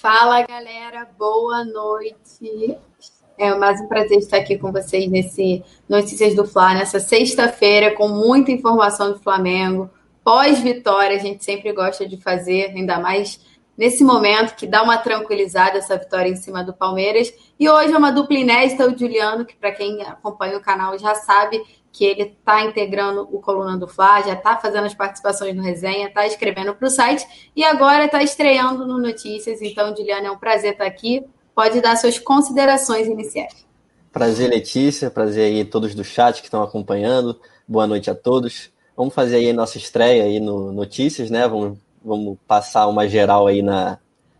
Fala galera, boa noite. É mais um prazer estar aqui com vocês nesse Notícias do Fla, nessa sexta-feira, com muita informação do Flamengo. Pós-vitória, a gente sempre gosta de fazer, ainda mais nesse momento que dá uma tranquilizada essa vitória em cima do Palmeiras. E hoje é uma dupla inédita, o Juliano, que para quem acompanha o canal já sabe, que ele está integrando o Coluna do Fla, já está fazendo as participações no resenha, está escrevendo para o site e agora está estreando no Notícias. Então, Juliana, é um prazer estar tá aqui. Pode dar suas considerações iniciais. Prazer, Letícia. Prazer aí todos do chat que estão acompanhando. Boa noite a todos. Vamos fazer aí a nossa estreia aí no Notícias, né? Vamos, vamos passar uma geral aí na,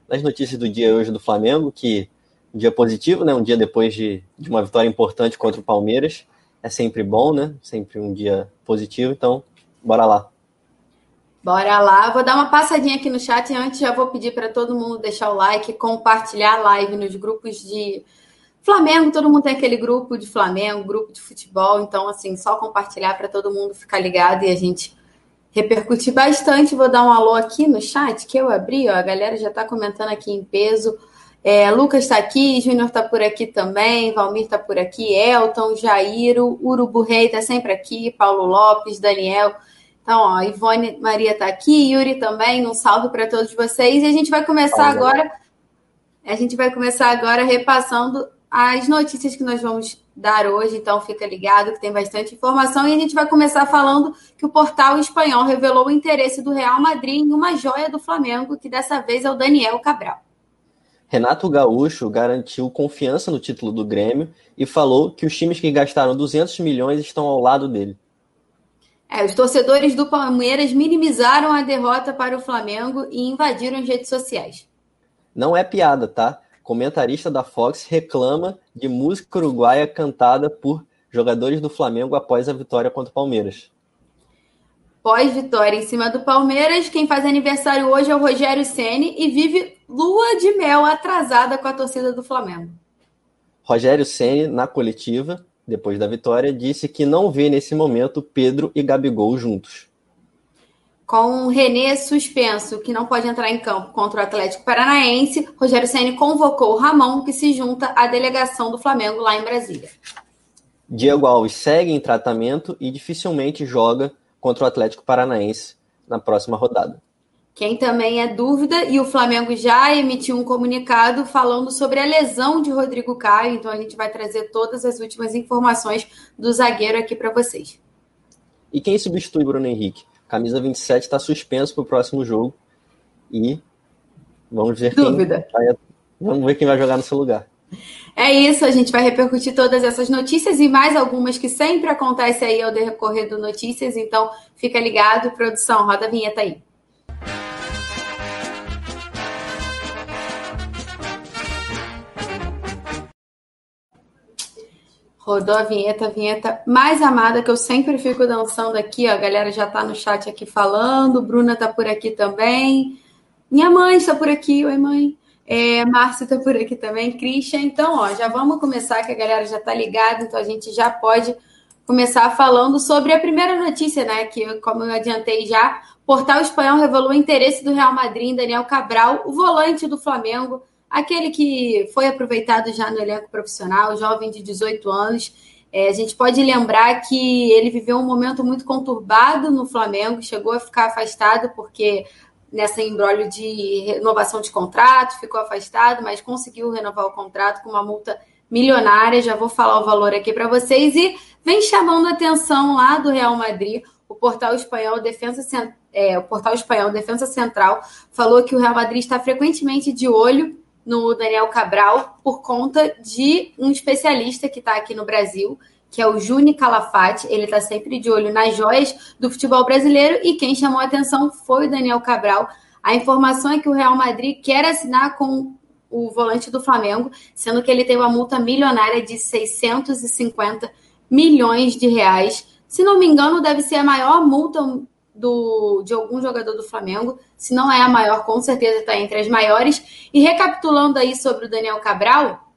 nas notícias do dia hoje do Flamengo, que um dia positivo, né? Um dia depois de, de uma vitória importante contra o Palmeiras é sempre bom, né? Sempre um dia positivo, então bora lá. Bora lá, vou dar uma passadinha aqui no chat e antes já vou pedir para todo mundo deixar o like, compartilhar a live nos grupos de Flamengo, todo mundo tem aquele grupo de Flamengo, grupo de futebol, então assim, só compartilhar para todo mundo ficar ligado e a gente repercutir bastante. Vou dar um alô aqui no chat que eu abri, ó, a galera já está comentando aqui em peso. É, Lucas está aqui, Júnior está por aqui também, Valmir está por aqui, Elton, Jairo, Urubu Rei está sempre aqui, Paulo Lopes, Daniel. Então, ó, Ivone Maria está aqui, Yuri também, um salve para todos vocês. E a gente vai começar agora. A gente vai começar agora repassando as notícias que nós vamos dar hoje, então fica ligado que tem bastante informação. E a gente vai começar falando que o portal espanhol revelou o interesse do Real Madrid em uma joia do Flamengo, que dessa vez é o Daniel Cabral. Renato Gaúcho garantiu confiança no título do Grêmio e falou que os times que gastaram 200 milhões estão ao lado dele. É, os torcedores do Palmeiras minimizaram a derrota para o Flamengo e invadiram as redes sociais. Não é piada, tá? Comentarista da Fox reclama de música uruguaia cantada por jogadores do Flamengo após a vitória contra o Palmeiras. Pós-vitória em cima do Palmeiras, quem faz aniversário hoje é o Rogério Ceni e vive lua de mel atrasada com a torcida do Flamengo. Rogério Ceni na coletiva, depois da vitória, disse que não vê nesse momento Pedro e Gabigol juntos. Com o René suspenso, que não pode entrar em campo contra o Atlético Paranaense, Rogério Ceni convocou o Ramon, que se junta à delegação do Flamengo lá em Brasília. Diego Alves segue em tratamento e dificilmente joga contra o Atlético Paranaense na próxima rodada. Quem também é dúvida, e o Flamengo já emitiu um comunicado falando sobre a lesão de Rodrigo Caio, então a gente vai trazer todas as últimas informações do zagueiro aqui para vocês. E quem substitui Bruno Henrique? Camisa 27 está suspenso para o próximo jogo e vamos ver dúvida. quem vai, vamos ver quem vai jogar no seu lugar. É isso, a gente vai repercutir todas essas notícias e mais algumas que sempre acontecem aí ao decorrer do Notícias, então fica ligado, produção, roda a vinheta aí. Rodou a vinheta, a vinheta mais amada que eu sempre fico dançando aqui, ó. A galera já tá no chat aqui falando, Bruna tá por aqui também. Minha mãe está por aqui, oi mãe. É, está por aqui também, Christian. Então, ó, já vamos começar, que a galera já está ligada, então a gente já pode começar falando sobre a primeira notícia, né? Que, como eu adiantei já, Portal Espanhol revelou o interesse do Real Madrid Daniel Cabral, o volante do Flamengo, aquele que foi aproveitado já no elenco profissional, jovem de 18 anos. É, a gente pode lembrar que ele viveu um momento muito conturbado no Flamengo, chegou a ficar afastado porque nessa embrólio de renovação de contrato, ficou afastado, mas conseguiu renovar o contrato com uma multa milionária. Já vou falar o valor aqui para vocês. E vem chamando a atenção lá do Real Madrid. O portal espanhol Defensa, é, o portal espanhol Defensa Central falou que o Real Madrid está frequentemente de olho no Daniel Cabral por conta de um especialista que está aqui no Brasil, que é o Juni Calafate. Ele está sempre de olho nas joias do futebol brasileiro e quem chamou a atenção foi o Daniel Cabral. A informação é que o Real Madrid quer assinar com o volante do Flamengo, sendo que ele tem uma multa milionária de 650 milhões de reais. Se não me engano, deve ser a maior multa do, de algum jogador do Flamengo. Se não é a maior, com certeza está entre as maiores. E recapitulando aí sobre o Daniel Cabral,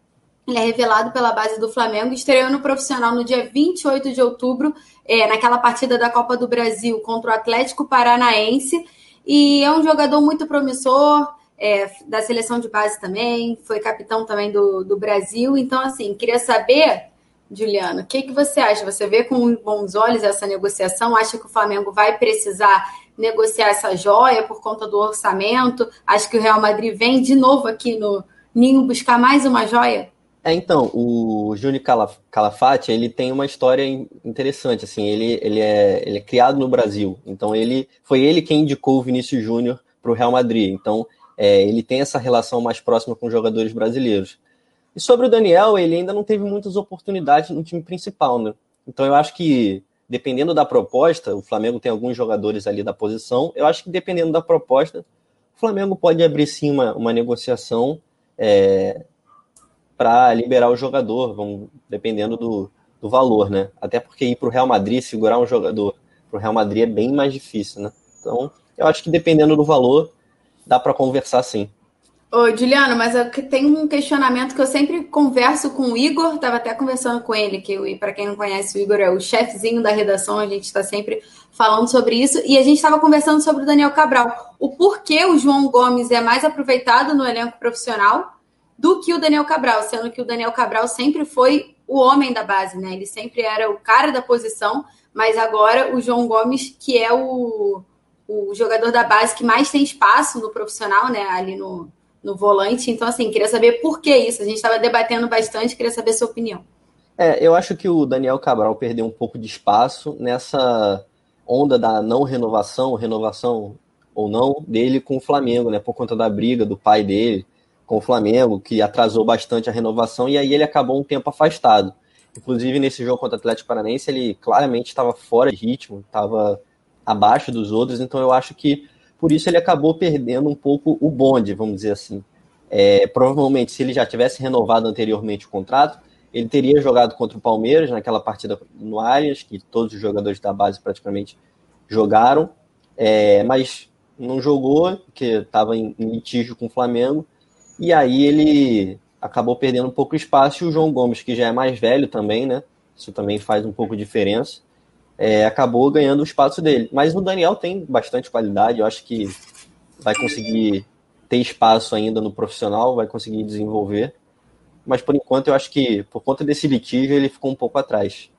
ele é revelado pela base do Flamengo, estreou no profissional no dia 28 de outubro, é, naquela partida da Copa do Brasil contra o Atlético Paranaense. E é um jogador muito promissor, é, da seleção de base também, foi capitão também do, do Brasil. Então, assim, queria saber, Juliana, o que, que você acha? Você vê com bons olhos essa negociação? Acha que o Flamengo vai precisar negociar essa joia por conta do orçamento? Acha que o Real Madrid vem de novo aqui no Ninho buscar mais uma joia? É, então, o Júnior Calafate, ele tem uma história interessante, assim, ele, ele, é, ele é criado no Brasil, então ele foi ele quem indicou o Vinícius Júnior para o Real Madrid, então é, ele tem essa relação mais próxima com os jogadores brasileiros. E sobre o Daniel, ele ainda não teve muitas oportunidades no time principal, né? Então eu acho que, dependendo da proposta, o Flamengo tem alguns jogadores ali da posição, eu acho que dependendo da proposta, o Flamengo pode abrir sim uma, uma negociação é, para liberar o jogador, vamos, dependendo do, do valor, né? Até porque ir para o Real Madrid, segurar um jogador para o Real Madrid é bem mais difícil, né? Então, eu acho que dependendo do valor, dá para conversar sim. Ô, Juliano, mas eu tem um questionamento que eu sempre converso com o Igor, estava até conversando com ele, que para quem não conhece, o Igor é o chefezinho da redação, a gente está sempre falando sobre isso, e a gente estava conversando sobre o Daniel Cabral. O porquê o João Gomes é mais aproveitado no elenco profissional do que o Daniel Cabral, sendo que o Daniel Cabral sempre foi o homem da base, né? Ele sempre era o cara da posição, mas agora o João Gomes, que é o, o jogador da base que mais tem espaço no profissional, né? Ali no, no volante. Então, assim, queria saber por que isso. A gente estava debatendo bastante, queria saber sua opinião. É, eu acho que o Daniel Cabral perdeu um pouco de espaço nessa onda da não renovação, renovação ou não, dele com o Flamengo, né? Por conta da briga do pai dele com o Flamengo, que atrasou bastante a renovação, e aí ele acabou um tempo afastado. Inclusive, nesse jogo contra o Atlético Paranaense, ele claramente estava fora de ritmo, estava abaixo dos outros, então eu acho que por isso ele acabou perdendo um pouco o bonde, vamos dizer assim. É, provavelmente, se ele já tivesse renovado anteriormente o contrato, ele teria jogado contra o Palmeiras naquela partida no Allianz, que todos os jogadores da base praticamente jogaram, é, mas não jogou, porque estava em, em litígio com o Flamengo, e aí ele acabou perdendo um pouco espaço e o João Gomes, que já é mais velho também, né? Isso também faz um pouco de diferença. É, acabou ganhando o espaço dele. Mas o Daniel tem bastante qualidade, eu acho que vai conseguir ter espaço ainda no profissional, vai conseguir desenvolver. Mas por enquanto eu acho que por conta desse litígio ele ficou um pouco atrás.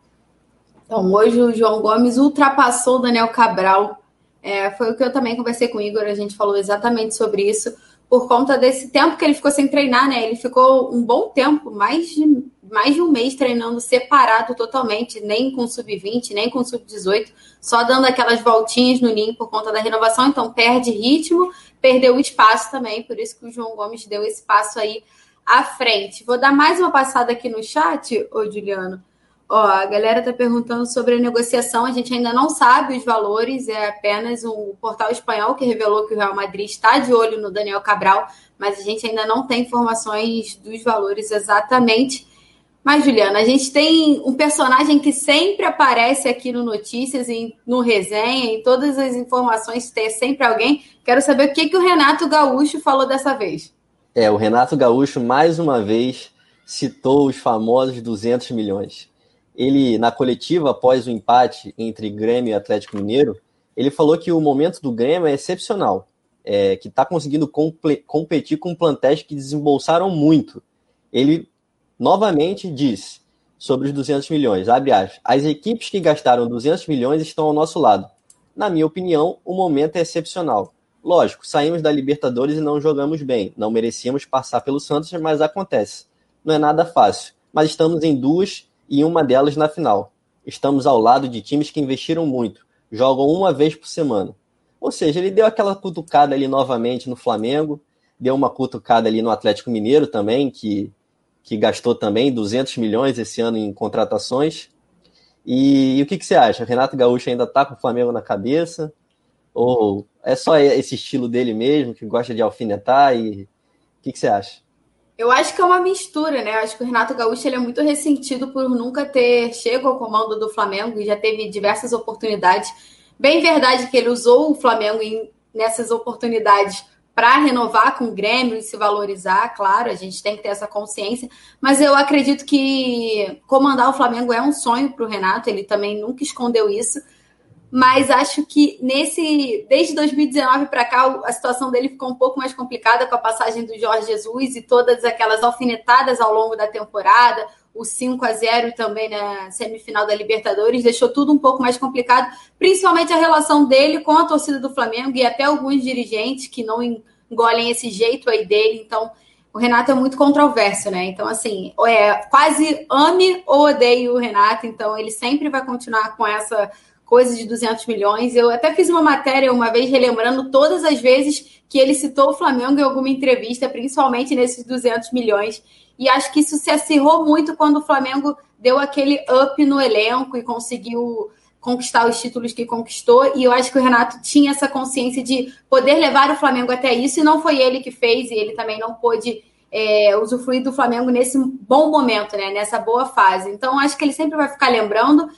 Então hoje o João Gomes ultrapassou o Daniel Cabral. É, foi o que eu também conversei com o Igor, a gente falou exatamente sobre isso por conta desse tempo que ele ficou sem treinar, né? Ele ficou um bom tempo, mais de, mais de um mês treinando separado totalmente, nem com sub-20, nem com sub-18, só dando aquelas voltinhas no ninho por conta da renovação, então perde ritmo, perdeu o espaço também, por isso que o João Gomes deu esse passo aí à frente. Vou dar mais uma passada aqui no chat, ô Juliano. Ó, a galera está perguntando sobre a negociação. A gente ainda não sabe os valores, é apenas um portal espanhol que revelou que o Real Madrid está de olho no Daniel Cabral, mas a gente ainda não tem informações dos valores exatamente. Mas, Juliana, a gente tem um personagem que sempre aparece aqui no Notícias, em, no Resenha, em todas as informações, tem sempre alguém. Quero saber o que, que o Renato Gaúcho falou dessa vez. É, o Renato Gaúcho, mais uma vez, citou os famosos 200 milhões ele, na coletiva, após o empate entre Grêmio e Atlético Mineiro, ele falou que o momento do Grêmio é excepcional, é, que está conseguindo competir com plantéis que desembolsaram muito. Ele novamente diz sobre os 200 milhões, abre as equipes que gastaram 200 milhões estão ao nosso lado. Na minha opinião, o momento é excepcional. Lógico, saímos da Libertadores e não jogamos bem, não merecíamos passar pelo Santos, mas acontece. Não é nada fácil, mas estamos em duas e uma delas na final. Estamos ao lado de times que investiram muito, jogam uma vez por semana. Ou seja, ele deu aquela cutucada ali novamente no Flamengo, deu uma cutucada ali no Atlético Mineiro também, que, que gastou também 200 milhões esse ano em contratações. E, e o que, que você acha? Renato Gaúcho ainda tá com o Flamengo na cabeça? Ou é só esse estilo dele mesmo, que gosta de alfinetar? E o que, que você acha? Eu acho que é uma mistura, né? Eu acho que o Renato Gaúcho ele é muito ressentido por nunca ter chego ao comando do Flamengo e já teve diversas oportunidades. Bem verdade que ele usou o Flamengo em, nessas oportunidades para renovar com o Grêmio e se valorizar, claro, a gente tem que ter essa consciência, mas eu acredito que comandar o Flamengo é um sonho para o Renato, ele também nunca escondeu isso mas acho que nesse desde 2019 para cá a situação dele ficou um pouco mais complicada com a passagem do Jorge Jesus e todas aquelas alfinetadas ao longo da temporada, o 5 a 0 também na semifinal da Libertadores, deixou tudo um pouco mais complicado, principalmente a relação dele com a torcida do Flamengo e até alguns dirigentes que não engolem esse jeito aí dele, então o Renato é muito controverso, né? Então, assim, é quase ame ou odeie o Renato, então ele sempre vai continuar com essa coisa de 200 milhões. Eu até fiz uma matéria uma vez relembrando todas as vezes que ele citou o Flamengo em alguma entrevista, principalmente nesses 200 milhões. E acho que isso se acirrou muito quando o Flamengo deu aquele up no elenco e conseguiu conquistar os títulos que conquistou. E eu acho que o Renato tinha essa consciência de poder levar o Flamengo até isso, e não foi ele que fez, e ele também não pôde é, usufruir do Flamengo nesse bom momento, né? Nessa boa fase. Então, acho que ele sempre vai ficar lembrando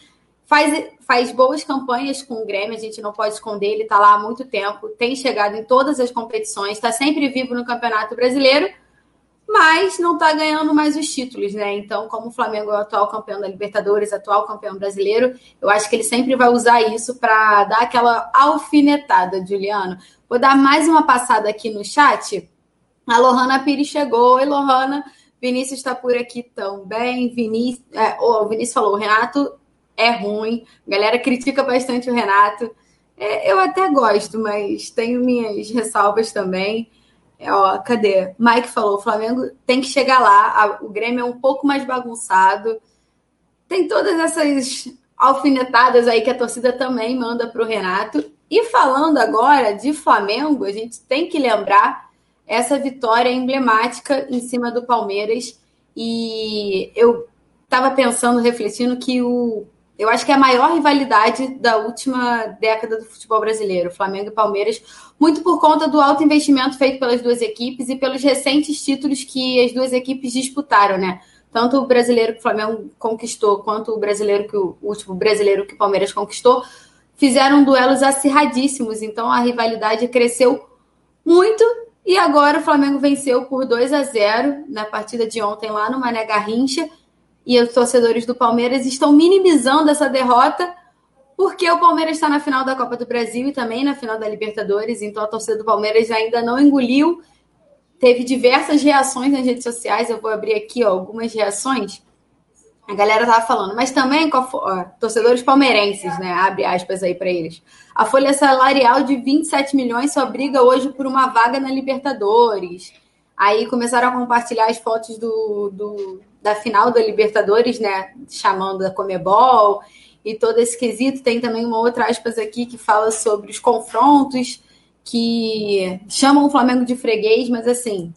faz, faz boas campanhas com o Grêmio, a gente não pode esconder, ele está lá há muito tempo, tem chegado em todas as competições, está sempre vivo no Campeonato Brasileiro, mas não está ganhando mais os títulos, né? Então, como o Flamengo é o atual campeão da Libertadores, atual campeão brasileiro, eu acho que ele sempre vai usar isso para dar aquela alfinetada, Juliano. Vou dar mais uma passada aqui no chat. A Lohana Pires chegou. Oi, Lohana. Vinícius está por aqui também. Vinícius, é, oh, o Vinícius falou: o Renato é ruim. A galera critica bastante o Renato. É, eu até gosto, mas tenho minhas ressalvas também. É, ó, cadê? Mike falou: o Flamengo tem que chegar lá. o Grêmio é um pouco mais bagunçado. Tem todas essas alfinetadas aí que a torcida também manda para o Renato. E falando agora de Flamengo, a gente tem que lembrar essa vitória emblemática em cima do Palmeiras. E eu estava pensando, refletindo, que o eu acho que é a maior rivalidade da última década do futebol brasileiro, Flamengo e Palmeiras, muito por conta do alto investimento feito pelas duas equipes e pelos recentes títulos que as duas equipes disputaram, né? Tanto o brasileiro que o Flamengo conquistou, quanto o brasileiro que o, último brasileiro que o Palmeiras conquistou, fizeram duelos acirradíssimos. Então a rivalidade cresceu muito e agora o Flamengo venceu por 2 a 0 na partida de ontem lá no Mané Garrincha e os torcedores do Palmeiras estão minimizando essa derrota porque o Palmeiras está na final da Copa do Brasil e também na final da Libertadores, então a torcida do Palmeiras ainda não engoliu. Teve diversas reações nas redes sociais, eu vou abrir aqui ó, algumas reações. A galera tava falando, mas também ó, torcedores palmeirenses, né? Abre aspas aí para eles. A folha salarial de 27 milhões só briga hoje por uma vaga na Libertadores. Aí começaram a compartilhar as fotos do, do da final da Libertadores, né? Chamando a Comebol e todo esse quesito. Tem também uma outra aspas aqui que fala sobre os confrontos que chamam o Flamengo de freguês, mas assim,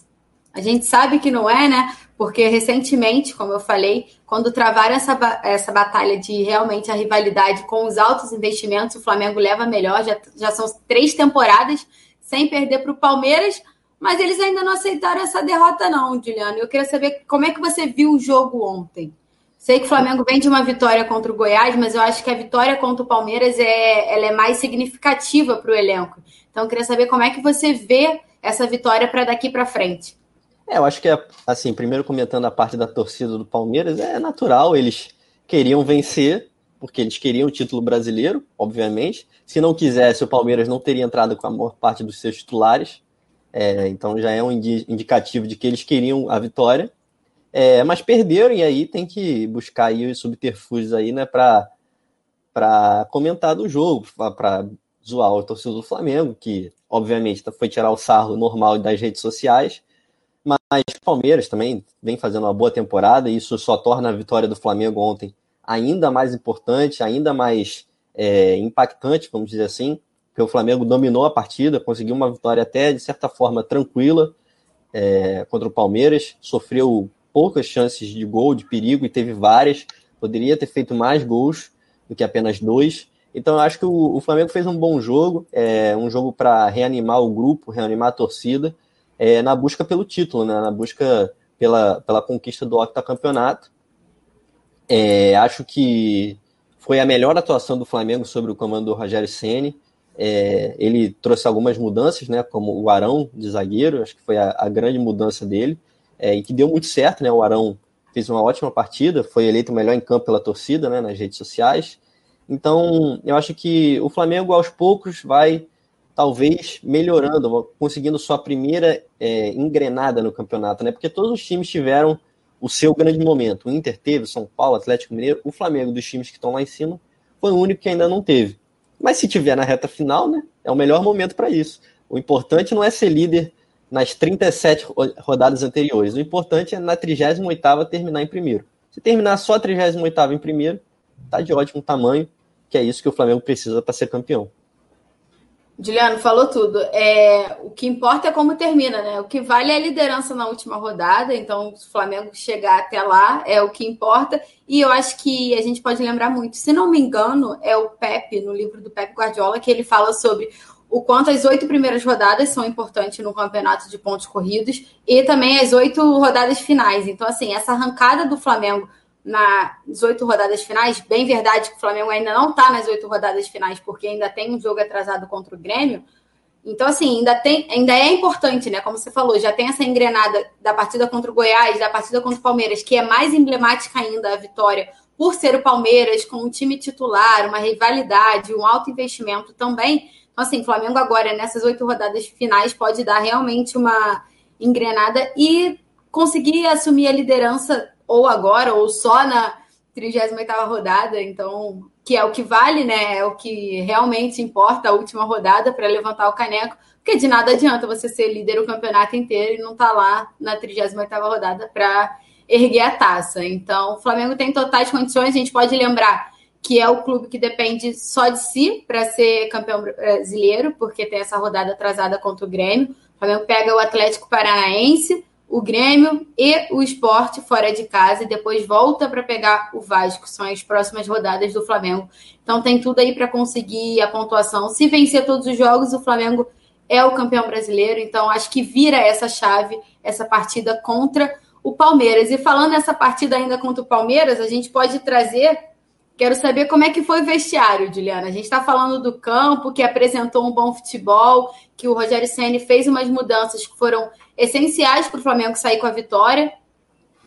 a gente sabe que não é, né? Porque recentemente, como eu falei, quando travaram essa, essa batalha de realmente a rivalidade com os altos investimentos, o Flamengo leva melhor. Já, já são três temporadas sem perder para o Palmeiras mas eles ainda não aceitaram essa derrota, não, Juliano. Eu queria saber como é que você viu o jogo ontem. Sei que o Flamengo vem de uma vitória contra o Goiás, mas eu acho que a vitória contra o Palmeiras é, ela é mais significativa para o elenco. Então, eu queria saber como é que você vê essa vitória para daqui para frente. É, eu acho que, assim, primeiro comentando a parte da torcida do Palmeiras, é natural, eles queriam vencer, porque eles queriam o título brasileiro, obviamente. Se não quisesse, o Palmeiras não teria entrado com a maior parte dos seus titulares. É, então já é um indicativo de que eles queriam a vitória, é, mas perderam e aí tem que buscar aí os subterfúgios aí, né, para comentar do jogo, para zoar o torcedor do Flamengo, que obviamente foi tirar o sarro normal das redes sociais, mas Palmeiras também vem fazendo uma boa temporada e isso só torna a vitória do Flamengo ontem ainda mais importante, ainda mais é, impactante, vamos dizer assim, porque o Flamengo dominou a partida, conseguiu uma vitória até, de certa forma, tranquila é, contra o Palmeiras, sofreu poucas chances de gol, de perigo, e teve várias, poderia ter feito mais gols, do que apenas dois. Então eu acho que o, o Flamengo fez um bom jogo, é, um jogo para reanimar o grupo, reanimar a torcida, é, na busca pelo título, né, na busca pela, pela conquista do octacampeonato. É, acho que foi a melhor atuação do Flamengo sobre o comando do Rogério Ceni. É, ele trouxe algumas mudanças, né, como o Arão de zagueiro, acho que foi a, a grande mudança dele, é, e que deu muito certo. Né, o Arão fez uma ótima partida, foi eleito melhor em campo pela torcida né, nas redes sociais. Então, eu acho que o Flamengo, aos poucos, vai talvez melhorando, conseguindo sua primeira é, engrenada no campeonato, né? Porque todos os times tiveram o seu grande momento. O Inter teve, São Paulo, Atlético Mineiro, o Flamengo dos times que estão lá em cima foi o único que ainda não teve. Mas se tiver na reta final, né? É o melhor momento para isso. O importante não é ser líder nas 37 rodadas anteriores. O importante é na 38ª terminar em primeiro. Se terminar só a 38ª em primeiro, tá de ótimo tamanho que é isso que o Flamengo precisa para ser campeão. Juliano falou tudo. É, o que importa é como termina, né? O que vale é a liderança na última rodada. Então, se o Flamengo chegar até lá é o que importa. E eu acho que a gente pode lembrar muito. Se não me engano, é o Pepe, no livro do Pepe Guardiola, que ele fala sobre o quanto as oito primeiras rodadas são importantes no campeonato de pontos corridos e também as oito rodadas finais. Então, assim, essa arrancada do Flamengo nas oito rodadas finais. Bem verdade que o Flamengo ainda não está nas oito rodadas finais, porque ainda tem um jogo atrasado contra o Grêmio. Então, assim, ainda, tem, ainda é importante, né? Como você falou, já tem essa engrenada da partida contra o Goiás, da partida contra o Palmeiras, que é mais emblemática ainda a vitória, por ser o Palmeiras com um time titular, uma rivalidade, um alto investimento também. Então, assim, o Flamengo agora, nessas oito rodadas finais, pode dar realmente uma engrenada e conseguir assumir a liderança ou agora, ou só na 38 rodada, então, que é o que vale, né? É o que realmente importa a última rodada para levantar o caneco, porque de nada adianta você ser líder o campeonato inteiro e não estar tá lá na 38 rodada para erguer a taça. Então, o Flamengo tem totais condições, a gente pode lembrar que é o clube que depende só de si para ser campeão brasileiro, porque tem essa rodada atrasada contra o Grêmio. O Flamengo pega o Atlético Paranaense, o Grêmio e o Esporte fora de casa e depois volta para pegar o Vasco. São as próximas rodadas do Flamengo. Então tem tudo aí para conseguir a pontuação. Se vencer todos os jogos, o Flamengo é o campeão brasileiro. Então acho que vira essa chave, essa partida contra o Palmeiras. E falando nessa partida ainda contra o Palmeiras, a gente pode trazer. Quero saber como é que foi o vestiário, Juliana. A gente está falando do campo, que apresentou um bom futebol, que o Rogério Ceni fez umas mudanças que foram essenciais para o Flamengo sair com a vitória,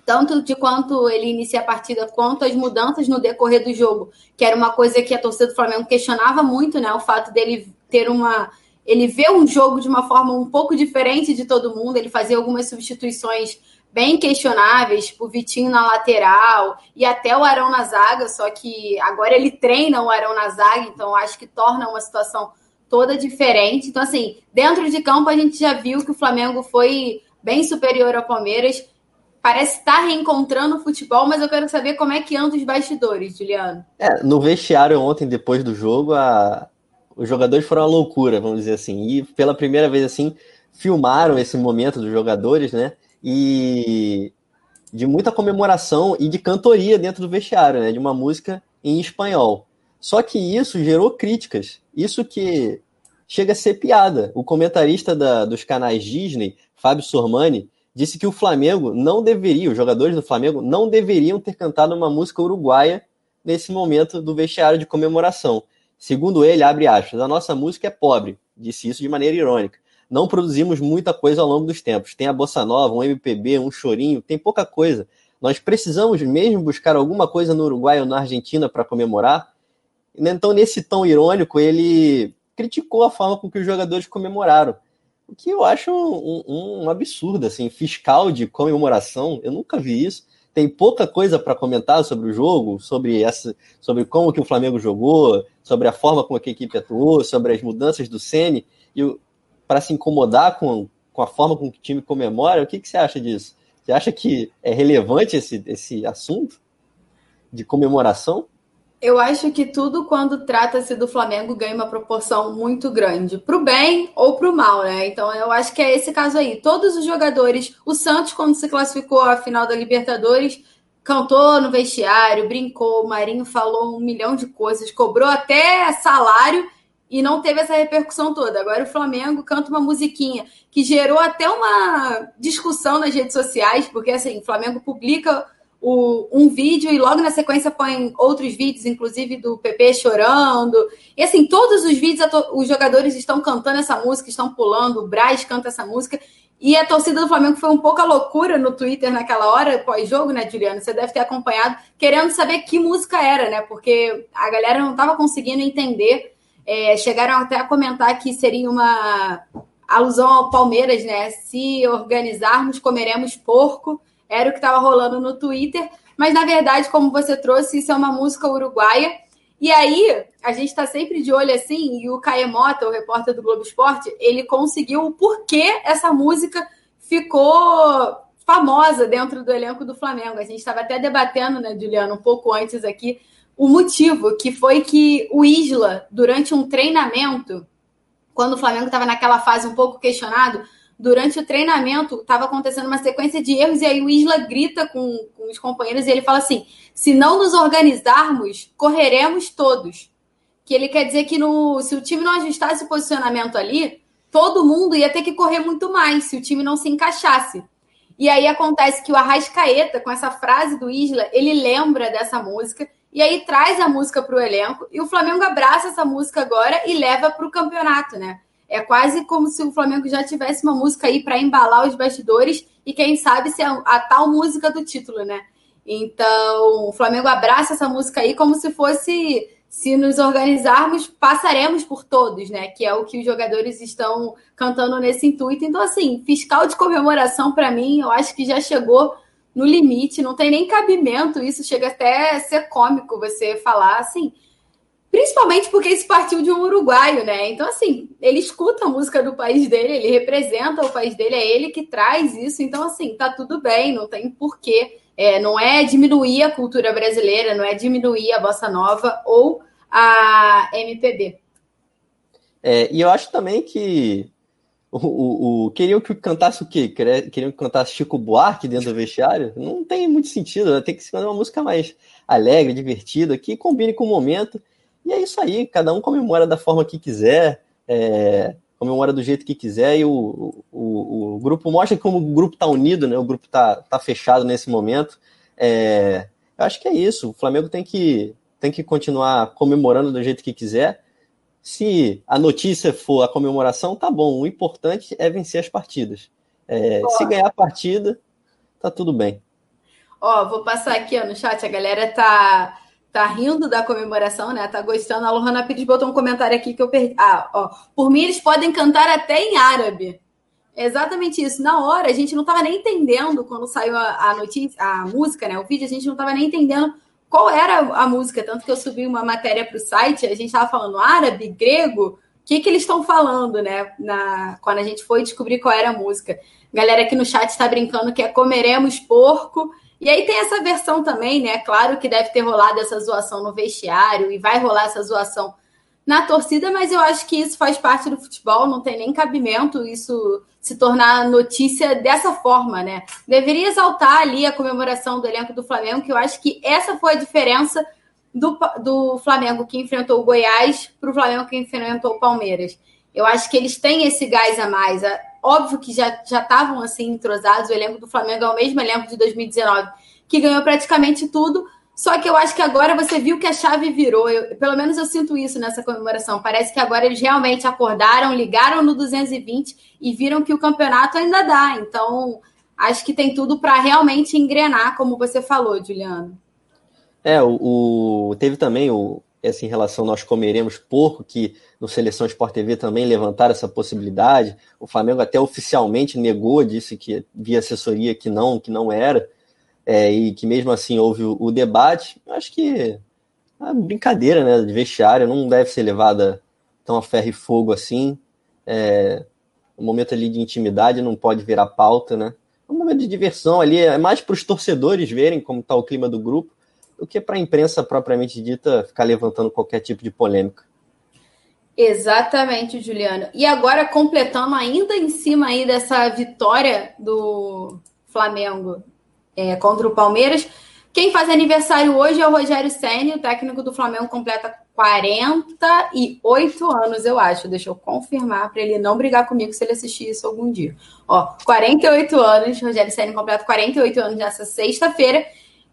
tanto de quanto ele inicia a partida, quanto as mudanças no decorrer do jogo, que era uma coisa que a torcida do Flamengo questionava muito, né? O fato dele ter uma. Ele vê um jogo de uma forma um pouco diferente de todo mundo, ele fazia algumas substituições bem questionáveis, tipo o Vitinho na lateral e até o Arão na zaga, só que agora ele treina o Arão na zaga, então acho que torna uma situação toda diferente. Então, assim, dentro de campo a gente já viu que o Flamengo foi bem superior ao Palmeiras. Parece estar reencontrando o futebol, mas eu quero saber como é que anda os bastidores, Juliano. É, no vestiário ontem, depois do jogo, a... os jogadores foram uma loucura, vamos dizer assim. E pela primeira vez, assim, filmaram esse momento dos jogadores, né? E de muita comemoração e de cantoria dentro do vestiário, né? De uma música em espanhol. Só que isso gerou críticas. Isso que chega a ser piada. O comentarista da, dos canais Disney, Fábio Sormani, disse que o Flamengo não deveria, os jogadores do Flamengo não deveriam ter cantado uma música uruguaia nesse momento do vestiário de comemoração. Segundo ele, abre aspas, a nossa música é pobre, disse isso de maneira irônica. Não produzimos muita coisa ao longo dos tempos. Tem a bossa nova, um MPB, um chorinho, tem pouca coisa. Nós precisamos mesmo buscar alguma coisa no Uruguai ou na Argentina para comemorar? Então, nesse tom irônico, ele criticou a forma com que os jogadores comemoraram. O que eu acho um, um, um absurdo, assim, fiscal de comemoração, eu nunca vi isso. Tem pouca coisa para comentar sobre o jogo, sobre essa, sobre como que o Flamengo jogou, sobre a forma como que a equipe atuou, sobre as mudanças do Ceni e para se incomodar com, com a forma com que o time comemora. O que, que você acha disso? Você acha que é relevante esse, esse assunto de comemoração? Eu acho que tudo, quando trata-se do Flamengo, ganha uma proporção muito grande, para o bem ou para o mal, né? Então, eu acho que é esse caso aí. Todos os jogadores, o Santos, quando se classificou à final da Libertadores, cantou no vestiário, brincou, o Marinho falou um milhão de coisas, cobrou até salário e não teve essa repercussão toda. Agora o Flamengo canta uma musiquinha que gerou até uma discussão nas redes sociais, porque assim, o Flamengo publica o, um vídeo e logo na sequência põe outros vídeos, inclusive do PP chorando. E assim, todos os vídeos os jogadores estão cantando essa música, estão pulando, o Braz canta essa música. E a torcida do Flamengo foi um pouco a loucura no Twitter naquela hora, pós-jogo, né, Juliano? Você deve ter acompanhado, querendo saber que música era, né? Porque a galera não estava conseguindo entender é, chegaram até a comentar que seria uma alusão ao Palmeiras, né? Se organizarmos, comeremos porco. Era o que estava rolando no Twitter. Mas, na verdade, como você trouxe, isso é uma música uruguaia. E aí, a gente está sempre de olho assim, e o Caemota, o repórter do Globo Esporte, ele conseguiu o porquê essa música ficou famosa dentro do elenco do Flamengo. A gente estava até debatendo, né, Juliano, um pouco antes aqui, o motivo, que foi que o Isla, durante um treinamento, quando o Flamengo estava naquela fase um pouco questionado, durante o treinamento estava acontecendo uma sequência de erros, e aí o Isla grita com, com os companheiros e ele fala assim: se não nos organizarmos, correremos todos. Que ele quer dizer que no, se o time não ajustasse o posicionamento ali, todo mundo ia ter que correr muito mais se o time não se encaixasse. E aí acontece que o Arrascaeta, com essa frase do Isla, ele lembra dessa música e aí traz a música para o elenco e o Flamengo abraça essa música agora e leva para o campeonato, né? É quase como se o Flamengo já tivesse uma música aí para embalar os bastidores e quem sabe se a, a, tal música do título, né? Então, o Flamengo abraça essa música aí como se fosse se nos organizarmos, passaremos por todos, né? Que é o que os jogadores estão cantando nesse intuito. Então, assim, fiscal de comemoração para mim, eu acho que já chegou no limite, não tem nem cabimento, isso chega até a ser cômico você falar assim. Principalmente porque isso partiu de um uruguaio, né? Então, assim, ele escuta a música do país dele, ele representa o país dele, é ele que traz isso. Então, assim, tá tudo bem, não tem porquê. É, não é diminuir a cultura brasileira, não é diminuir a bossa nova ou a MPB. É, e eu acho também que o, o, o, queriam que cantasse o quê? Queriam que cantasse Chico Buarque dentro do vestiário? Não tem muito sentido, né? tem que ser uma música mais alegre, divertida, que combine com o momento. E é isso aí, cada um comemora da forma que quiser, é, comemora do jeito que quiser, e o, o, o grupo mostra como o grupo está unido, né? O grupo está tá fechado nesse momento. É, eu acho que é isso. O Flamengo tem que, tem que continuar comemorando do jeito que quiser se a notícia for a comemoração, tá bom. O importante é vencer as partidas. É, se ganhar a partida, tá tudo bem. Ó, vou passar aqui ó, no chat, a galera tá, tá rindo da comemoração, né? Tá gostando. A Lohana Pires botou um comentário aqui que eu perdi. Ah, ó. Por mim, eles podem cantar até em árabe. exatamente isso. Na hora, a gente não tava nem entendendo quando saiu a, a notícia, a música, né? O vídeo, a gente não tava nem entendendo qual era a música, tanto que eu subi uma matéria para o site, a gente estava falando árabe, grego, o que, que eles estão falando, né? Na, quando a gente foi descobrir qual era a música. Galera aqui no chat está brincando que é comeremos porco. E aí tem essa versão também, né? Claro que deve ter rolado essa zoação no vestiário e vai rolar essa zoação na torcida, mas eu acho que isso faz parte do futebol, não tem nem cabimento isso se tornar notícia dessa forma, né? Deveria exaltar ali a comemoração do elenco do Flamengo, que eu acho que essa foi a diferença do, do Flamengo que enfrentou o Goiás para o Flamengo que enfrentou o Palmeiras. Eu acho que eles têm esse gás a mais. É óbvio que já estavam assim entrosados, o elenco do Flamengo é o mesmo elenco de 2019, que ganhou praticamente tudo, só que eu acho que agora você viu que a chave virou. Eu, pelo menos eu sinto isso nessa comemoração. Parece que agora eles realmente acordaram, ligaram no 220 e viram que o campeonato ainda dá. Então, acho que tem tudo para realmente engrenar, como você falou, Juliano. É, o, o, teve também o essa em relação nós comeremos porco, que no Seleção Sport TV também levantaram essa possibilidade. O Flamengo até oficialmente negou, disse que via assessoria que não, que não era é, e que mesmo assim houve o, o debate, acho que é uma brincadeira né, de vestiário, não deve ser levada tão a ferro e fogo assim. É, um momento ali de intimidade não pode virar pauta, né? É um momento de diversão ali, é mais para os torcedores verem como está o clima do grupo, do que para a imprensa propriamente dita ficar levantando qualquer tipo de polêmica. Exatamente, Juliano. E agora, completando ainda em cima aí dessa vitória do Flamengo é, contra o Palmeiras. Quem faz aniversário hoje é o Rogério Senni, o técnico do Flamengo completa 48 anos, eu acho. Deixa eu confirmar para ele não brigar comigo se ele assistir isso algum dia. Ó, 48 anos, Rogério Senna completa 48 anos nessa sexta-feira.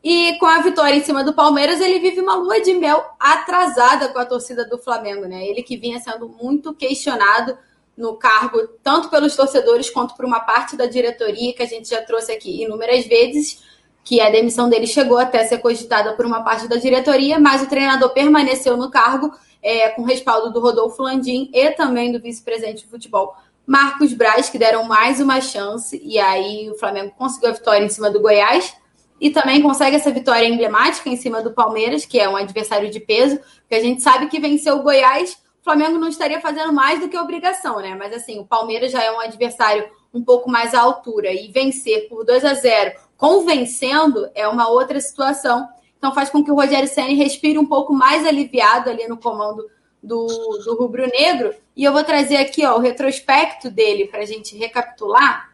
E com a vitória em cima do Palmeiras, ele vive uma lua de mel atrasada com a torcida do Flamengo, né? Ele que vinha sendo muito questionado no cargo, tanto pelos torcedores quanto por uma parte da diretoria, que a gente já trouxe aqui inúmeras vezes que a demissão dele chegou até a ser cogitada por uma parte da diretoria, mas o treinador permaneceu no cargo é, com respaldo do Rodolfo Landim e também do vice-presidente de futebol Marcos Braz, que deram mais uma chance, e aí o Flamengo conseguiu a vitória em cima do Goiás e também consegue essa vitória emblemática em cima do Palmeiras, que é um adversário de peso, porque a gente sabe que venceu o Goiás, o Flamengo não estaria fazendo mais do que obrigação, né? Mas assim, o Palmeiras já é um adversário um pouco mais à altura e vencer por 2 a 0 convencendo é uma outra situação. Então faz com que o Rogério Senna respire um pouco mais aliviado ali no comando do, do rubro-negro. E eu vou trazer aqui ó, o retrospecto dele para a gente recapitular.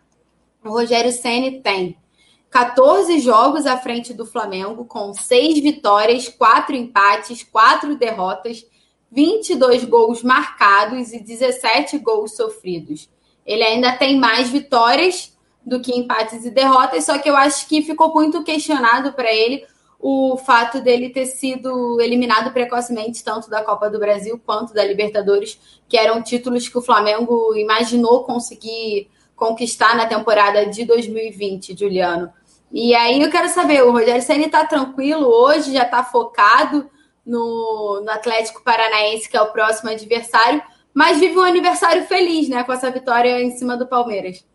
O Rogério Senna tem 14 jogos à frente do Flamengo, com 6 vitórias, 4 empates, 4 derrotas, 22 gols marcados e 17 gols sofridos. Ele ainda tem mais vitórias do que empates e derrotas, só que eu acho que ficou muito questionado para ele o fato dele ter sido eliminado precocemente tanto da Copa do Brasil quanto da Libertadores, que eram títulos que o Flamengo imaginou conseguir conquistar na temporada de 2020, Juliano. E aí eu quero saber, o Rogério Senna está tranquilo hoje, já está focado no, no Atlético Paranaense, que é o próximo adversário, mas vive um aniversário feliz, né, com essa vitória em cima do Palmeiras.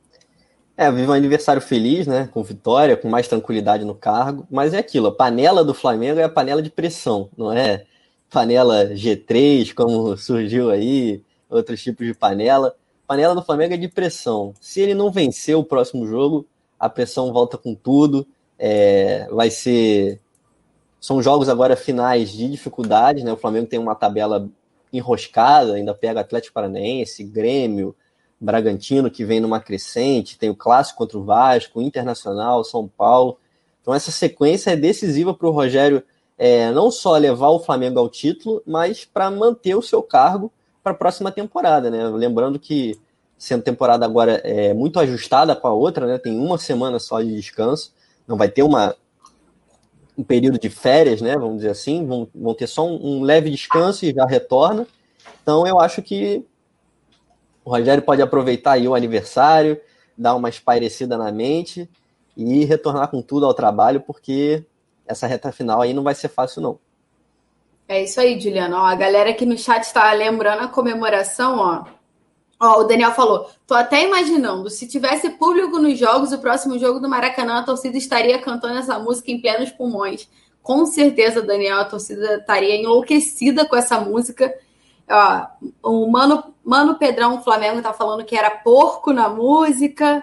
É, vive um aniversário feliz, né? Com vitória, com mais tranquilidade no cargo. Mas é aquilo, a panela do Flamengo é a panela de pressão, não é panela G3, como surgiu aí, outros tipos de panela. Panela do Flamengo é de pressão. Se ele não vencer o próximo jogo, a pressão volta com tudo. É, vai ser. São jogos agora finais de dificuldade, né? O Flamengo tem uma tabela enroscada, ainda pega Atlético Paranaense, Grêmio, Bragantino, que vem numa crescente, tem o clássico contra o Vasco, Internacional, São Paulo. Então, essa sequência é decisiva para o Rogério é, não só levar o Flamengo ao título, mas para manter o seu cargo para a próxima temporada. Né? Lembrando que, sendo temporada agora é, muito ajustada com a outra, né? tem uma semana só de descanso, não vai ter uma, um período de férias, né? vamos dizer assim, vão, vão ter só um, um leve descanso e já retorna. Então, eu acho que o Rogério pode aproveitar aí o aniversário, dar uma espairecida na mente e retornar com tudo ao trabalho, porque essa reta final aí não vai ser fácil, não. É isso aí, Juliano. Ó, a galera aqui no chat está lembrando a comemoração, ó. Ó, o Daniel falou: tô até imaginando, se tivesse público nos jogos, o próximo jogo do Maracanã, a torcida estaria cantando essa música em plenos pulmões. Com certeza, Daniel, a torcida estaria enlouquecida com essa música. Ó, o Mano, Mano Pedrão Flamengo tá falando que era porco na música.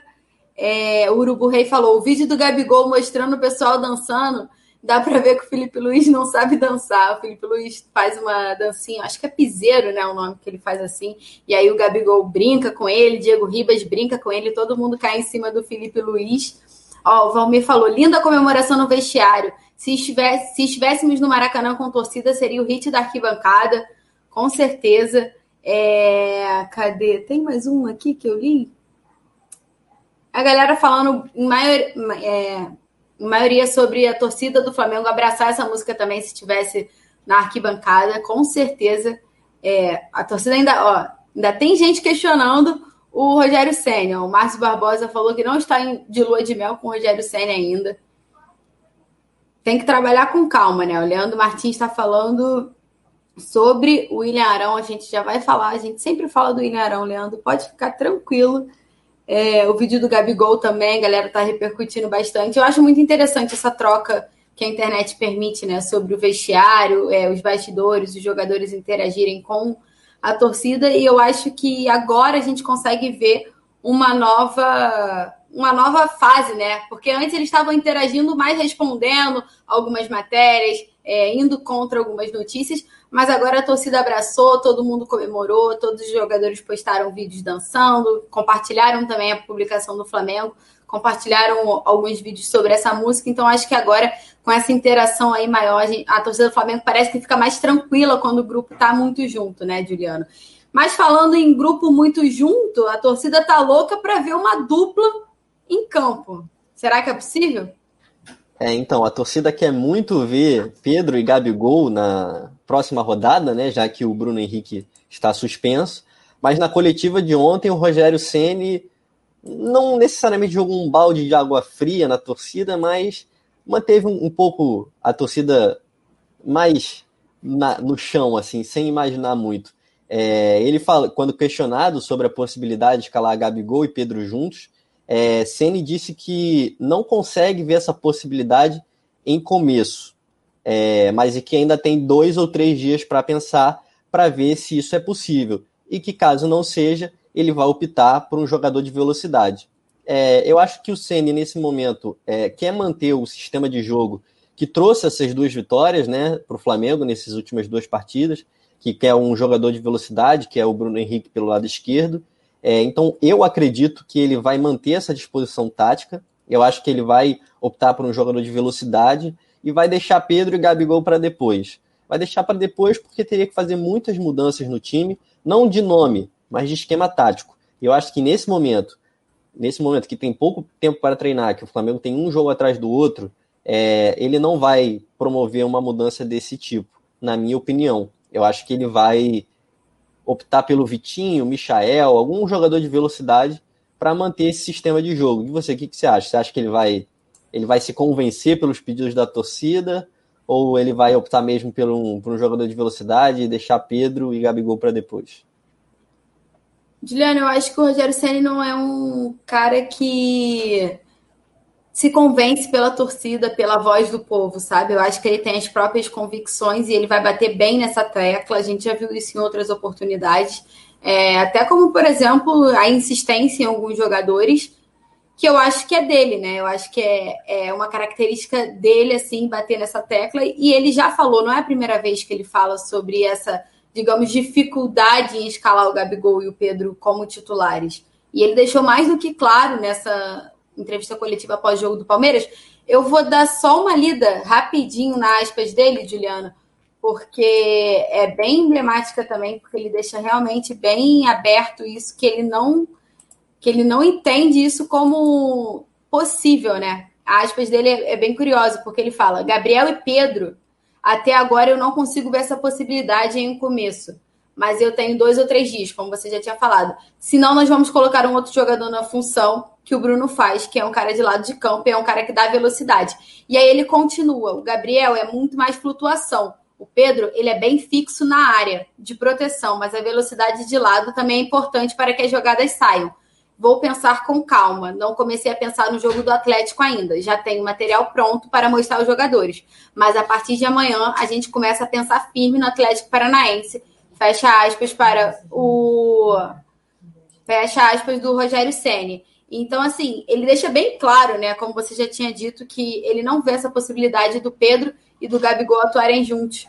É, o Urubu Rei falou: o vídeo do Gabigol mostrando o pessoal dançando. Dá para ver que o Felipe Luiz não sabe dançar. O Felipe Luiz faz uma dancinha, acho que é piseiro, né? O nome que ele faz assim. E aí o Gabigol brinca com ele, Diego Ribas brinca com ele, todo mundo cai em cima do Felipe Luiz. Ó, o Valmir falou: linda comemoração no vestiário. Se, estivesse, se estivéssemos no Maracanã com torcida, seria o hit da arquibancada com certeza. É... Cadê? Tem mais um aqui que eu li? A galera falando maior... é... maioria sobre a torcida do Flamengo abraçar essa música também se estivesse na arquibancada, com certeza. É... A torcida ainda, ó, ainda tem gente questionando o Rogério Senna. O Márcio Barbosa falou que não está de lua de mel com o Rogério Senna ainda. Tem que trabalhar com calma, né? O Leandro Martins está falando Sobre o William Arão, a gente já vai falar, a gente sempre fala do William Arão, Leandro, pode ficar tranquilo. É, o vídeo do Gabigol também, a galera tá repercutindo bastante. Eu acho muito interessante essa troca que a internet permite, né, sobre o vestiário, é, os bastidores, os jogadores interagirem com a torcida, e eu acho que agora a gente consegue ver uma nova uma nova fase, né? Porque antes eles estavam interagindo mais respondendo algumas matérias, é, indo contra algumas notícias, mas agora a torcida abraçou, todo mundo comemorou, todos os jogadores postaram vídeos dançando, compartilharam também a publicação do Flamengo compartilharam alguns vídeos sobre essa música, então acho que agora, com essa interação aí maior, a torcida do Flamengo parece que fica mais tranquila quando o grupo tá muito junto, né, Juliano? Mas falando em grupo muito junto, a torcida tá louca para ver uma dupla em campo. Será que é possível? É, então, a torcida quer muito ver Pedro e Gabigol na próxima rodada, né? Já que o Bruno Henrique está suspenso. Mas na coletiva de ontem, o Rogério Ceni não necessariamente jogou um balde de água fria na torcida, mas manteve um, um pouco a torcida mais na, no chão, assim, sem imaginar muito. É, ele fala, quando questionado sobre a possibilidade de escalar Gabigol e Pedro juntos, é, disse que não consegue ver essa possibilidade em começo, é, mas que ainda tem dois ou três dias para pensar para ver se isso é possível e que caso não seja, ele vai optar por um jogador de velocidade. É, eu acho que o Ceni nesse momento é, quer manter o sistema de jogo que trouxe essas duas vitórias, né, para o Flamengo nessas últimas duas partidas, que quer um jogador de velocidade, que é o Bruno Henrique pelo lado esquerdo. É, então eu acredito que ele vai manter essa disposição tática. Eu acho que ele vai optar por um jogador de velocidade e vai deixar Pedro e Gabigol para depois. Vai deixar para depois porque teria que fazer muitas mudanças no time, não de nome, mas de esquema tático. Eu acho que nesse momento, nesse momento que tem pouco tempo para treinar, que o Flamengo tem um jogo atrás do outro, é, ele não vai promover uma mudança desse tipo, na minha opinião. Eu acho que ele vai optar pelo Vitinho, Michael, algum jogador de velocidade para manter esse sistema de jogo. E você, o que, que você acha? Você acha que ele vai, ele vai se convencer pelos pedidos da torcida? Ou ele vai optar mesmo por um, por um jogador de velocidade e deixar Pedro e Gabigol para depois? Juliano, eu acho que o Rogério Senna não é um cara que se convence pela torcida, pela voz do povo, sabe? Eu acho que ele tem as próprias convicções e ele vai bater bem nessa tecla. A gente já viu isso em outras oportunidades. É, até como, por exemplo, a insistência em alguns jogadores, que eu acho que é dele, né? Eu acho que é, é uma característica dele, assim, bater nessa tecla. E ele já falou, não é a primeira vez que ele fala sobre essa digamos, dificuldade em escalar o Gabigol e o Pedro como titulares. E ele deixou mais do que claro nessa entrevista coletiva pós-jogo do Palmeiras. Eu vou dar só uma lida rapidinho na aspas dele, Juliana, porque é bem emblemática também, porque ele deixa realmente bem aberto isso, que ele não que ele não entende isso como possível, né? A aspas dele é, é bem curiosa, porque ele fala: Gabriel e Pedro até agora eu não consigo ver essa possibilidade em um começo. Mas eu tenho dois ou três dias, como você já tinha falado. Senão, nós vamos colocar um outro jogador na função que o Bruno faz, que é um cara de lado de campo, é um cara que dá velocidade. E aí ele continua. O Gabriel é muito mais flutuação. O Pedro, ele é bem fixo na área de proteção, mas a velocidade de lado também é importante para que as jogadas saiam. Vou pensar com calma. Não comecei a pensar no jogo do Atlético ainda. Já tenho material pronto para mostrar aos jogadores. Mas a partir de amanhã a gente começa a pensar firme no Atlético Paranaense. Fecha aspas para o. Fecha aspas do Rogério Ceni. Então, assim, ele deixa bem claro, né? Como você já tinha dito, que ele não vê essa possibilidade do Pedro e do Gabigol atuarem juntos.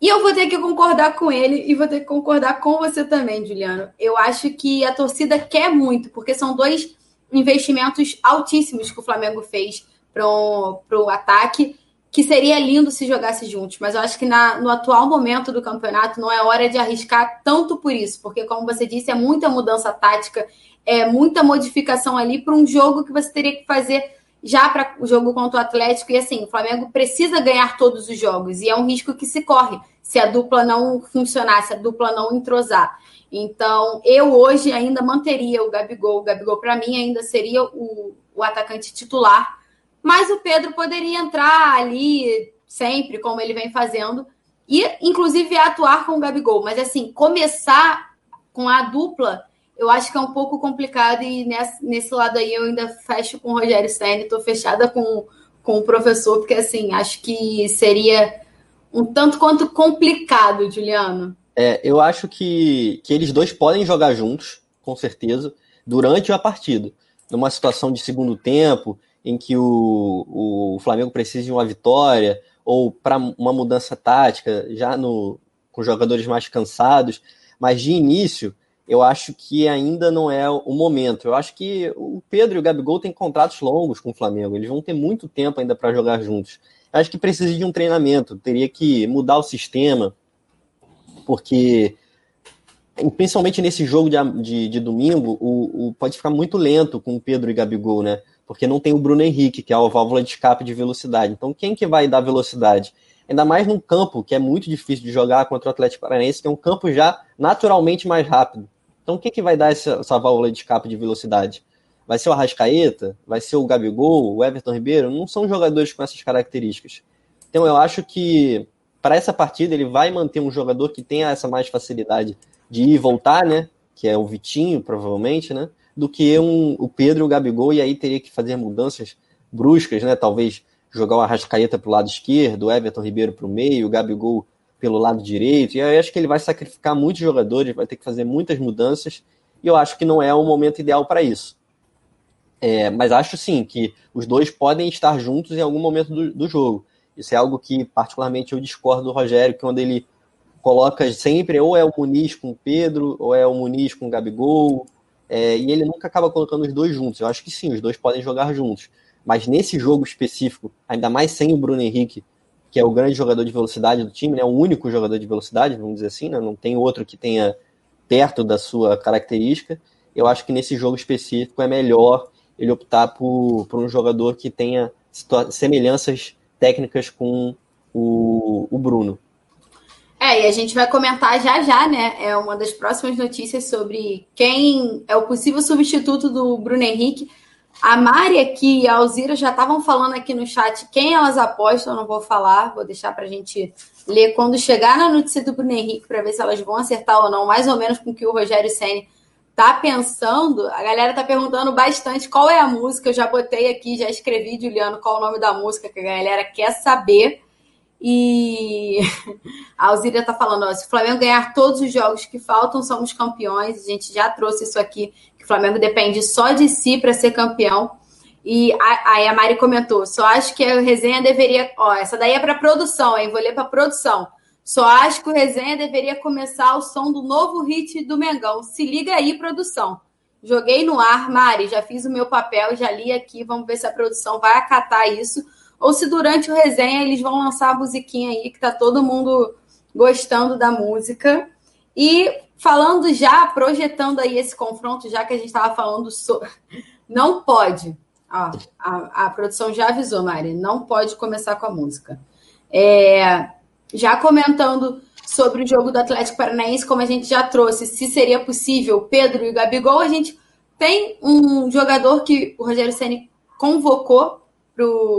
E eu vou ter que concordar com ele e vou ter que concordar com você também, Juliano. Eu acho que a torcida quer muito, porque são dois investimentos altíssimos que o Flamengo fez para o ataque, que seria lindo se jogasse juntos. Mas eu acho que na, no atual momento do campeonato não é hora de arriscar tanto por isso, porque, como você disse, é muita mudança tática, é muita modificação ali para um jogo que você teria que fazer já para o jogo contra o Atlético. E assim, o Flamengo precisa ganhar todos os jogos. E é um risco que se corre se a dupla não funcionar, se a dupla não entrosar. Então, eu hoje ainda manteria o Gabigol. O Gabigol, para mim, ainda seria o, o atacante titular. Mas o Pedro poderia entrar ali sempre, como ele vem fazendo. E, inclusive, atuar com o Gabigol. Mas, assim, começar com a dupla eu acho que é um pouco complicado e nesse, nesse lado aí eu ainda fecho com o Rogério Senna, estou fechada com, com o professor, porque assim, acho que seria um tanto quanto complicado, Juliano. É, eu acho que, que eles dois podem jogar juntos, com certeza, durante a partida. Numa situação de segundo tempo, em que o, o Flamengo precisa de uma vitória, ou para uma mudança tática, já no, com jogadores mais cansados, mas de início eu acho que ainda não é o momento. Eu acho que o Pedro e o Gabigol têm contratos longos com o Flamengo. Eles vão ter muito tempo ainda para jogar juntos. Eu acho que precisa de um treinamento. Teria que mudar o sistema, porque principalmente nesse jogo de, de, de domingo, o, o, pode ficar muito lento com o Pedro e Gabigol, né? Porque não tem o Bruno Henrique, que é a válvula de escape de velocidade. Então, quem que vai dar velocidade? Ainda mais num campo que é muito difícil de jogar contra o Atlético Paranaense, que é um campo já naturalmente mais rápido. Então, o que, que vai dar essa, essa válvula de escape de velocidade? Vai ser o Arrascaeta? Vai ser o Gabigol? O Everton Ribeiro? Não são jogadores com essas características. Então, eu acho que para essa partida ele vai manter um jogador que tenha essa mais facilidade de ir e voltar, né? Que é o Vitinho, provavelmente, né? Do que um, o Pedro e o Gabigol, e aí teria que fazer mudanças bruscas, né? Talvez jogar o Arrascaeta para o lado esquerdo, o Everton Ribeiro para o meio, o Gabigol pelo lado direito. E aí acho que ele vai sacrificar muitos jogadores, vai ter que fazer muitas mudanças, e eu acho que não é o momento ideal para isso. É, mas acho sim que os dois podem estar juntos em algum momento do, do, jogo. Isso é algo que, particularmente, eu discordo do Rogério, que quando ele coloca sempre ou é o Muniz com o Pedro, ou é o Muniz com o Gabigol, é, e ele nunca acaba colocando os dois juntos. Eu acho que sim, os dois podem jogar juntos. Mas nesse jogo específico, ainda mais sem o Bruno Henrique, que é o grande jogador de velocidade do time, né? O único jogador de velocidade, vamos dizer assim, né? Não tem outro que tenha perto da sua característica. Eu acho que nesse jogo específico é melhor ele optar por, por um jogador que tenha semelhanças técnicas com o, o Bruno. É, e a gente vai comentar já já, né? É uma das próximas notícias sobre quem é o possível substituto do Bruno Henrique. A Mari aqui e a Alzira já estavam falando aqui no chat quem elas apostam, não vou falar, vou deixar para a gente ler quando chegar na notícia do Bruno Henrique para ver se elas vão acertar ou não, mais ou menos com o que o Rogério Senni tá pensando. A galera tá perguntando bastante qual é a música, eu já botei aqui, já escrevi, Juliano, qual é o nome da música que a galera quer saber. E a Alzira tá falando, ó, se o Flamengo ganhar todos os jogos que faltam, somos campeões. A gente já trouxe isso aqui Flamengo depende só de si para ser campeão. E aí a, Mari comentou: só acho que a resenha deveria. Ó, essa daí é para produção, hein? Vou ler para produção. Só acho que o resenha deveria começar o som do novo hit do Mengão. Se liga aí, produção. Joguei no ar, Mari, já fiz o meu papel, já li aqui. Vamos ver se a produção vai acatar isso. Ou se durante o resenha eles vão lançar a musiquinha aí, que tá todo mundo gostando da música. E falando já, projetando aí esse confronto, já que a gente estava falando sobre. Não pode. Ó, a, a, produção já avisou, Mari, não pode começar com a música. É, já comentando sobre o jogo do Atlético Paranaense, como a gente já trouxe, se seria possível Pedro e Gabigol, a gente tem um jogador que o Rogério Ceni convocou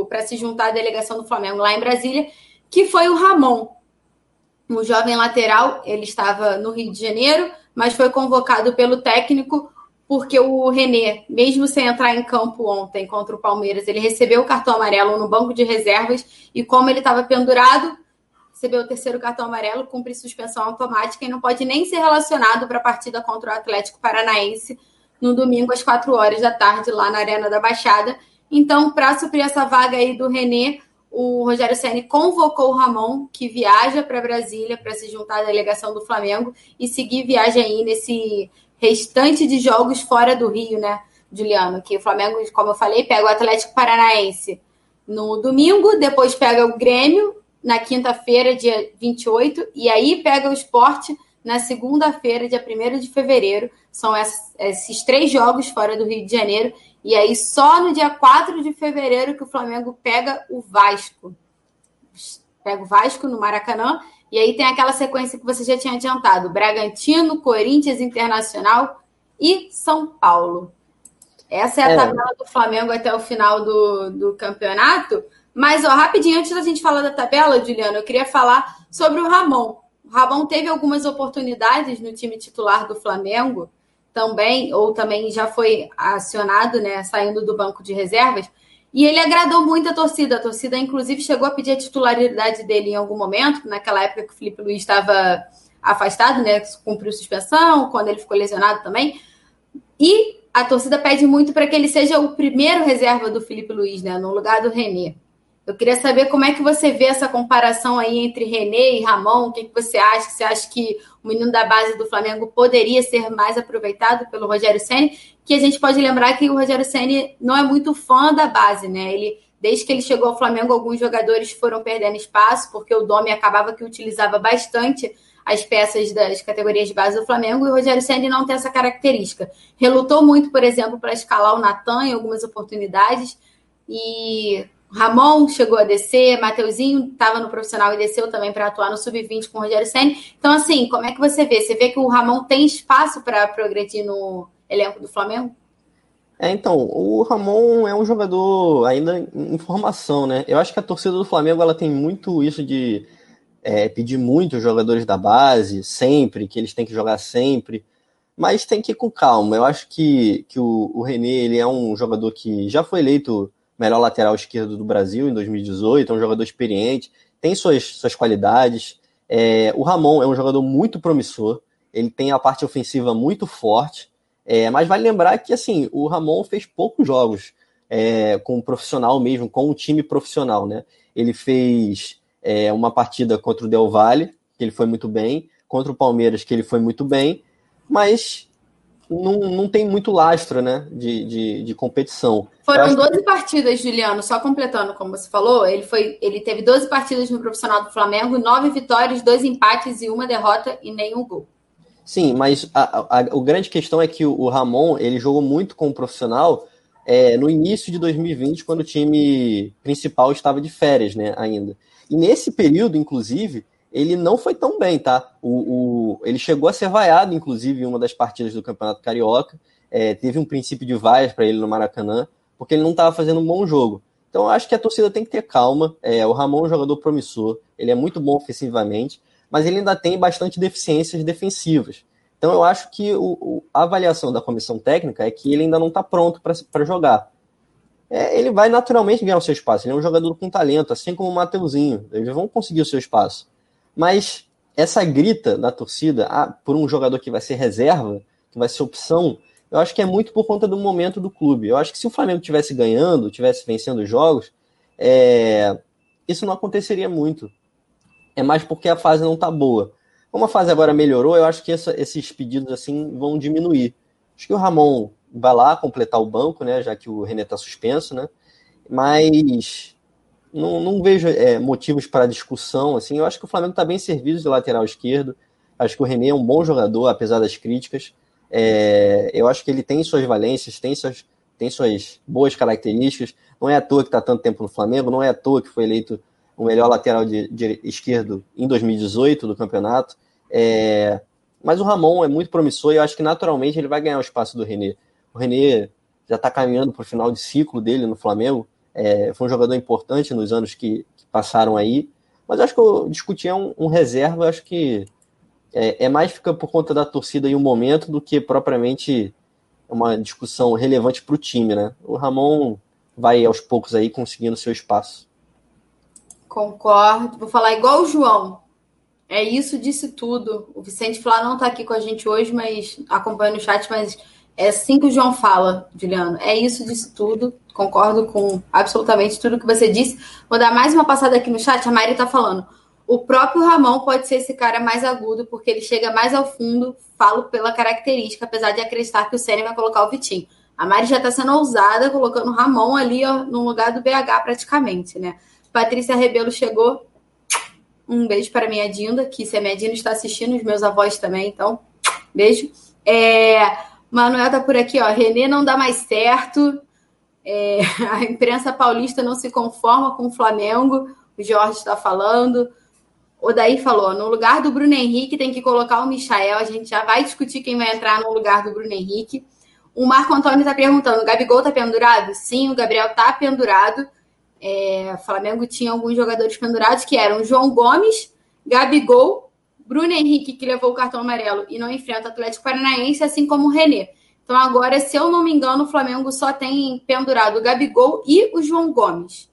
para se juntar à delegação do Flamengo lá em Brasília, que foi o Ramon o jovem lateral, ele estava no Rio de Janeiro, mas foi convocado pelo técnico porque o René, mesmo sem entrar em campo ontem contra o Palmeiras, ele recebeu o cartão amarelo no banco de reservas e como ele estava pendurado, recebeu o terceiro cartão amarelo, cumpre suspensão automática e não pode nem ser relacionado para a partida contra o Atlético Paranaense no domingo às quatro horas da tarde lá na Arena da Baixada. Então, para suprir essa vaga aí do René, o Rogério Ceni convocou o Ramon, que viaja para Brasília para se juntar à delegação do Flamengo e seguir viagem aí nesse restante de jogos fora do Rio, né, Juliano? Que o Flamengo, como eu falei, pega o Atlético Paranaense no domingo, depois pega o Grêmio na quinta-feira, dia 28, e aí pega o esporte na segunda-feira, dia 1 de fevereiro. São esses três jogos fora do Rio de Janeiro. E aí, só no dia 4 de fevereiro que o Flamengo pega o Vasco. Pega o Vasco no Maracanã. E aí tem aquela sequência que você já tinha adiantado: Bragantino, Corinthians Internacional e São Paulo. Essa é a é. tabela do Flamengo até o final do, do campeonato. Mas, ó, rapidinho, antes da gente falar da tabela, Juliano, eu queria falar sobre o Ramon. O Ramon teve algumas oportunidades no time titular do Flamengo também, ou também já foi acionado, né, saindo do banco de reservas, e ele agradou muito a torcida. A torcida, inclusive, chegou a pedir a titularidade dele em algum momento, naquela época que o Felipe Luiz estava afastado, né, cumpriu suspensão, quando ele ficou lesionado também. E a torcida pede muito para que ele seja o primeiro reserva do Felipe Luiz, né, no lugar do René. Eu queria saber como é que você vê essa comparação aí entre René e Ramon. O que, que você acha? Você acha que o menino da base do Flamengo poderia ser mais aproveitado pelo Rogério Ceni? Que a gente pode lembrar que o Rogério Ceni não é muito fã da base, né? Ele desde que ele chegou ao Flamengo, alguns jogadores foram perdendo espaço, porque o Domi acabava que utilizava bastante as peças das categorias de base do Flamengo, e o Rogério Ceni não tem essa característica. Relutou muito, por exemplo, para escalar o Natan em algumas oportunidades, e Ramon chegou a descer, Mateuzinho estava no profissional e desceu também para atuar no sub-20 com o Rogério Senni. Então, assim, como é que você vê? Você vê que o Ramon tem espaço para progredir no elenco do Flamengo? É, então, o Ramon é um jogador ainda em formação, né? Eu acho que a torcida do Flamengo ela tem muito isso de é, pedir muito os jogadores da base, sempre, que eles têm que jogar sempre, mas tem que ir com calma. Eu acho que, que o, o René ele é um jogador que já foi eleito melhor lateral esquerdo do Brasil em 2018, é um jogador experiente, tem suas, suas qualidades. É, o Ramon é um jogador muito promissor, ele tem a parte ofensiva muito forte, é, mas vale lembrar que assim o Ramon fez poucos jogos é, com o profissional mesmo, com o time profissional, né? Ele fez é, uma partida contra o Del Valle, que ele foi muito bem, contra o Palmeiras, que ele foi muito bem, mas não, não tem muito lastro né, de, de, de competição. Foram 12 que... partidas, Juliano, só completando, como você falou, ele, foi, ele teve 12 partidas no profissional do Flamengo, 9 vitórias, 2 empates e uma derrota e nenhum gol. Sim, mas a, a, a grande questão é que o, o Ramon ele jogou muito com o profissional é, no início de 2020, quando o time principal estava de férias né, ainda. E nesse período, inclusive, ele não foi tão bem, tá? O, o, ele chegou a ser vaiado, inclusive, em uma das partidas do Campeonato Carioca. É, teve um princípio de vaias para ele no Maracanã, porque ele não estava fazendo um bom jogo. Então, eu acho que a torcida tem que ter calma. É, o Ramon é um jogador promissor, ele é muito bom ofensivamente, mas ele ainda tem bastante deficiências defensivas. Então, eu acho que o, a avaliação da comissão técnica é que ele ainda não está pronto para jogar. É, ele vai naturalmente ganhar o seu espaço. Ele é um jogador com talento, assim como o Mateuzinho. Eles vão conseguir o seu espaço. Mas essa grita da torcida ah, por um jogador que vai ser reserva, que vai ser opção, eu acho que é muito por conta do momento do clube. Eu acho que se o Flamengo tivesse ganhando, tivesse vencendo os jogos, é... isso não aconteceria muito. É mais porque a fase não está boa. Como a fase agora melhorou, eu acho que essa, esses pedidos assim vão diminuir. Acho que o Ramon vai lá completar o banco, né, já que o René está suspenso, né? Mas não, não vejo é, motivos para discussão. Assim, eu acho que o Flamengo está bem servido de lateral esquerdo. Acho que o René é um bom jogador, apesar das críticas. É, eu acho que ele tem suas valências, tem suas, tem suas boas características. Não é à toa que está tanto tempo no Flamengo, não é à toa que foi eleito o melhor lateral de, de esquerdo em 2018 do campeonato. É, mas o Ramon é muito promissor e eu acho que naturalmente ele vai ganhar o espaço do René. O René já está caminhando para o final de ciclo dele no Flamengo. É, foi um jogador importante nos anos que, que, passaram aí. Mas acho que eu discutir é um, um reserva, acho que é, é, mais fica por conta da torcida e o momento do que propriamente uma discussão relevante para o time, né? O Ramon vai aos poucos aí conseguindo seu espaço. Concordo. Vou falar igual o João. É isso, disse tudo. O Vicente Flá não está aqui com a gente hoje, mas acompanha no chat, mas é assim que o João fala, Juliano. É isso, disse tudo. Concordo com absolutamente tudo que você disse. Vou dar mais uma passada aqui no chat. A Mari está falando. O próprio Ramon pode ser esse cara mais agudo, porque ele chega mais ao fundo, falo pela característica, apesar de acreditar que o Ceni vai colocar o Vitinho. A Mari já está sendo ousada, colocando o Ramon ali ó, no lugar do BH praticamente, né? Patrícia Rebelo chegou. Um beijo para minha Dinda, que se a minha Dinda está assistindo, os meus avós também, então, beijo. É, Manuel tá por aqui, ó. Renê não dá mais certo. É, a imprensa paulista não se conforma com o Flamengo. O Jorge está falando. O Daí falou: no lugar do Bruno Henrique tem que colocar o Michael. A gente já vai discutir quem vai entrar no lugar do Bruno Henrique. O Marco Antônio está perguntando: o Gabigol está pendurado? Sim, o Gabriel está pendurado. É, o Flamengo tinha alguns jogadores pendurados que eram João Gomes, Gabigol Bruno Henrique, que levou o cartão amarelo e não enfrenta o Atlético Paranaense, assim como o René. Então, agora, se eu não me engano, o Flamengo só tem pendurado o Gabigol e o João Gomes.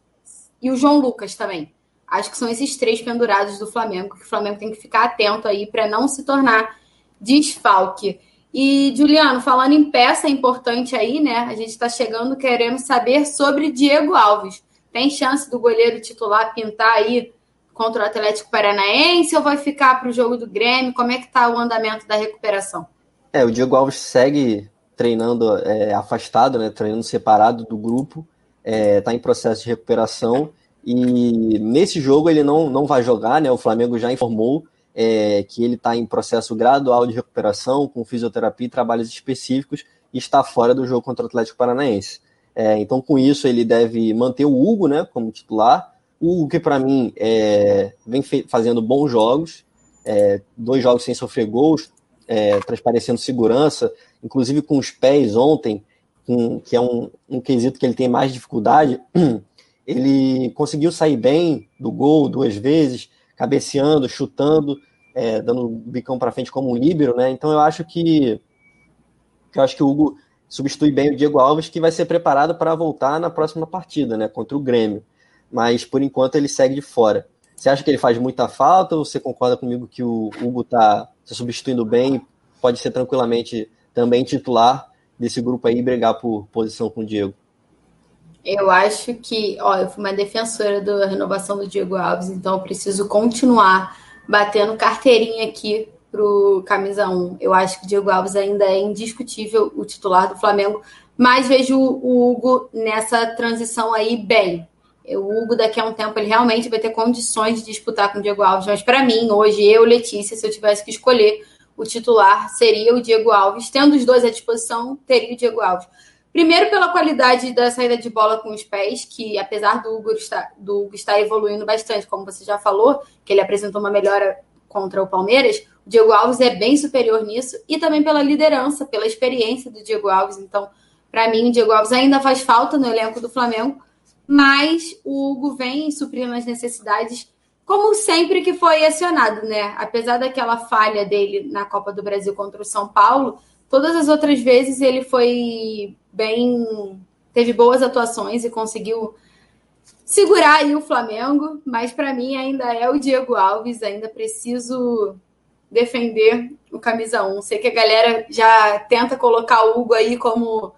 E o João Lucas também. Acho que são esses três pendurados do Flamengo, que o Flamengo tem que ficar atento aí para não se tornar desfalque. E, Juliano, falando em peça importante aí, né? A gente está chegando querendo saber sobre Diego Alves. Tem chance do goleiro titular pintar aí contra o Atlético Paranaense ou vai ficar para o jogo do Grêmio? Como é que está o andamento da recuperação? É, o Diego Alves segue treinando é, afastado, né, treinando separado do grupo, está é, tá em processo de recuperação e nesse jogo ele não, não vai jogar, né, o Flamengo já informou é, que ele está em processo gradual de recuperação, com fisioterapia e trabalhos específicos, e está fora do jogo contra o Atlético Paranaense. É, então, com isso, ele deve manter o Hugo né, como titular. O que para mim é, vem fazendo bons jogos, é, dois jogos sem sofrer gols, é, transparecendo segurança, inclusive com os pés ontem, com, que é um, um quesito que ele tem mais dificuldade. Ele conseguiu sair bem do gol duas vezes, cabeceando, chutando, é, dando bicão para frente como um líbero, né? Então eu acho que eu acho que o Hugo substitui bem o Diego Alves, que vai ser preparado para voltar na próxima partida, né, contra o Grêmio. Mas por enquanto ele segue de fora. Você acha que ele faz muita falta ou você concorda comigo que o Hugo está se substituindo bem, pode ser tranquilamente também titular desse grupo aí e brigar por posição com o Diego? Eu acho que, ó, eu fui uma defensora da renovação do Diego Alves, então eu preciso continuar batendo carteirinha aqui pro camisa 1. Eu acho que o Diego Alves ainda é indiscutível o titular do Flamengo, mas vejo o Hugo nessa transição aí bem. O Hugo, daqui a um tempo, ele realmente vai ter condições de disputar com o Diego Alves. Mas, para mim, hoje, eu, Letícia, se eu tivesse que escolher o titular, seria o Diego Alves. Tendo os dois à disposição, teria o Diego Alves. Primeiro, pela qualidade da saída de bola com os pés, que apesar do Hugo estar, do Hugo estar evoluindo bastante, como você já falou, que ele apresentou uma melhora contra o Palmeiras, o Diego Alves é bem superior nisso, e também pela liderança, pela experiência do Diego Alves. Então, para mim, o Diego Alves ainda faz falta no elenco do Flamengo, mas o Hugo vem suprindo as necessidades, como sempre que foi acionado, né? Apesar daquela falha dele na Copa do Brasil contra o São Paulo, todas as outras vezes ele foi bem. teve boas atuações e conseguiu segurar aí o Flamengo, mas para mim ainda é o Diego Alves, ainda preciso defender o camisa 1. Sei que a galera já tenta colocar o Hugo aí como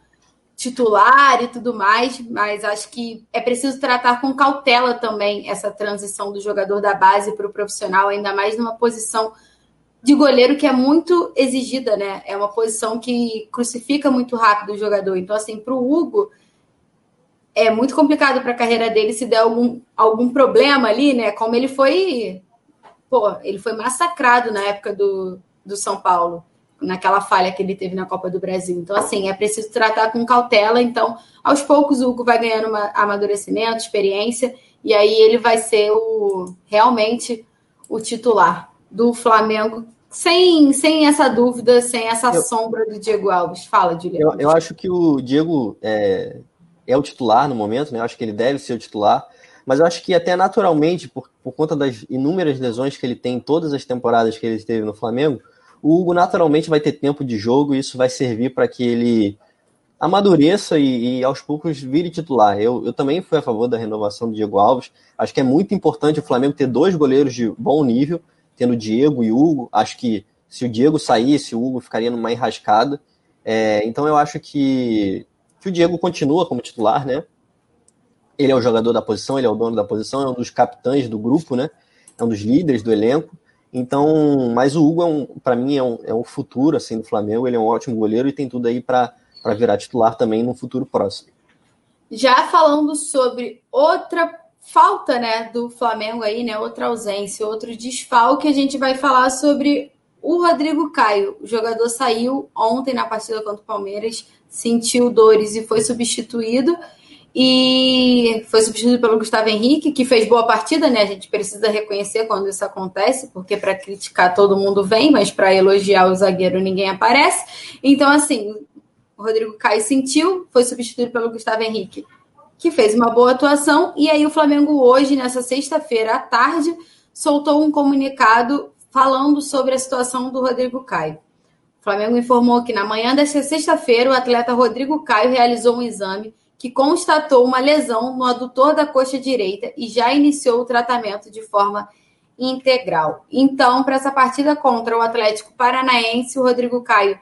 titular e tudo mais, mas acho que é preciso tratar com cautela também essa transição do jogador da base para o profissional, ainda mais numa posição de goleiro que é muito exigida, né? É uma posição que crucifica muito rápido o jogador. Então, assim, para o Hugo é muito complicado para a carreira dele se der algum, algum problema ali, né? Como ele foi. Pô, ele foi massacrado na época do, do São Paulo naquela falha que ele teve na Copa do Brasil. Então, assim, é preciso tratar com cautela. Então, aos poucos, o Hugo vai ganhando uma, amadurecimento, experiência, e aí ele vai ser o realmente o titular do Flamengo, sem, sem essa dúvida, sem essa eu, sombra do Diego Alves. Fala, Diego. Eu, eu acho que o Diego é, é o titular no momento, né? Eu acho que ele deve ser o titular. Mas eu acho que até naturalmente, por, por conta das inúmeras lesões que ele tem em todas as temporadas que ele teve no Flamengo, o Hugo naturalmente vai ter tempo de jogo e isso vai servir para que ele amadureça e, e, aos poucos vire titular. Eu, eu também fui a favor da renovação do Diego Alves. Acho que é muito importante o Flamengo ter dois goleiros de bom nível, tendo Diego e Hugo. Acho que se o Diego saísse, o Hugo ficaria numa enrascada. É, então eu acho que, que o Diego continua como titular, né? Ele é o jogador da posição, ele é o dono da posição, é um dos capitães do grupo, né? É um dos líderes do elenco. Então, mas o Hugo, é um, para mim, é um, é um futuro assim, do Flamengo. Ele é um ótimo goleiro e tem tudo aí para virar titular também no futuro próximo. Já falando sobre outra falta né, do Flamengo aí, né, outra ausência, outro desfalque, a gente vai falar sobre o Rodrigo Caio. O jogador saiu ontem na partida contra o Palmeiras, sentiu dores e foi substituído e foi substituído pelo Gustavo Henrique, que fez boa partida, né? A gente precisa reconhecer quando isso acontece, porque para criticar todo mundo vem, mas para elogiar o zagueiro ninguém aparece. Então, assim, o Rodrigo Caio sentiu, foi substituído pelo Gustavo Henrique, que fez uma boa atuação. E aí, o Flamengo, hoje, nessa sexta-feira à tarde, soltou um comunicado falando sobre a situação do Rodrigo Caio. O Flamengo informou que na manhã desta sexta-feira, o atleta Rodrigo Caio realizou um exame que constatou uma lesão no adutor da coxa direita e já iniciou o tratamento de forma integral. Então, para essa partida contra o Atlético Paranaense, o Rodrigo Caio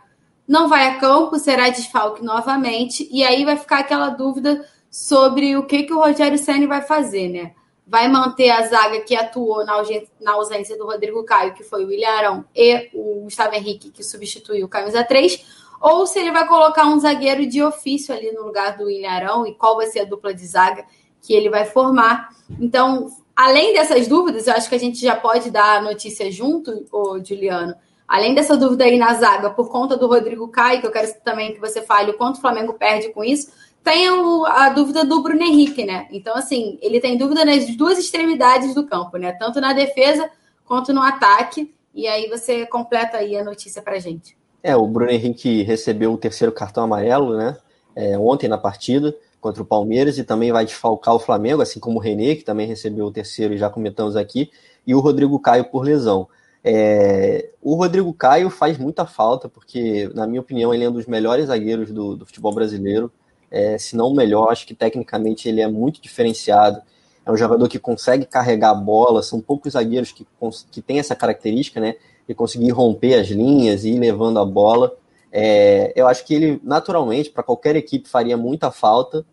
não vai a campo, será desfalque novamente, e aí vai ficar aquela dúvida sobre o que, que o Rogério Senna vai fazer, né? Vai manter a zaga que atuou na ausência, na ausência do Rodrigo Caio, que foi o William Arão, e o Gustavo Henrique, que substituiu o camisa 3, ou se ele vai colocar um zagueiro de ofício ali no lugar do William Arão e qual vai ser a dupla de zaga que ele vai formar. Então, além dessas dúvidas, eu acho que a gente já pode dar a notícia junto, ô Juliano. Além dessa dúvida aí na zaga, por conta do Rodrigo Caio, que eu quero também que você fale o quanto o Flamengo perde com isso, tem o, a dúvida do Bruno Henrique, né? Então, assim, ele tem dúvida nas duas extremidades do campo, né? Tanto na defesa quanto no ataque. E aí você completa aí a notícia pra gente. É, o Bruno Henrique recebeu o terceiro cartão amarelo, né? É, ontem na partida contra o Palmeiras e também vai desfalcar o Flamengo, assim como o René, que também recebeu o terceiro e já comentamos aqui, e o Rodrigo Caio por lesão. É, o Rodrigo Caio faz muita falta, porque, na minha opinião, ele é um dos melhores zagueiros do, do futebol brasileiro, é, se não o melhor, acho que tecnicamente ele é muito diferenciado. É um jogador que consegue carregar a bola, são poucos zagueiros que, que têm essa característica, né? De conseguir romper as linhas e ir levando a bola. É, eu acho que ele, naturalmente, para qualquer equipe, faria muita falta.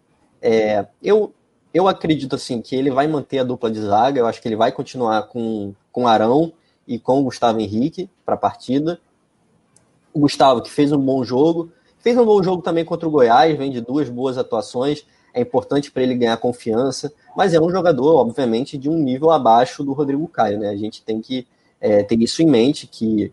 É, eu, eu acredito assim que ele vai manter a dupla de zaga, eu acho que ele vai continuar com, com Arão e com Gustavo Henrique para a partida. O Gustavo, que fez um bom jogo, fez um bom jogo também contra o Goiás, vem de duas boas atuações, é importante para ele ganhar confiança, mas é um jogador, obviamente, de um nível abaixo do Rodrigo Caio, né? A gente tem que é, ter isso em mente, que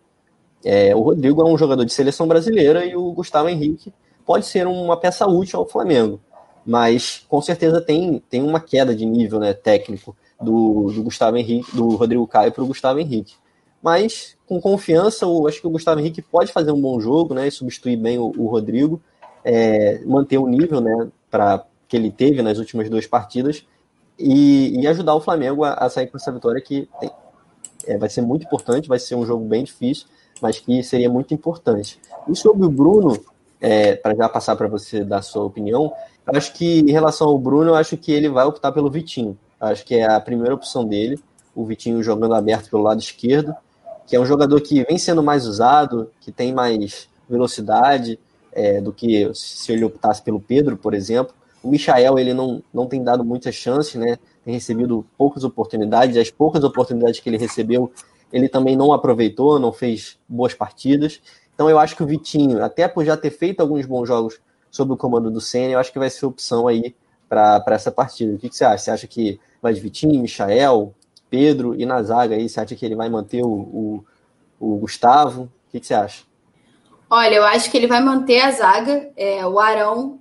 é, o Rodrigo é um jogador de seleção brasileira e o Gustavo Henrique pode ser uma peça útil ao Flamengo, mas com certeza tem, tem uma queda de nível né, técnico do, do Gustavo Henrique, do Rodrigo Caio para o Gustavo Henrique. Mas com confiança, eu acho que o Gustavo Henrique pode fazer um bom jogo, né? E substituir bem o, o Rodrigo, é, manter o nível, né? Para que ele teve nas últimas duas partidas e, e ajudar o Flamengo a, a, sair com essa vitória que tem, é, vai ser muito importante, vai ser um jogo bem difícil, mas que seria muito importante. E sobre o Bruno, é, para já passar para você dar sua opinião, eu acho que em relação ao Bruno, eu acho que ele vai optar pelo Vitinho. Eu acho que é a primeira opção dele, o Vitinho jogando aberto pelo lado esquerdo que é um jogador que vem sendo mais usado, que tem mais velocidade é, do que se ele optasse pelo Pedro, por exemplo. O Michael ele não, não tem dado muitas chances, né? Tem recebido poucas oportunidades. As poucas oportunidades que ele recebeu, ele também não aproveitou, não fez boas partidas. Então eu acho que o Vitinho, até por já ter feito alguns bons jogos sob o comando do Senna, eu acho que vai ser opção aí para essa partida. O que, que, você acha? Você acha que vai de Vitinho, Michael, Pedro e na zaga aí, você acha que ele vai manter o, o, o Gustavo? O que, que, você acha? Olha, eu acho que ele vai manter a zaga, é, o Arão.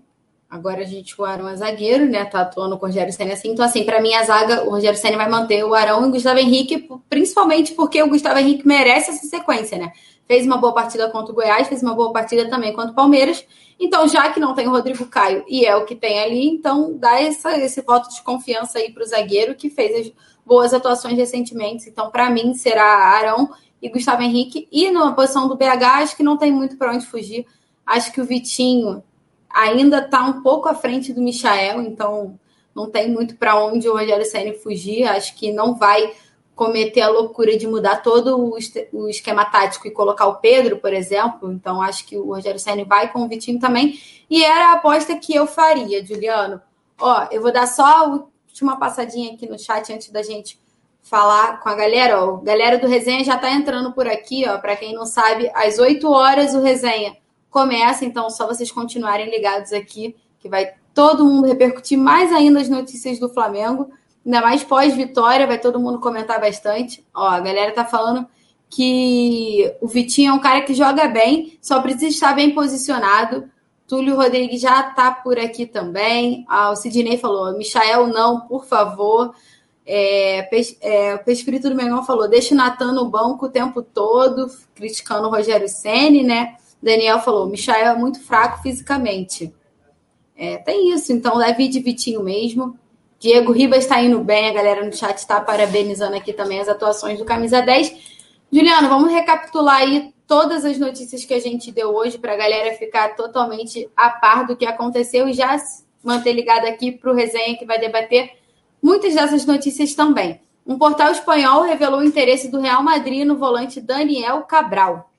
Agora a gente, o Arão é zagueiro, né? Tá atuando com o Rogério Senna assim. Então, assim, para mim a zaga, o Rogério Senna vai manter o Arão e o Gustavo Henrique, principalmente porque o Gustavo Henrique merece essa sequência, né? Fez uma boa partida contra o Goiás, fez uma boa partida também contra o Palmeiras. Então, já que não tem o Rodrigo Caio e é o que tem ali, então dá essa, esse voto de confiança aí para o zagueiro que fez as boas atuações recentemente. Então, para mim, será Arão e Gustavo Henrique. E na posição do BH, acho que não tem muito para onde fugir. Acho que o Vitinho ainda está um pouco à frente do Michael, então não tem muito para onde o Rogério Senna fugir. Acho que não vai cometer a loucura de mudar todo o esquema tático e colocar o Pedro, por exemplo. Então, acho que o Rogério Senna vai com o Vitinho também. E era a aposta que eu faria, Juliano. Ó, eu vou dar só uma passadinha aqui no chat antes da gente falar com a galera. Ó, galera do Resenha já está entrando por aqui, ó. Para quem não sabe, às 8 horas o Resenha começa, então só vocês continuarem ligados aqui, que vai todo mundo repercutir mais ainda as notícias do Flamengo. Ainda mais pós-vitória, vai todo mundo comentar bastante. Ó, a galera tá falando que o Vitinho é um cara que joga bem, só precisa estar bem posicionado. Túlio Rodrigues já tá por aqui também. Ah, o Sidney falou: Michael, não, por favor. É, é, o Espírito do Mengão falou: deixa o Natan no banco o tempo todo, criticando o Rogério Senni, né? Daniel falou: Michael é muito fraco fisicamente. É, tem isso, então leve de Vitinho mesmo. Diego Ribas está indo bem, a galera no chat está parabenizando aqui também as atuações do Camisa 10. Juliano, vamos recapitular aí todas as notícias que a gente deu hoje para a galera ficar totalmente a par do que aconteceu e já manter ligado aqui para o resenha que vai debater muitas dessas notícias também. Um portal espanhol revelou o interesse do Real Madrid no volante Daniel Cabral.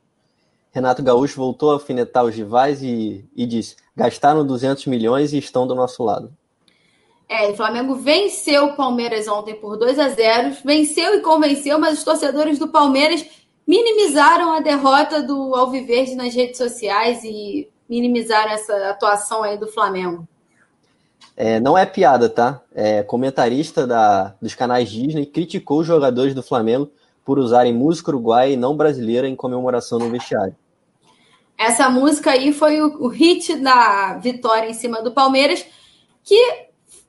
Renato Gaúcho voltou a alfinetar os rivais e, e disse: gastaram 200 milhões e estão do nosso lado. É, o Flamengo venceu o Palmeiras ontem por 2 a 0 venceu e convenceu, mas os torcedores do Palmeiras minimizaram a derrota do Alviverde nas redes sociais e minimizaram essa atuação aí do Flamengo. É, não é piada, tá? É, comentarista da, dos canais Disney criticou os jogadores do Flamengo por usarem música uruguaia e não brasileira em comemoração no vestiário. Essa música aí foi o, o hit da vitória em cima do Palmeiras, que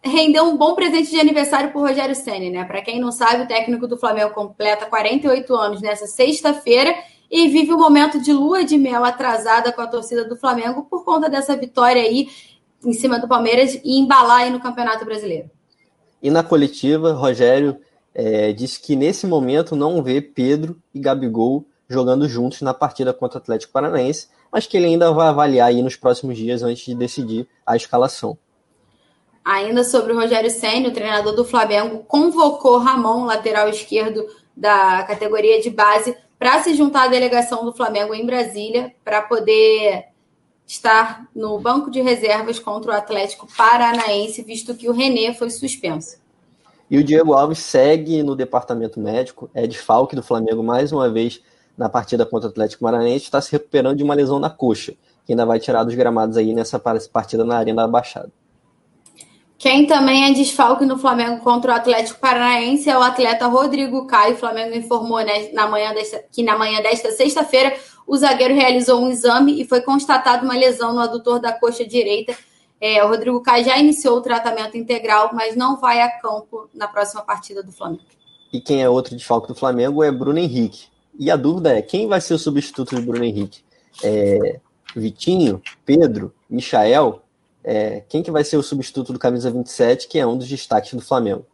rendeu um bom presente de aniversário para Rogério Senna, né? Para quem não sabe, o técnico do Flamengo completa 48 anos nessa sexta-feira e vive um momento de lua de mel atrasada com a torcida do Flamengo por conta dessa vitória aí em cima do Palmeiras e embalar aí no Campeonato Brasileiro. E na coletiva, Rogério é, disse que nesse momento não vê Pedro e Gabigol jogando juntos na partida contra o Atlético Paranaense, mas que ele ainda vai avaliar aí nos próximos dias antes de decidir a escalação. Ainda sobre o Rogério Senna, o treinador do Flamengo convocou Ramon, lateral esquerdo da categoria de base, para se juntar à delegação do Flamengo em Brasília, para poder estar no banco de reservas contra o Atlético Paranaense, visto que o René foi suspenso. E o Diego Alves segue no departamento médico, é desfalque do Flamengo mais uma vez na partida contra o Atlético Paranaense, está se recuperando de uma lesão na coxa, que ainda vai tirar dos gramados aí nessa partida na Arena da Baixada. Quem também é desfalque no Flamengo contra o Atlético Paranaense é o atleta Rodrigo Caio. O Flamengo informou né, na manhã desta, que na manhã desta sexta-feira o zagueiro realizou um exame e foi constatada uma lesão no adutor da coxa direita. É, o Rodrigo Caio já iniciou o tratamento integral, mas não vai a campo na próxima partida do Flamengo. E quem é outro desfalque do Flamengo é Bruno Henrique. E a dúvida é quem vai ser o substituto de Bruno Henrique? É, Vitinho, Pedro, Michael é, quem que vai ser o substituto do camisa 27, que é um dos destaques do Flamengo.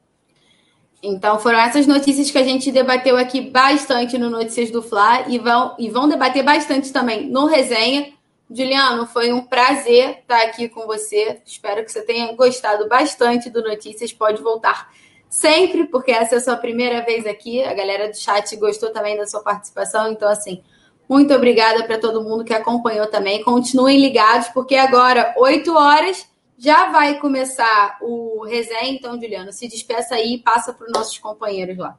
Então foram essas notícias que a gente debateu aqui bastante no Notícias do Fla e vão, e vão debater bastante também no resenha. Juliano, foi um prazer estar aqui com você. Espero que você tenha gostado bastante do Notícias. Pode voltar sempre, porque essa é a sua primeira vez aqui. A galera do chat gostou também da sua participação. Então, assim, muito obrigada para todo mundo que acompanhou também. Continuem ligados, porque agora, 8 horas, já vai começar o resenha. Então, Juliano, se despeça aí e passa para os nossos companheiros lá.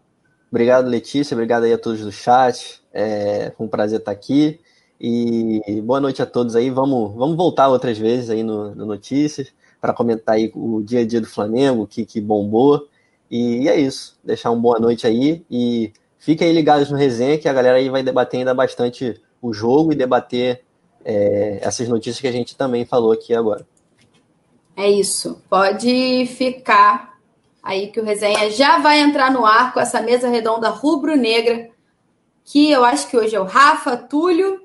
Obrigado, Letícia. Obrigado aí a todos do chat. É, foi um prazer estar aqui. E boa noite a todos aí. Vamos, vamos voltar outras vezes aí no, no Notícias para comentar aí o dia a dia do Flamengo, que, que bombou. E, é isso. Deixar uma boa noite aí. E Fiquem aí ligados no resenha, que a galera aí vai debater ainda bastante o jogo e debater é, essas notícias que a gente também falou aqui agora. É isso. Pode ficar aí que o resenha já vai entrar no ar com essa mesa redonda rubro-negra, que eu acho que hoje é o Rafa, Túlio.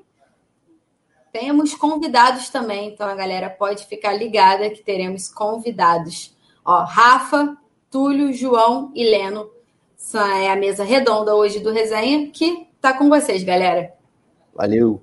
Temos convidados também, então a galera pode ficar ligada que teremos convidados. Ó, Rafa, Túlio, João e Leno essa é a mesa redonda hoje do Resenha, que tá com vocês, galera. Valeu!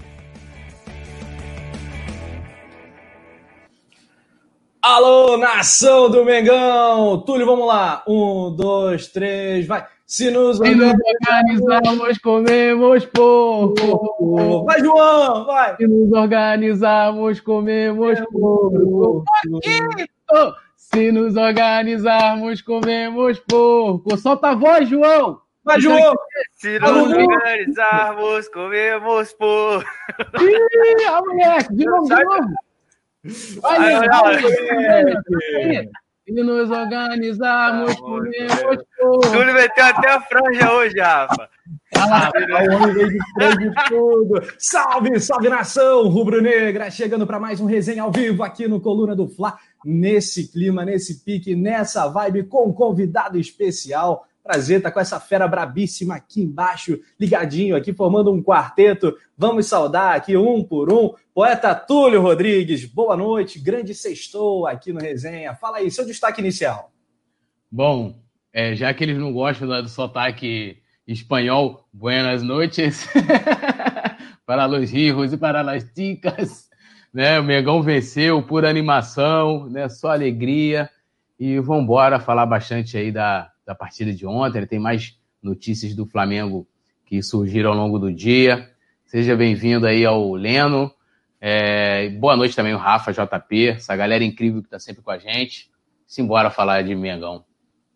Alô, nação do Mengão! Túlio, vamos lá. Um, dois, três, vai. Se nos organizarmos, comemos porco. Vai, João, vai. Se nos organizarmos, comemos porco. Se nos organizarmos, comemos porco. Solta a voz, João. Vai, João. Se nos organizarmos, comemos porco. Ih, a moleque, de novo, de novo. Olha, olha, e nos organizarmos, comemos Túlio meteu até a franja hoje, Rafa. Ah, tudo. Salve, salve nação rubro-negra, chegando para mais um resenha ao vivo aqui no Coluna do Fla, nesse clima, nesse pique, nessa vibe com um convidado especial. Prazer estar tá com essa fera brabíssima aqui embaixo, ligadinho aqui, formando um quarteto. Vamos saudar aqui um por um. Poeta Túlio Rodrigues, boa noite, grande sextou aqui no Resenha. Fala aí, seu destaque inicial. Bom, é, já que eles não gostam do sotaque espanhol, buenas noites para los hijos e para las ticas. Né? O Mengão venceu por animação, né? só alegria. E vamos embora falar bastante aí da, da partida de ontem. Tem mais notícias do Flamengo que surgiram ao longo do dia. Seja bem-vindo aí ao Leno. É, boa noite também, o Rafa, JP, essa galera incrível que está sempre com a gente. Simbora falar de Mengão.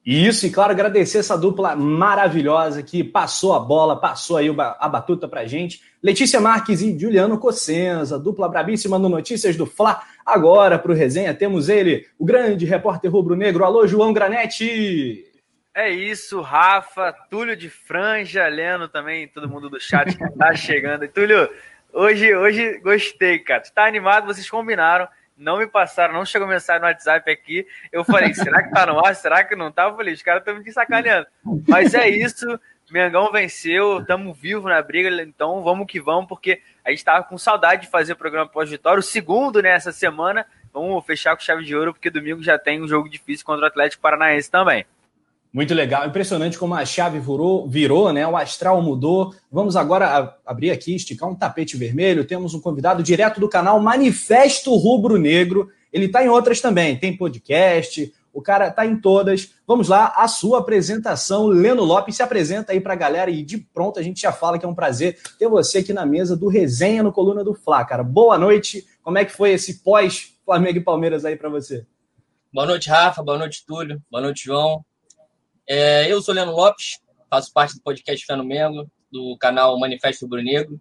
Isso, e claro, agradecer essa dupla maravilhosa que passou a bola, passou aí a batuta pra gente. Letícia Marques e Juliano Cossenza, dupla brabíssima no Notícias do Fla. Agora, para o resenha, temos ele, o grande repórter rubro-negro. Alô, João Granete! É isso, Rafa, Túlio de Franja, Leno também, todo mundo do chat que tá chegando. Túlio, hoje, hoje gostei, cara. Tu tá animado, vocês combinaram não me passaram, não chegou mensagem no WhatsApp aqui. Eu falei, será que tá no ar? Será que não tá? Eu falei, os caras estão me sacaneando. Mas é isso, Mengão venceu, estamos vivos na briga, então vamos que vamos, porque a gente tava com saudade de fazer o programa pós-vitória. O segundo nessa né, semana, vamos fechar com chave de ouro, porque domingo já tem um jogo difícil contra o Atlético Paranaense também. Muito legal, impressionante como a chave virou, virou, né? O astral mudou. Vamos agora abrir aqui, esticar um tapete vermelho. Temos um convidado direto do canal Manifesto Rubro Negro. Ele está em outras também, tem podcast, o cara está em todas. Vamos lá, a sua apresentação. Leno Lopes se apresenta aí para a galera e de pronto a gente já fala que é um prazer ter você aqui na mesa do Resenha no Coluna do Fla, cara. Boa noite. Como é que foi esse pós Flamengo e Palmeiras aí para você? Boa noite, Rafa. Boa noite, Túlio. Boa noite, João. É, eu sou Leandro Lopes, faço parte do podcast Fé no Mengo, do canal Manifesto Rubro Negro.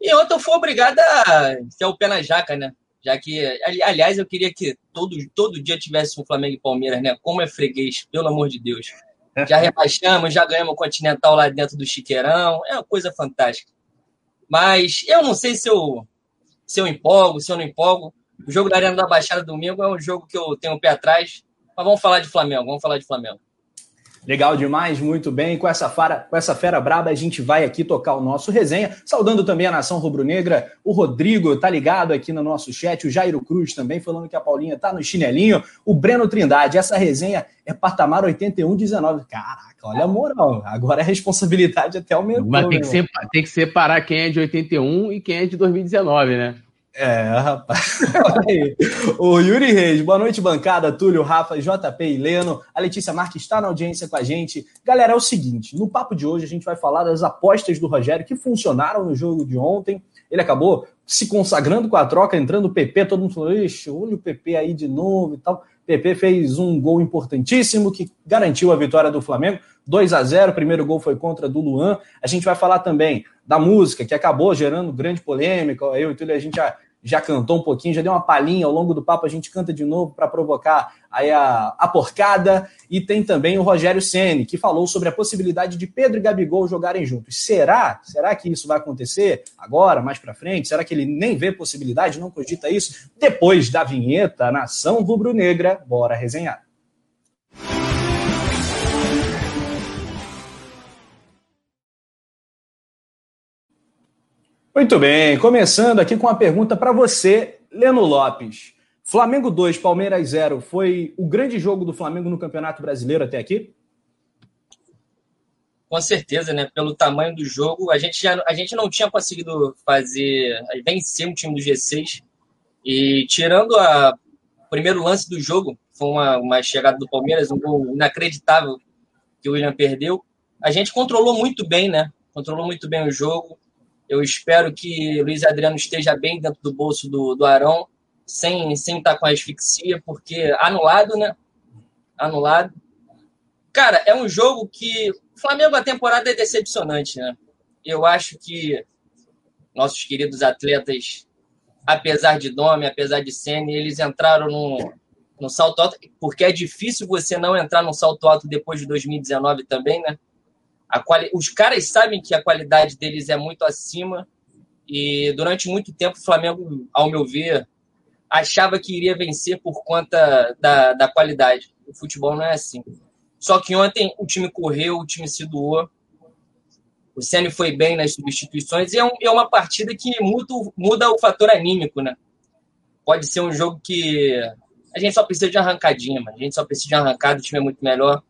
E ontem eu fui obrigado a ter o pé na jaca, né? Já que, aliás, eu queria que todo, todo dia tivesse um Flamengo e Palmeiras, né? Como é freguês, pelo amor de Deus. Já rebaixamos, já ganhamos o Continental lá dentro do Chiqueirão. É uma coisa fantástica. Mas eu não sei se eu, se eu empolgo, se eu não empolgo. O jogo da Arena da Baixada domingo é um jogo que eu tenho o pé atrás. Mas vamos falar de Flamengo, vamos falar de Flamengo. Legal demais, muito bem. Com essa, fara, com essa fera braba, a gente vai aqui tocar o nosso resenha. Saudando também a nação rubro-negra. O Rodrigo tá ligado aqui no nosso chat. O Jairo Cruz também falando que a Paulinha tá no chinelinho. O Breno Trindade. Essa resenha é patamar 81-19. Caraca, olha a moral. Agora a responsabilidade até aumentou. Mas tem que, ser, tem que separar quem é de 81 e quem é de 2019, né? É, rapaz. o Yuri Reis, boa noite, bancada. Túlio, Rafa, JP e Leno. A Letícia Marques está na audiência com a gente. Galera, é o seguinte: no papo de hoje a gente vai falar das apostas do Rogério que funcionaram no jogo de ontem. Ele acabou se consagrando com a troca, entrando o PP, todo mundo falou: Ixi, olha o PP aí de novo e tal. PP fez um gol importantíssimo que garantiu a vitória do Flamengo. 2 a 0 o primeiro gol foi contra do Luan. A gente vai falar também da música, que acabou gerando grande polêmica. Eu e Túlio, a gente já cantou um pouquinho, já deu uma palhinha ao longo do papo, a gente canta de novo para provocar aí a, a porcada. E tem também o Rogério Ceni que falou sobre a possibilidade de Pedro e Gabigol jogarem juntos. Será? Será que isso vai acontecer agora, mais para frente? Será que ele nem vê possibilidade, não cogita isso? Depois da vinheta, Nação Rubro-Negra, bora resenhar. Muito bem, começando aqui com uma pergunta para você, Leno Lopes. Flamengo 2, Palmeiras 0 foi o grande jogo do Flamengo no Campeonato Brasileiro até aqui? Com certeza, né? Pelo tamanho do jogo, a gente, já, a gente não tinha conseguido fazer, vencer um time do G6. E tirando a, o primeiro lance do jogo, foi uma, uma chegada do Palmeiras, um gol inacreditável que o William perdeu. A gente controlou muito bem, né? Controlou muito bem o jogo eu espero que Luiz Adriano esteja bem dentro do bolso do, do Arão, sem, sem estar com a asfixia, porque anulado, né? Anulado. Cara, é um jogo que. O Flamengo, a temporada é decepcionante, né? Eu acho que nossos queridos atletas, apesar de nome, apesar de Sene, eles entraram no, no salto alto, porque é difícil você não entrar no salto alto depois de 2019 também, né? Quali... Os caras sabem que a qualidade deles é muito acima e durante muito tempo o Flamengo, ao meu ver, achava que iria vencer por conta da, da qualidade. O futebol não é assim. Só que ontem o time correu, o time se doou. O Ceni foi bem nas substituições e é, um, é, uma partida que muda, muda o fator anímico, né? Pode ser um jogo que a gente só precisa de arrancadinha, mas a gente só precisa de arrancada, o time é muito melhor.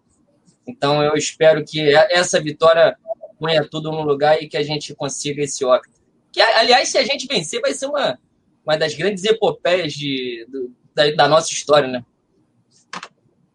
Então eu espero que essa vitória ponha tudo no lugar e que a gente consiga esse octa. Que, aliás, se a gente vencer, vai ser uma, uma das grandes epopeias de, da, da nossa história, né?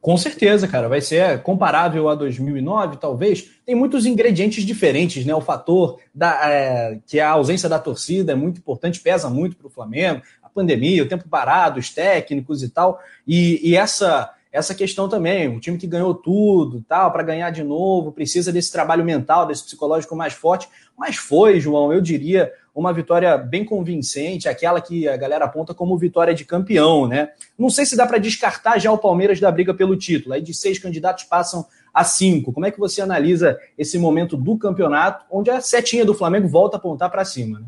Com certeza, cara. Vai ser comparável a 2009, talvez. Tem muitos ingredientes diferentes, né? O fator da, é, que a ausência da torcida é muito importante, pesa muito para o Flamengo. A pandemia, o tempo parado, os técnicos e tal. E, e essa essa questão também, um time que ganhou tudo, tal, para ganhar de novo, precisa desse trabalho mental, desse psicológico mais forte. Mas foi, João, eu diria, uma vitória bem convincente, aquela que a galera aponta como vitória de campeão, né? Não sei se dá para descartar já o Palmeiras da briga pelo título. Aí de seis candidatos passam a cinco. Como é que você analisa esse momento do campeonato, onde a setinha do Flamengo volta a apontar para cima, né?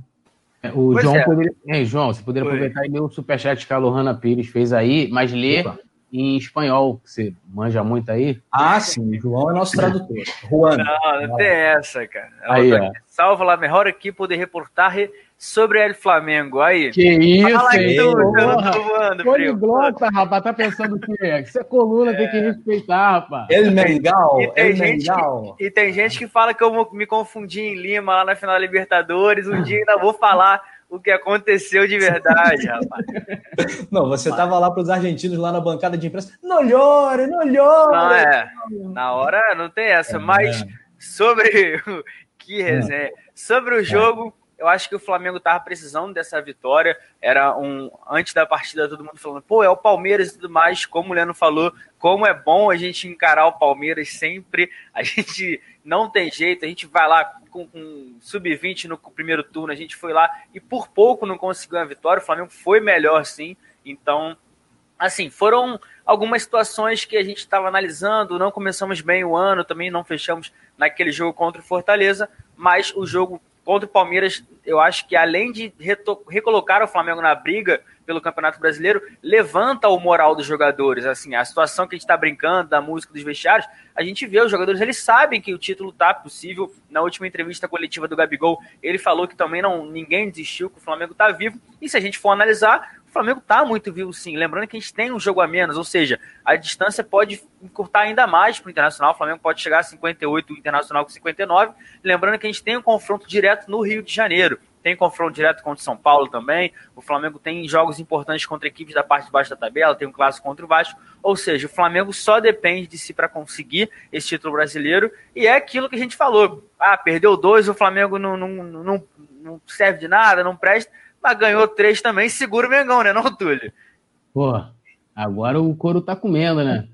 É, o pois João é. poderia. Ei, João, você poderia Oi. aproveitar e ler o superchat que a Lohana Pires fez aí, mas ler Opa em espanhol, que você manja muito aí. Ah, sim, João é nosso tradutor. Juan. Não, não tem essa, cara. Aí, ó. Salva lá, melhor equipe de reportagem sobre o Flamengo. Aí. Que isso, Fala tô voando, Poliglota, rapaz, tá pensando o quê? Isso é coluna, é. tem que respeitar, rapaz. El Mengal, e tem, gente Mengal. Que, e tem gente que fala que eu me confundi em Lima, lá na final da Libertadores. Um dia ainda vou falar o que aconteceu de verdade, rapaz. Não, você estava lá para os argentinos lá na bancada de imprensa. Não llore, não llore. Não, é. Na hora não tem essa, é, mas é. sobre que resenha. Sobre o jogo, eu acho que o Flamengo estava precisando dessa vitória. Era um antes da partida todo mundo falando, pô, é o Palmeiras e tudo mais. Como o Leandro falou, como é bom a gente encarar o Palmeiras sempre. A gente não tem jeito, a gente vai lá com, com sub-20 no primeiro turno, a gente foi lá e por pouco não conseguiu a vitória. O Flamengo foi melhor sim. Então, assim, foram algumas situações que a gente estava analisando. Não começamos bem o ano, também não fechamos naquele jogo contra o Fortaleza, mas o jogo contra o Palmeiras, eu acho que além de recolocar o Flamengo na briga pelo Campeonato Brasileiro, levanta o moral dos jogadores. Assim, a situação que a gente está brincando, da música dos vestiários, a gente vê os jogadores, eles sabem que o título tá possível. Na última entrevista coletiva do Gabigol, ele falou que também não ninguém desistiu, que o Flamengo tá vivo. E se a gente for analisar, Flamengo tá muito vivo sim. Lembrando que a gente tem um jogo a menos, ou seja, a distância pode encurtar ainda mais para o Internacional. O Flamengo pode chegar a 58, o Internacional com 59. Lembrando que a gente tem um confronto direto no Rio de Janeiro. Tem confronto direto contra o São Paulo também. O Flamengo tem jogos importantes contra equipes da parte de baixo da tabela, tem um clássico contra o Vasco. Ou seja, o Flamengo só depende de si para conseguir esse título brasileiro. E é aquilo que a gente falou. Ah, perdeu dois, o Flamengo não, não, não, não serve de nada, não presta mas ganhou três também, segura o Mengão, né, não, Túlio? Pô, agora o couro tá comendo, né?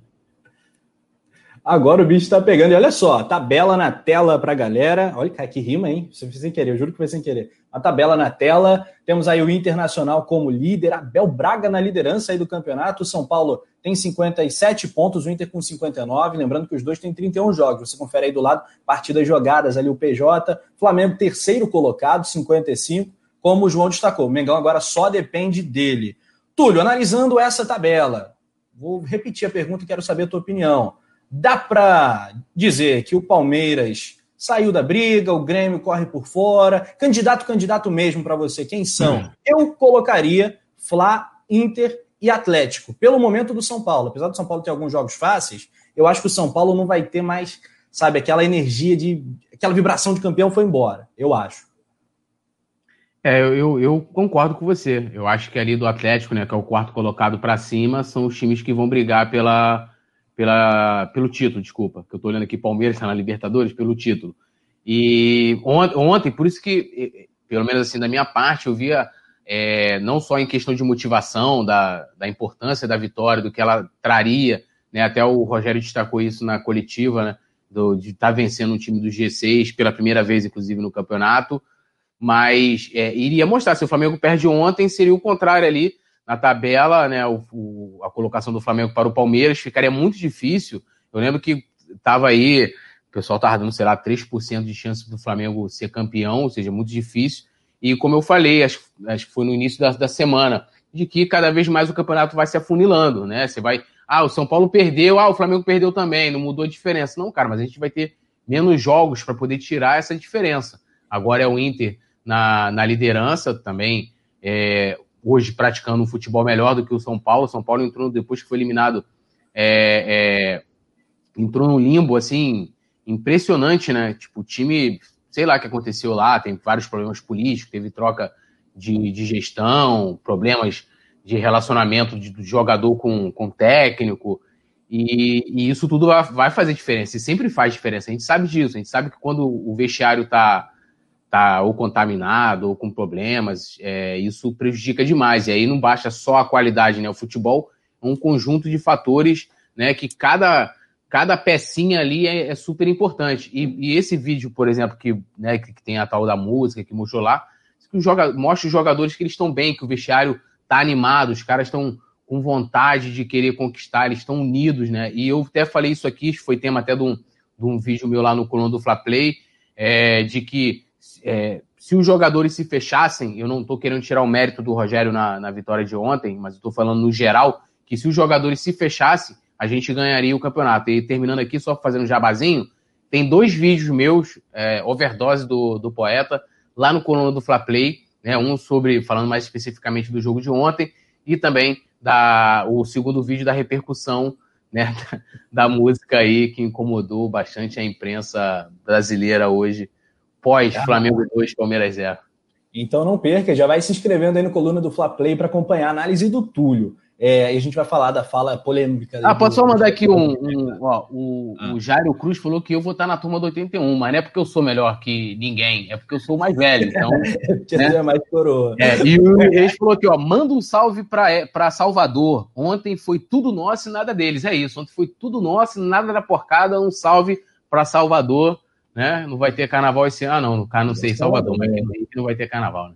Agora o bicho tá pegando. E olha só, tabela na tela pra galera. Olha, cara, que rima, hein? Você fez sem querer, eu juro que foi sem querer. A tabela na tela. Temos aí o Internacional como líder, Abel Braga na liderança aí do campeonato. O São Paulo tem 57 pontos, o Inter com 59. Lembrando que os dois têm 31 jogos. Você confere aí do lado, partidas jogadas ali o PJ. Flamengo, terceiro colocado, 55 como o João destacou. O Mengão agora só depende dele. Túlio, analisando essa tabela, vou repetir a pergunta e quero saber a tua opinião. Dá para dizer que o Palmeiras saiu da briga, o Grêmio corre por fora, candidato, candidato mesmo para você, quem são? Hum. Eu colocaria Fla, Inter e Atlético, pelo momento do São Paulo. Apesar do São Paulo ter alguns jogos fáceis, eu acho que o São Paulo não vai ter mais, sabe, aquela energia de. aquela vibração de campeão foi embora, eu acho. É, eu, eu concordo com você. Eu acho que ali do Atlético, né, que é o quarto colocado para cima, são os times que vão brigar pela, pela, pelo título, desculpa. Que eu estou olhando aqui, Palmeiras está na Libertadores, pelo título. E ontem, ontem, por isso que, pelo menos assim, da minha parte, eu via é, não só em questão de motivação, da, da importância da vitória, do que ela traria, né, até o Rogério destacou isso na coletiva, né, do, de estar tá vencendo um time do G6 pela primeira vez, inclusive, no campeonato mas é, iria mostrar. Se o Flamengo perde ontem, seria o contrário ali na tabela, né? O, o, a colocação do Flamengo para o Palmeiras ficaria muito difícil. Eu lembro que estava aí, o pessoal estava dando, sei lá, 3% de chance do Flamengo ser campeão, ou seja, muito difícil. E como eu falei, acho, acho que foi no início da, da semana, de que cada vez mais o campeonato vai se afunilando, né? Você vai Ah, o São Paulo perdeu, ah, o Flamengo perdeu também, não mudou a diferença. Não, cara, mas a gente vai ter menos jogos para poder tirar essa diferença. Agora é o Inter na, na liderança também, é, hoje praticando um futebol melhor do que o São Paulo. O São Paulo entrou depois que foi eliminado, é, é, entrou num limbo assim impressionante, né? Tipo, o time, sei lá o que aconteceu lá, tem vários problemas políticos, teve troca de, de gestão, problemas de relacionamento de, do jogador com, com técnico. E, e, isso tudo vai fazer diferença, e sempre faz diferença. A gente sabe disso, a gente sabe que quando o vestiário está tá ou contaminado ou com problemas, é, isso prejudica demais. E aí não basta só a qualidade, né? O futebol é um conjunto de fatores, né? Que cada, cada pecinha ali é, é super importante. E, e, esse vídeo, por exemplo, que, né, que, que, tem a tal da música que mostrou lá, que joga, mostra os jogadores que eles estão bem, que o vestiário tá animado, os caras estão com vontade de querer conquistar, eles estão unidos, né? E eu até falei isso aqui, foi tema até de um, de um vídeo meu lá no coluna do Fla Play, é, de que é, se os jogadores se fechassem, eu não estou querendo tirar o mérito do Rogério na, na vitória de ontem, mas estou falando no geral, que se os jogadores se fechassem, a gente ganharia o campeonato. E terminando aqui, só fazendo um jabazinho, tem dois vídeos meus, é, overdose do, do poeta, lá no coluna do Fla Play, né, um sobre, falando mais especificamente do jogo de ontem, e também da, o segundo vídeo da repercussão né, da, da música aí que incomodou bastante a imprensa brasileira hoje pós Flamengo 2, Palmeiras 0. Então não perca, já vai se inscrevendo aí no coluna do Fla Play para acompanhar a análise do Túlio. É, e a gente vai falar da fala polêmica. Ah, pode só mandar aqui um. um ó, o, ah. o Jairo Cruz falou que eu vou estar na turma do 81, mas não é porque eu sou melhor que ninguém, é porque eu sou mais velho. Então. né? é mais coroa. É, e o Reis falou aqui, ó, manda um salve para Salvador. Ontem foi tudo nosso e nada deles. É isso, ontem foi tudo nosso e nada da porcada. Um salve para Salvador né? Não vai ter carnaval esse ano, não. No caso, não sei, Salvador, mas não vai ter carnaval, né?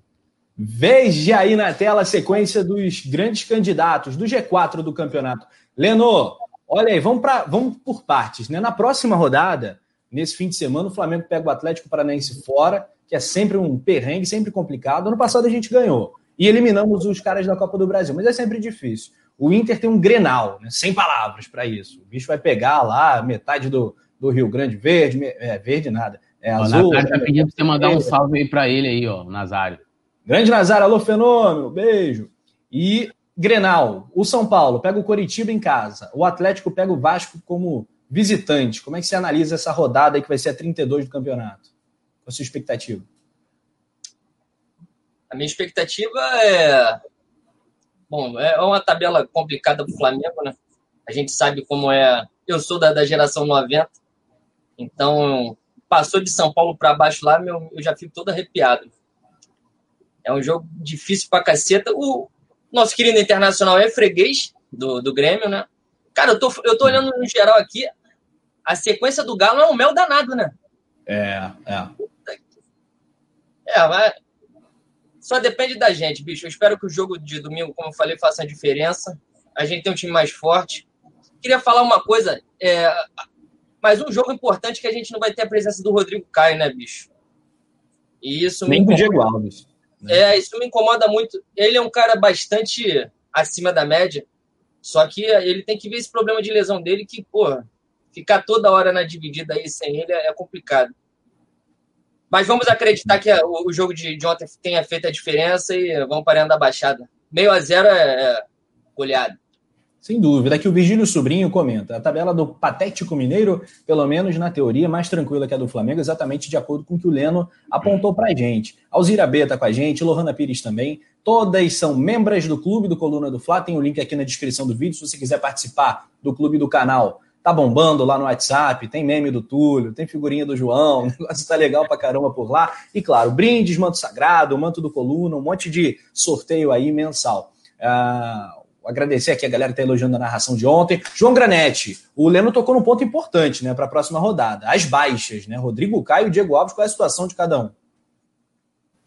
Veja aí na tela a sequência dos grandes candidatos do G4 do campeonato. Leno, olha aí, vamos, pra, vamos por partes. Né? Na próxima rodada, nesse fim de semana, o Flamengo pega o Atlético Paranaense fora, que é sempre um perrengue, sempre complicado. Ano passado a gente ganhou e eliminamos os caras da Copa do Brasil, mas é sempre difícil. O Inter tem um grenal, né? sem palavras para isso. O bicho vai pegar lá metade do, do Rio Grande Verde, é, verde nada. É ó, azul. Nazário tá pedindo pra você mandar um salve aí pra ele aí, ó, Nazário. Grande Nazário, alô, fenômeno, beijo. E Grenal, o São Paulo pega o Coritiba em casa, o Atlético pega o Vasco como visitante. Como é que você analisa essa rodada aí que vai ser a 32 do campeonato? Qual a sua expectativa? A minha expectativa é. Bom, é uma tabela complicada para o Flamengo, né? A gente sabe como é. Eu sou da, da geração 90, então, passou de São Paulo para baixo lá, meu, eu já fico todo arrepiado. É um jogo difícil pra caceta. O nosso querido internacional é freguês do, do Grêmio, né? Cara, eu tô, eu tô olhando no geral aqui, a sequência do Galo é um mel danado, né? É, é. É, mas só depende da gente, bicho. Eu espero que o jogo de domingo, como eu falei, faça a diferença. A gente tem um time mais forte. Queria falar uma coisa. É, mas um jogo importante que a gente não vai ter a presença do Rodrigo Caio, né, bicho? E isso Nem do Diego Alves. Né? É, isso me incomoda muito. Ele é um cara bastante acima da média, só que ele tem que ver esse problema de lesão dele, que, porra, ficar toda hora na dividida aí sem ele é complicado. Mas vamos acreditar que o jogo de, de ontem tenha feito a diferença e vamos parando da baixada. Meio a zero é, é goleado. Sem dúvida. Aqui o Virgílio Sobrinho comenta: a tabela do Patético Mineiro, pelo menos na teoria, mais tranquila que a do Flamengo, exatamente de acordo com o que o Leno apontou pra gente. Alzira B tá com a gente, Lohana Pires também. Todas são membros do clube do Coluna do Fla. Tem o link aqui na descrição do vídeo se você quiser participar do clube do canal. Tá bombando lá no WhatsApp, tem meme do Túlio, tem figurinha do João, o negócio tá legal pra caramba por lá. E claro, brindes, manto sagrado, manto do Coluna, um monte de sorteio aí mensal. Uh, agradecer aqui a galera que está elogiando a narração de ontem. João Granete, o Leno tocou num ponto importante né, para a próxima rodada. As baixas, né? Rodrigo Caio e Diego Alves, qual é a situação de cada um?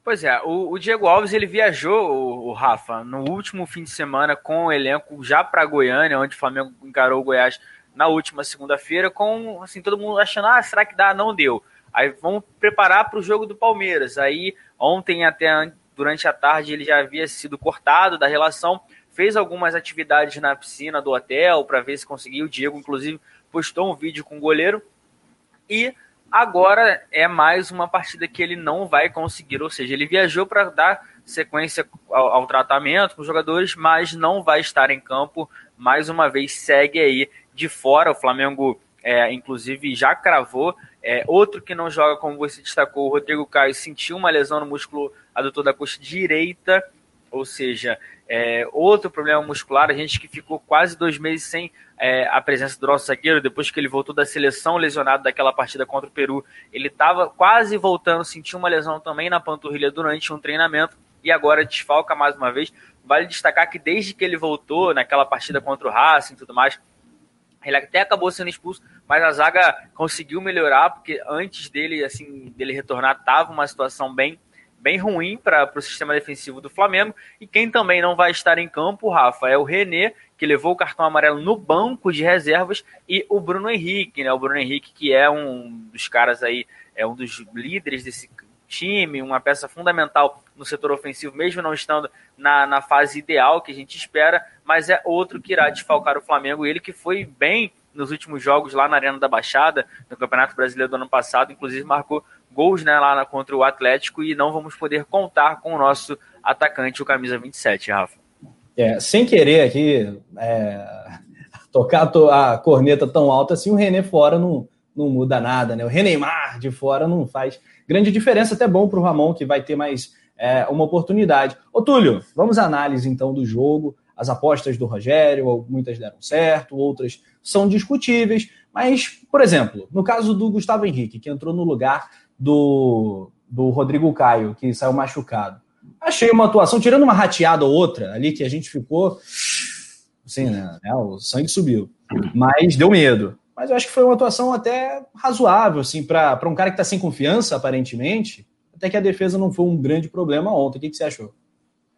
Pois é, o, o Diego Alves ele viajou, o, o, Rafa, no último fim de semana com o elenco já para Goiânia, onde o Flamengo encarou o Goiás na última segunda-feira, com assim, todo mundo achando, ah, será que dá? Não deu. Aí vamos preparar para o jogo do Palmeiras. Aí ontem até durante a tarde ele já havia sido cortado da relação fez algumas atividades na piscina do hotel para ver se conseguiu. O Diego, inclusive, postou um vídeo com o goleiro. E agora é mais uma partida que ele não vai conseguir, ou seja, ele viajou para dar sequência ao, ao, tratamento com os jogadores, mas não vai estar em campo. Mais uma vez, segue aí de fora. O Flamengo, é, inclusive, já cravou. É, outro que não joga, como você destacou, o Rodrigo Caio, sentiu uma lesão no músculo adutor da coxa direita, ou seja, é, outro problema muscular. A gente que ficou quase dois meses sem é, a presença do nosso zagueiro, depois que ele voltou da seleção lesionado daquela partida contra o Peru, ele estava quase voltando, sentiu uma lesão também na panturrilha durante um treinamento e agora desfalca mais uma vez. Vale destacar que desde que ele voltou naquela partida contra o Racing e tudo mais, ele até acabou sendo expulso, mas a zaga conseguiu melhorar, porque antes dele, assim, dele retornar, estava uma situação bem, bem ruim para o sistema defensivo do Flamengo. E quem também não vai estar em campo, Rafa, é o René, que levou o cartão amarelo no banco de reservas, e o Bruno Henrique, né? O Bruno Henrique, que é um dos caras aí, é um dos líderes desse time, uma peça fundamental no setor ofensivo, mesmo não estando na, na fase ideal que a gente espera, mas é outro que irá desfalcar o Flamengo. Ele que foi bem nos últimos jogos lá na Arena da Baixada, no Campeonato Brasileiro do ano passado, inclusive marcou gols né, lá contra o Atlético e não vamos poder contar com o nosso atacante, o camisa 27, Rafa. É, sem querer aqui é, tocar a corneta tão alta assim, o René fora não, não muda nada, né? O Reneimar de fora não faz grande diferença, até bom para o Ramon, que vai ter mais é, uma oportunidade. Ô Túlio, vamos à análise então do jogo. As apostas do Rogério, muitas deram certo, outras são discutíveis. Mas, por exemplo, no caso do Gustavo Henrique, que entrou no lugar do, do Rodrigo Caio, que saiu machucado. Achei uma atuação, tirando uma rateada ou outra ali, que a gente ficou. Assim, né? É, o sangue subiu. Mas deu medo. Mas eu acho que foi uma atuação até razoável, assim, para um cara que está sem confiança, aparentemente. Até que a defesa não foi um grande problema ontem. O que, que você achou?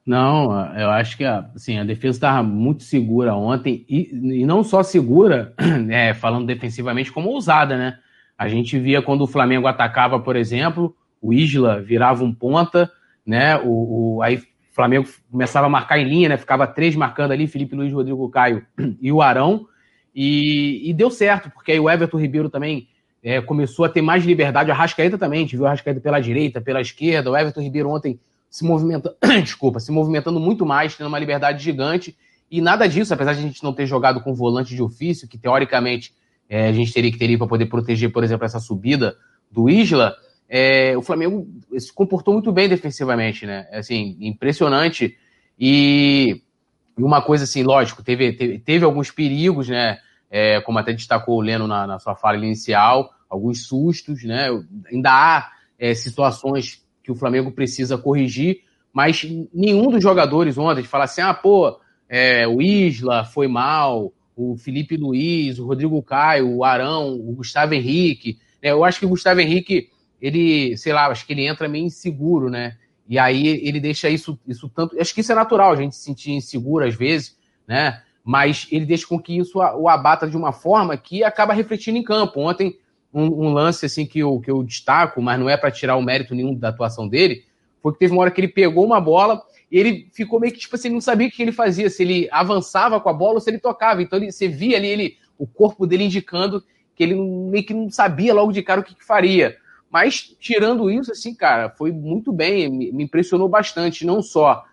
Não, eu acho que assim, a defesa estava muito segura ontem, e, e não só segura, é, falando defensivamente, como ousada, né? A gente via quando o Flamengo atacava, por exemplo, o Isla virava um ponta, né? O, o, aí o Flamengo começava a marcar em linha, né? Ficava três marcando ali, Felipe Luiz, Rodrigo Caio e o Arão. E, e, deu certo, porque aí o Everton Ribeiro também é, começou a ter mais liberdade. A Rascaeta também, a gente viu a Rascaeta pela direita, pela esquerda. O Everton Ribeiro ontem se movimentando, desculpa, se movimentando muito mais, tendo uma liberdade gigante. E nada disso, apesar de a gente não ter jogado com volante de ofício, que teoricamente é, a gente teria que ter para poder proteger, por exemplo, essa subida do Isla, é, o Flamengo se comportou muito bem defensivamente, né? Assim, impressionante. E uma coisa assim, lógico, teve, teve, teve alguns perigos, né? É, como até destacou o Leno na, na, sua fala inicial, alguns sustos, né? Ainda há é, situações que o Flamengo precisa corrigir, mas nenhum dos jogadores ontem fala assim, ah, pô, é, o Isla foi mal, o Felipe Luiz, o Rodrigo Caio, o Arão, o Gustavo Henrique. Né? Eu acho que o Gustavo Henrique, ele, sei lá, acho que ele entra meio inseguro, né? E aí ele deixa isso, isso tanto. Acho que isso é natural, a gente se sentir inseguro às vezes, né? Mas ele deixa com que isso o abata de uma forma que acaba refletindo em campo. Ontem, um, um lance assim que eu, que eu destaco, mas não é para tirar o mérito nenhum da atuação dele, foi que teve uma hora que ele pegou uma bola e ele ficou meio que, tipo assim, não sabia o que ele fazia, se ele avançava com a bola ou se ele tocava. Então ele, você via ali ele, o corpo dele indicando que ele meio que não sabia logo de cara o que, que faria. Mas, tirando isso, assim, cara, foi muito bem, me impressionou bastante, não só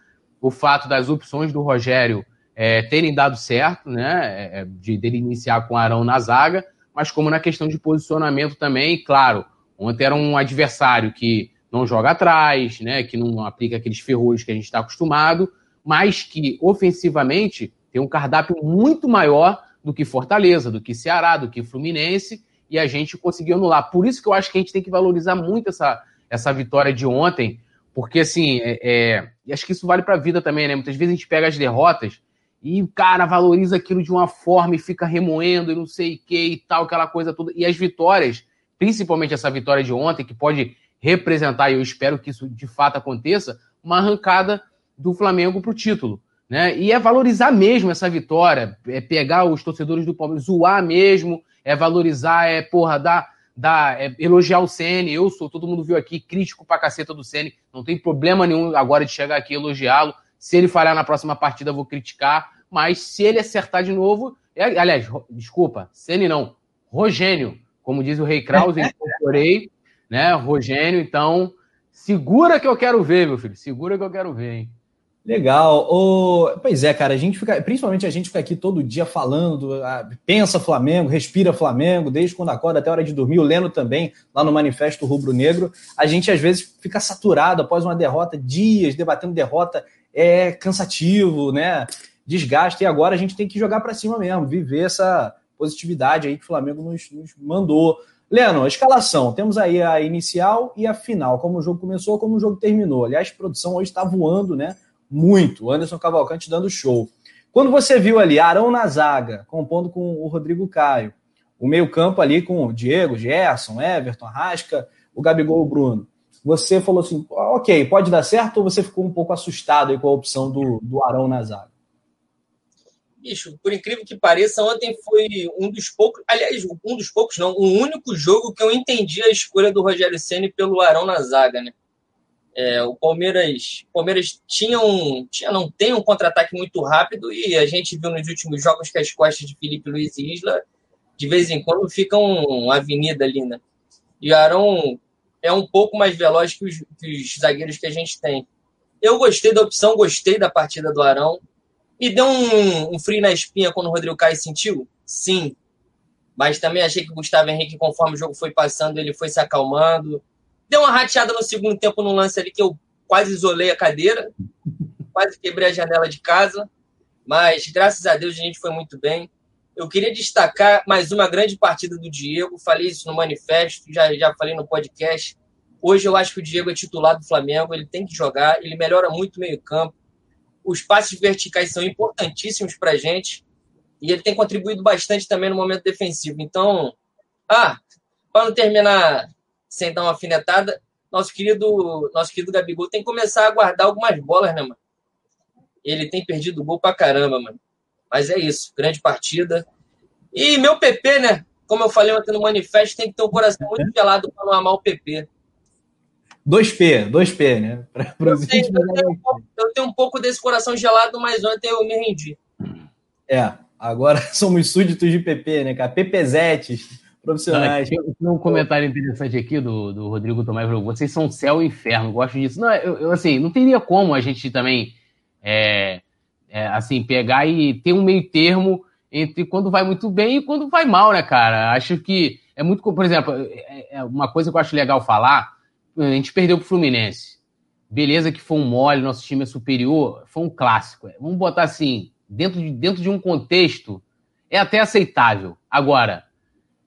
o fato das opções do Rogério é, terem dado certo, né, é, de dele iniciar com o Arão na zaga, mas como na questão de posicionamento também, claro, ontem era um adversário que não joga atrás, né, que não aplica aqueles ferrolhos que a gente está acostumado, mas que ofensivamente tem um cardápio muito maior do que Fortaleza, do que Ceará, do que Fluminense, e a gente conseguiu anular. Por isso que eu acho que a gente tem que valorizar muito essa, essa vitória de ontem, porque assim, é, é, e acho que isso vale para a vida também, né? Muitas vezes a gente pega as derrotas e o cara valoriza aquilo de uma forma e fica remoendo e não sei o que e tal, aquela coisa toda. E as vitórias, principalmente essa vitória de ontem, que pode representar, e eu espero que isso de fato aconteça, uma arrancada do Flamengo para o título. Né? E é valorizar mesmo essa vitória, é pegar os torcedores do Palmeiras, zoar mesmo, é valorizar, é, porra, dar, dar, é, elogiar o Ceni. Eu sou, todo mundo viu aqui, crítico pra caceta do Ceni. Não tem problema nenhum agora de chegar aqui e elogiá-lo. Se ele falhar na próxima partida, eu vou criticar. Mas se ele acertar de novo, é, aliás, desculpa, Ceni não, Rogênio, como diz o Rei Krause, incorporei, né? Rogênio, então segura que eu quero ver, meu filho, segura que eu quero ver, hein? Legal. O... Pois é, cara, a gente fica, principalmente a gente fica aqui todo dia falando, pensa Flamengo, respira Flamengo, desde quando acorda até a hora de dormir, o Leno também, lá no Manifesto Rubro Negro. A gente às vezes fica saturado após uma derrota, dias debatendo derrota, é cansativo, né? Desgaste, e agora a gente tem que jogar para cima mesmo, viver essa positividade aí que o Flamengo nos, nos mandou. Leno, a escalação. Temos aí a inicial e a final. Como o jogo começou, como o jogo terminou. Aliás, produção hoje está voando, né? muito. Anderson Cavalcante dando show. Quando você viu ali Arão na zaga, compondo com o Rodrigo Caio, o meio-campo ali com o Diego, Gerson, Everton, Rasca, o Gabigol, o Bruno. Você falou assim, ok, pode dar certo ou você ficou um pouco assustado com a opção do, do Arão na zaga? Bicho, por incrível que pareça, ontem foi um dos poucos, aliás, um dos poucos não, o único jogo que eu entendi a escolha do Rogério Ceni pelo Arão na zaga, né? É, o Palmeiras, Palmeiras tinha um, tinha, não tem um contra-ataque muito rápido e a gente viu nos últimos jogos que as costas de Felipe Luiz e Isla de vez em quando ficam uma avenida ali, né? E Arão é um pouco mais veloz que os, que os zagueiros que a gente tem. Eu gostei da opção, gostei da partida do Arão. Me deu um, um frio na espinha quando o Rodrigo Caio sentiu? Sim. Mas também achei que o Gustavo Henrique, conforme o jogo foi passando, ele foi se acalmando Deu uma rateada no segundo tempo no lance ali que eu quase isolei a cadeira, quase quebrei a janela de casa, mas graças a Deus a gente foi muito bem. Eu queria destacar mais uma grande partida do Diego, falei isso no manifesto, já, já falei no podcast. Hoje eu acho que o Diego é titular do Flamengo, ele tem que jogar, ele melhora muito o meio-campo. Os passes verticais são importantíssimos para a gente e ele tem contribuído bastante também no momento defensivo. Então, ah, para não terminar sem dar uma afinetada, nosso querido, nosso querido Gabigol tem que começar a guardar algumas bolas, né, mano? Ele tem perdido gol pra caramba, mano. Mas é isso, grande partida. E meu PP, né? Como eu falei ontem no manifesto, tem que ter um coração muito gelado para não amar o PP. 2P, 2P, né? Pra, eu, tenho, eu, tenho um pouco, eu tenho um pouco desse coração gelado, mas ontem eu me rendi. É, agora somos súditos de PP, né, cara? PPZetes profissionais. Não, tem um comentário interessante aqui do, do Rodrigo Tomás. Vocês são céu e inferno, gosto disso. Não, eu, eu, assim, não teria como a gente também é, é, assim, pegar e ter um meio termo entre quando vai muito bem e quando vai mal, né, cara? Acho que é muito. Por exemplo, é, é uma coisa que eu acho legal falar: a gente perdeu pro Fluminense. Beleza que foi um mole, nosso time é superior, foi um clássico. Vamos botar assim, dentro de, dentro de um contexto, é até aceitável. Agora,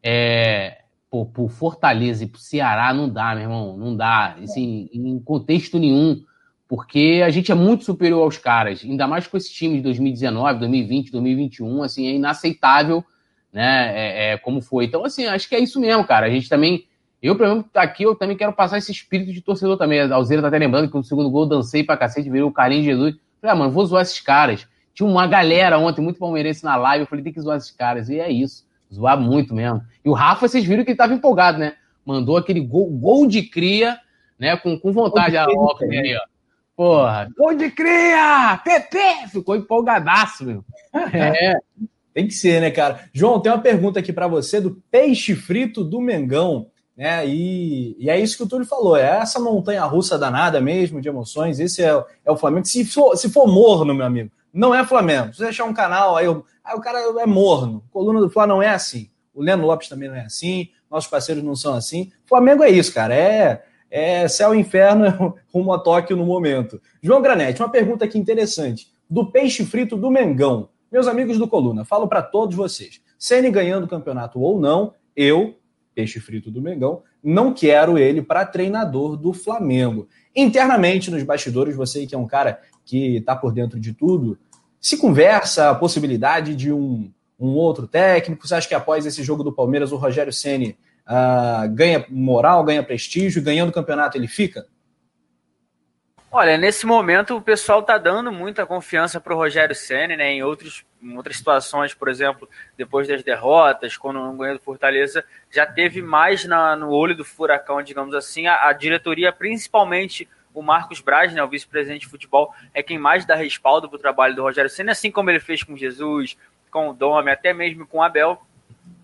é, pô, pro Fortaleza e pro Ceará não dá, meu irmão. Não dá. Assim, em contexto nenhum. Porque a gente é muito superior aos caras. Ainda mais com esse time de 2019, 2020, 2021. Assim, é inaceitável, né? É, é, como foi. Então, assim, acho que é isso mesmo, cara. A gente também. Eu, pelo menos, aqui, eu também quero passar esse espírito de torcedor também. A Alzeira tá até lembrando que no segundo gol eu dancei pra cacete, virei o Carlinhos Jesus. Falei, ah, mano, vou zoar esses caras. Tinha uma galera ontem, muito palmeirense na live. Eu falei, tem que zoar esses caras. E é isso. Zoar muito mesmo. E o Rafa, vocês viram que ele estava empolgado, né? Mandou aquele gol, gol de cria, né? Com, com vontade a óculos aí, ó. Porra, gol de cria! Pepe! Ficou empolgadaço, meu. É. Tem que ser, né, cara? João, tem uma pergunta aqui para você do peixe frito do Mengão, né? E, e, é isso que o Túlio falou, é essa montanha russa danada mesmo de emoções. Esse é, é o Flamengo. Se for, se for morno, meu amigo, não é Flamengo. Se você deixar um canal aí, aí o cara é morno. Coluna do Fla não é assim. O Leno Lopes também não é assim. Nossos parceiros não são assim. Flamengo é isso, cara. É, é céu e inferno rumo a Tóquio no momento. João Granete, uma pergunta aqui interessante. Do peixe frito do Mengão. Meus amigos do Coluna, falo para todos vocês. Ceni ganhando o campeonato ou não, eu, peixe frito do Mengão, não quero ele para treinador do Flamengo. Internamente, nos bastidores, você que é um cara que está por dentro de tudo, se conversa a possibilidade de um, um outro técnico? Você acha que após esse jogo do Palmeiras, o Rogério Ceni uh, ganha moral, ganha prestígio, ganhando o campeonato ele fica? Olha, nesse momento o pessoal está dando muita confiança para o Rogério Ceni, né? Em, outros, em outras situações, por exemplo, depois das derrotas, quando não ganhou do Fortaleza, já teve mais na, no olho do furacão, digamos assim, a, a diretoria, principalmente o o Marcos Braz, né, o vice-presidente de futebol, é quem mais dá respaldo para o trabalho do Rogério Senna, assim como ele fez com Jesus, com o Dome, até mesmo com o Abel,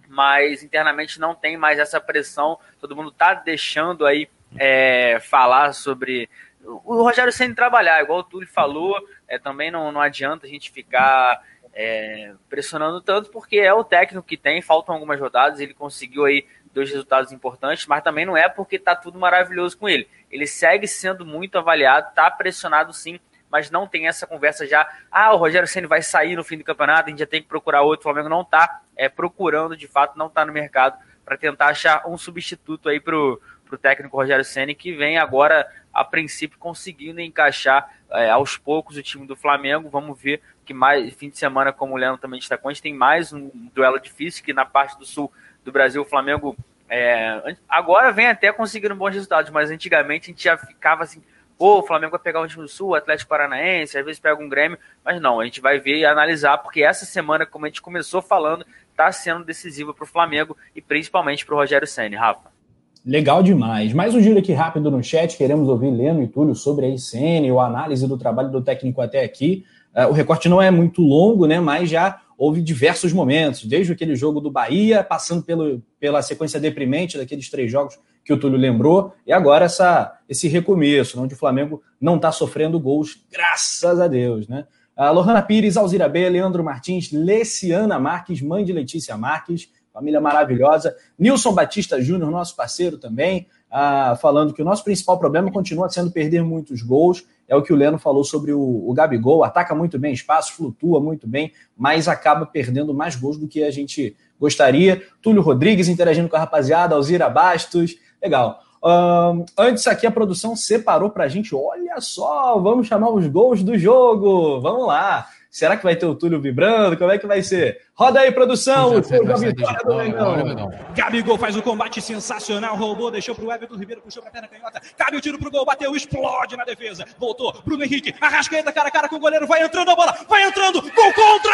mas internamente não tem mais essa pressão, todo mundo está deixando aí é, falar sobre o Rogério Senna trabalhar, igual o Túlio falou, é, também não, não adianta a gente ficar é, pressionando tanto, porque é o técnico que tem, faltam algumas rodadas, ele conseguiu aí dois resultados importantes, mas também não é porque está tudo maravilhoso com ele. Ele segue sendo muito avaliado, está pressionado sim, mas não tem essa conversa já. Ah, o Rogério Senna vai sair no fim do campeonato, a gente já tem que procurar outro. O Flamengo não está é, procurando, de fato, não está no mercado para tentar achar um substituto aí para o técnico Rogério Senna, que vem agora, a princípio, conseguindo encaixar é, aos poucos o time do Flamengo. Vamos ver que mais fim de semana, como o Leandro também destacou, a gente tem mais um duelo difícil que na parte do sul do Brasil, o Flamengo é, agora vem até conseguindo bons resultados, mas antigamente a gente já ficava assim, pô, o Flamengo vai pegar um time do Sul, Atlético Paranaense, às vezes pega um Grêmio, mas não, a gente vai ver e analisar, porque essa semana, como a gente começou falando, está sendo decisiva para o Flamengo e principalmente para o Rogério Senna, Rafa. Legal demais. Mais um giro aqui rápido no chat. Queremos ouvir Leno e Túlio sobre a ICN, a análise do trabalho do técnico até aqui. Uh, o recorte não é muito longo, né? Mas já houve diversos momentos, desde aquele jogo do Bahia, passando pelo, pela sequência deprimente daqueles três jogos que o Túlio lembrou, e agora essa, esse recomeço, onde o Flamengo não está sofrendo gols, graças a Deus, né? A Lohana Pires, Alzira B, Leandro Martins, Leciana Marques, mãe de Letícia Marques, família maravilhosa. Nilson Batista Júnior, nosso parceiro também, ah, falando que o nosso principal problema continua sendo perder muitos gols é o que o Leno falou sobre o, o Gabigol, ataca muito bem espaço, flutua muito bem, mas acaba perdendo mais gols do que a gente gostaria. Túlio Rodrigues interagindo com a rapaziada, Alzira Bastos, legal. Um, antes aqui a produção separou para a gente, olha só, vamos chamar os gols do jogo, vamos lá. Será que vai ter o Túlio vibrando? Como é que vai ser? Roda aí, produção! O gol da vitória do Mengão. Gabigol faz o combate sensacional, roubou, deixou pro Everton Ribeiro, puxou pra perna canhota, cabe o tiro pro gol, bateu, explode na defesa, voltou, Bruno Henrique, arrascaeta cara a cara com o goleiro, vai entrando a bola, vai entrando, gol contra!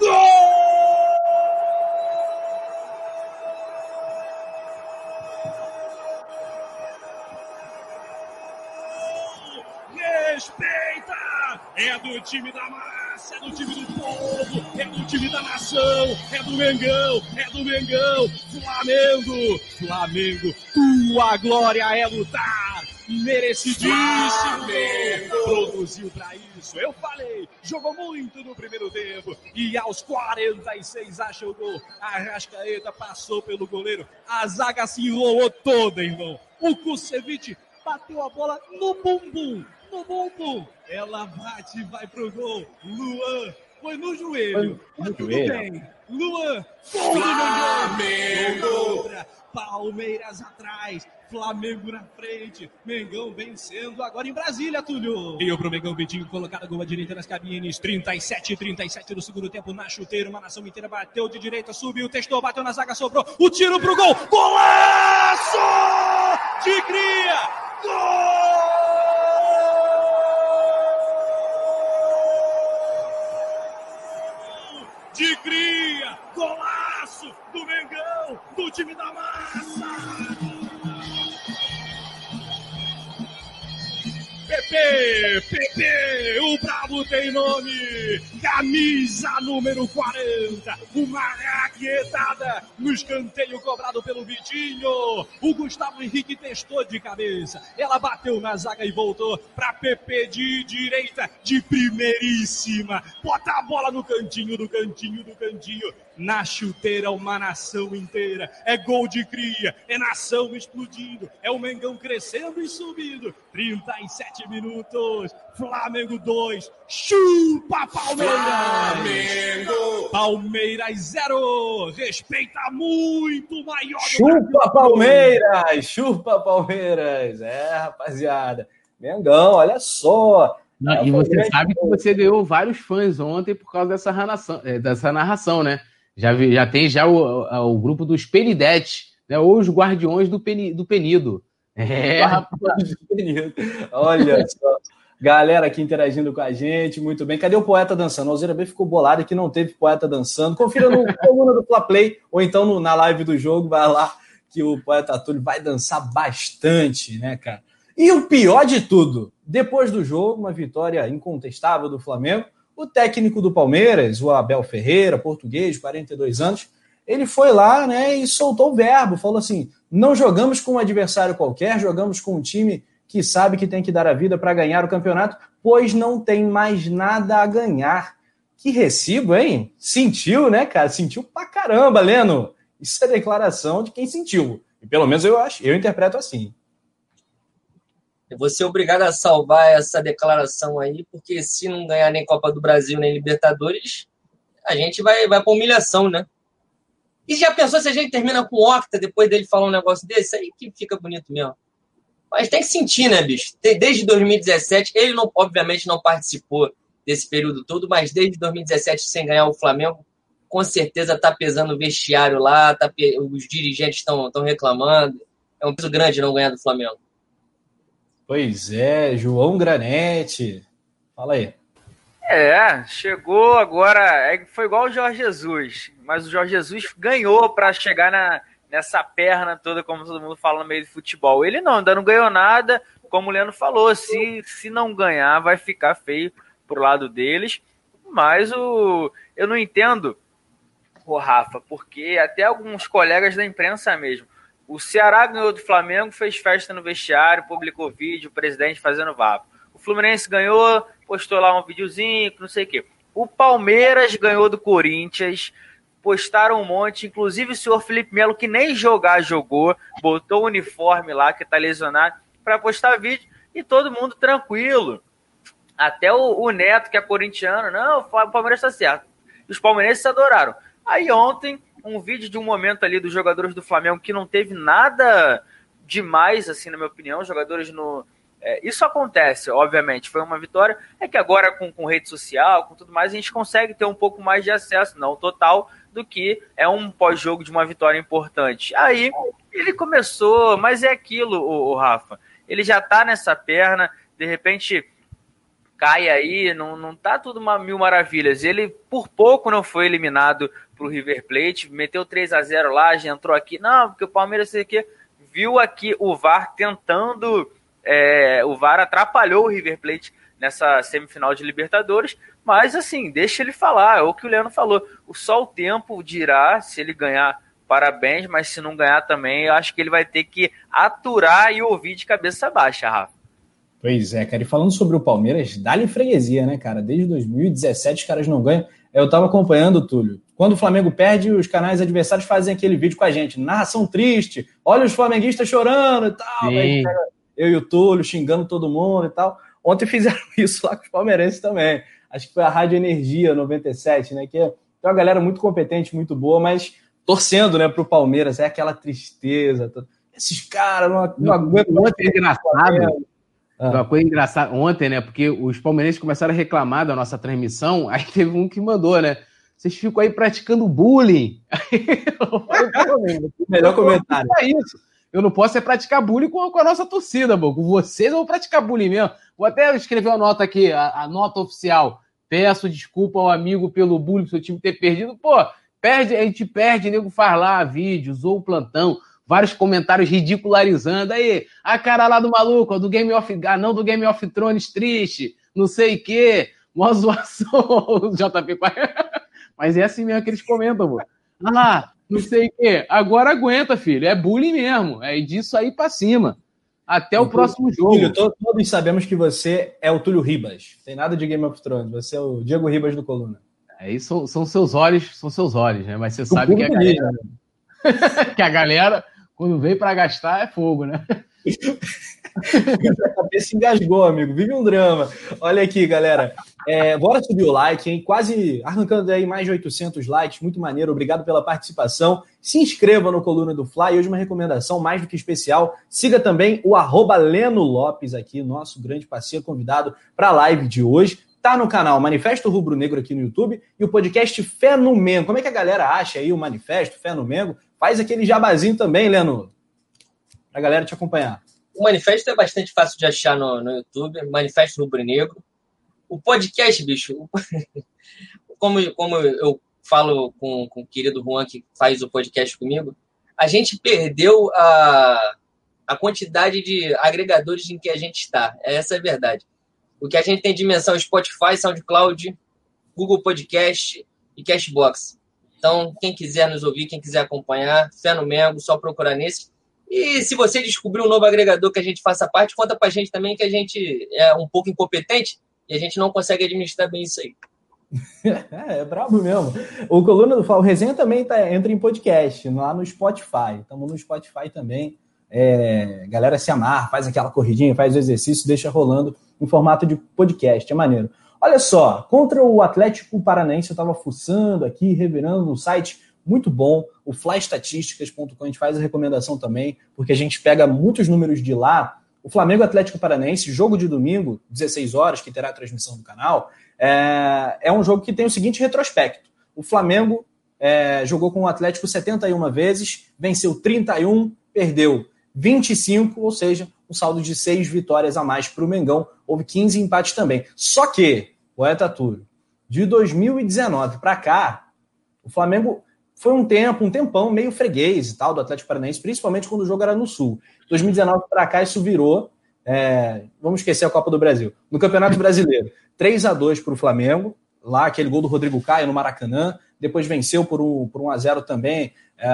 Gol! respeita! É do time da massa, é do time do povo, é do time da nação, é do Mengão, é do Mengão, Flamengo, Flamengo, tua glória é lutar, merecidíssimo, Flamengo. produziu pra isso, eu falei, jogou muito no primeiro tempo, e aos 46 achou o gol, a Rascaeta passou pelo goleiro, a zaga se enrolou toda, irmão, o Kusevich bateu a bola no bumbum, no bumbum. Ela bate e vai pro gol. Luan foi no joelho. Foi no tudo joelho. bem. Luan, Flamengo. Palmeiras atrás. Flamengo na frente, Mengão vencendo agora em Brasília, Túlio. E o pro Mengão, Vitinho colocado a gol à direita nas cabines, 37, 37 no segundo tempo na chuteira, uma nação inteira bateu de direita, subiu, testou, bateu na zaga, sobrou, o tiro pro gol, golaço de cria, gol! De cria, golaço do Mengão, do time da massa. Pepe, Pepe, o Bravo tem nome, camisa número 40, uma raquetada no escanteio cobrado pelo Vitinho, o Gustavo Henrique testou de cabeça, ela bateu na zaga e voltou para Pepe de direita, de primeiríssima, bota a bola no cantinho do cantinho do cantinho, na chuteira uma nação inteira. É gol de cria, é nação explodindo, é o Mengão crescendo e subindo. 37 minutos, Flamengo 2, chupa Palmeiras! Flamengo! Palmeiras 0, respeita muito maior. Chupa Palmeiras, chupa Palmeiras. É, rapaziada. Mengão, olha só. Não, e você sabe que você ganhou vários fãs ontem por causa dessa narração, é, dessa narração né? Já, já tem já o, o grupo dos Penidetes, né? Ou os Guardiões do, Peni, do Penido. É, rapaz. Olha só. Galera aqui interagindo com a gente, muito bem. Cadê o poeta dançando? O Alzeira B ficou bolado que não teve poeta dançando. Confira no coluna do Play ou então no, na live do jogo, vai lá que o poeta Túlio vai dançar bastante, né, cara? E o pior de tudo, depois do jogo, uma vitória incontestável do Flamengo, o técnico do Palmeiras, o Abel Ferreira, português, 42 anos, ele foi lá né, e soltou o verbo, falou assim: não jogamos com um adversário qualquer, jogamos com um time que sabe que tem que dar a vida para ganhar o campeonato, pois não tem mais nada a ganhar. Que recibo, hein? Sentiu, né, cara? Sentiu pra caramba, Leno. Isso é declaração de quem sentiu. E pelo menos eu acho, eu interpreto assim. Eu vou ser obrigado a salvar essa declaração aí, porque se não ganhar nem Copa do Brasil nem Libertadores, a gente vai, vai para humilhação, né? E já pensou se a gente termina com Octa depois dele falar um negócio desse? Aí que fica bonito mesmo. Mas tem que sentir, né, bicho? Desde 2017, ele não, obviamente não participou desse período todo, mas desde 2017 sem ganhar o Flamengo, com certeza tá pesando o vestiário lá, tá, os dirigentes estão reclamando. É um peso grande não ganhar do Flamengo. Pois é, João Granete. Fala aí. É, chegou agora. É, foi igual o Jorge Jesus, mas o Jorge Jesus ganhou para chegar na, nessa perna toda, como todo mundo fala no meio de futebol. Ele não, ainda não ganhou nada, como o Leandro falou. Se, se não ganhar, vai ficar feio pro lado deles. Mas o, eu não entendo, o Rafa, porque até alguns colegas da imprensa mesmo o Ceará ganhou do Flamengo, fez festa no vestiário, publicou vídeo, o presidente fazendo vapo. O Fluminense ganhou, postou lá um videozinho, não sei o quê. O Palmeiras ganhou do Corinthians, postaram um monte, inclusive o senhor Felipe Melo, que nem jogar jogou, botou o uniforme lá, que tá lesionado, para postar vídeo, e todo mundo tranquilo. Até o, o Neto, que é corintiano, não, o Palmeiras tá certo. Os palmeirenses adoraram. Aí ontem um vídeo de um momento ali dos jogadores do Flamengo que não teve nada demais, assim, na minha opinião. Jogadores no. É, isso acontece, obviamente. Foi uma vitória. É que agora, com, com rede social, com tudo mais, a gente consegue ter um pouco mais de acesso, não total, do que é um pós-jogo de uma vitória importante. Aí ele começou, mas é aquilo, o, o Rafa. Ele já tá nessa perna, de repente cai aí, não, não tá tudo uma mil maravilhas. Ele por pouco não foi eliminado pro River Plate, meteu 3 a 0 lá, já entrou aqui. Não, porque o Palmeiras aqui viu aqui o VAR tentando. É, o VAR atrapalhou o River Plate nessa semifinal de Libertadores, mas assim, deixa ele falar, é o que o Leandro falou. O só o tempo dirá se ele ganhar. Parabéns, mas se não ganhar também, eu acho que ele vai ter que aturar e ouvir de cabeça baixa, Rafa. Pois é, cara. E falando sobre o Palmeiras, dá-lhe freguesia, né, cara? Desde 2017 os caras não ganham. Eu tava acompanhando, Túlio. Quando o Flamengo perde, os canais adversários fazem aquele vídeo com a gente. Narração triste. Olha os flamenguistas chorando e tal. eu e o Túlio xingando todo mundo e tal. Ontem fizeram isso lá com os palmeirenses também. Acho que foi a Rádio Energia 97, né? Que é uma galera muito competente, muito boa, mas torcendo, né, pro Palmeiras. É aquela tristeza. Esses caras não, não aguentam. É engraçado. Ah. Uma coisa engraçada ontem, né? Porque os palmeirenses começaram a reclamar da nossa transmissão, aí teve um que mandou, né? Vocês ficam aí praticando bullying. Melhor comentário. É isso. Eu não posso é praticar bullying com, a nossa torcida, pô. Com vocês eu vou praticar bullying mesmo. Vou até escrever uma nota aqui, a, a nota oficial. Peço desculpa ao amigo pelo bullying, seu time ter perdido. Pô, perde, a gente perde, nego faz lá vídeos ou plantão vários comentários ridicularizando. Aí, a cara lá do maluco, do Game of. Ah, não do Game of Thrones triste, não sei o quê, mó zoação, JP. Mas é assim mesmo que eles comentam, pô. Ah lá, não sei o quê. Agora aguenta, filho. É bullying mesmo. É disso aí pra cima. Até o, o próximo jogo. Túlio, todos sabemos que você é o Túlio Ribas. Tem nada de Game of Thrones. Você é o Diego Ribas do Coluna. Aí são, são seus olhos, são seus olhos, né? Mas você o sabe que a galera, que a galera quando veio para gastar é fogo, né? a cabeça engasgou, amigo. Vive um drama. Olha aqui, galera. É, bora subir o like, hein? Quase arrancando aí mais de 800 likes. Muito maneiro. Obrigado pela participação. Se inscreva no Coluna do Fly. Hoje uma recomendação mais do que especial. Siga também o arroba Leno Lopes aqui, nosso grande parceiro convidado para a live de hoje. Tá no canal Manifesto Rubro Negro aqui no YouTube e o podcast Fé no Mengo. Como é que a galera acha aí o Manifesto Fé no Mengo? Faz aquele jabazinho também, Leno, pra galera te acompanhar. O manifesto é bastante fácil de achar no, no YouTube, Manifesto Rubro Negro. O podcast, bicho, como, como eu falo com, com o querido Juan, que faz o podcast comigo, a gente perdeu a, a quantidade de agregadores em que a gente está. Essa é a verdade. O que a gente tem dimensão Spotify, SoundCloud, Google Podcast e Cashbox. Então, quem quiser nos ouvir, quem quiser acompanhar, fé no Mengo, só procurar nesse. E se você descobrir um novo agregador que a gente faça parte, conta pra gente também que a gente é um pouco incompetente e a gente não consegue administrar bem isso aí. é, é brabo mesmo. O Coluna do Fala, o Resenha também tá, entra em podcast, lá no Spotify. Estamos no Spotify também. É, galera se amar, faz aquela corridinha, faz o exercício, deixa rolando em formato de podcast. É maneiro. Olha só, contra o Atlético Paranaense, eu estava fuçando aqui, revirando no site, muito bom, o flyestatísticas.com, a gente faz a recomendação também, porque a gente pega muitos números de lá. O Flamengo Atlético Paranaense, jogo de domingo, 16 horas, que terá a transmissão do canal, é, é um jogo que tem o seguinte retrospecto. O Flamengo é, jogou com o Atlético 71 vezes, venceu 31, perdeu 25, ou seja, um saldo de seis vitórias a mais para o Mengão. Houve 15 empates também. Só que, poeta Túlio, de 2019 para cá, o Flamengo foi um tempo, um tempão meio freguês e tal do Atlético Paranaense, principalmente quando o jogo era no Sul. 2019 para cá isso virou, é, vamos esquecer a Copa do Brasil. No Campeonato Brasileiro, 3 a 2 para o Flamengo, lá aquele gol do Rodrigo Caio no Maracanã, depois venceu por um, por 1 a 0 também é,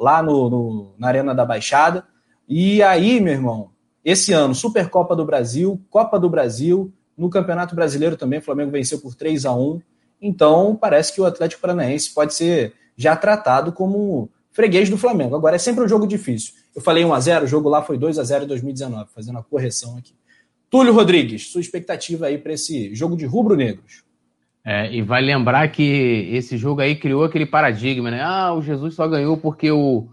lá no, no, na Arena da Baixada. E aí, meu irmão, esse ano, Supercopa do Brasil, Copa do Brasil, no Campeonato Brasileiro também, o Flamengo venceu por 3 a 1 Então, parece que o Atlético Paranaense pode ser já tratado como freguês do Flamengo. Agora, é sempre um jogo difícil. Eu falei 1 a 0 o jogo lá foi 2 a 0 em 2019, fazendo a correção aqui. Túlio Rodrigues, sua expectativa aí para esse jogo de rubro-negros? É, e vai lembrar que esse jogo aí criou aquele paradigma, né? Ah, o Jesus só ganhou porque o,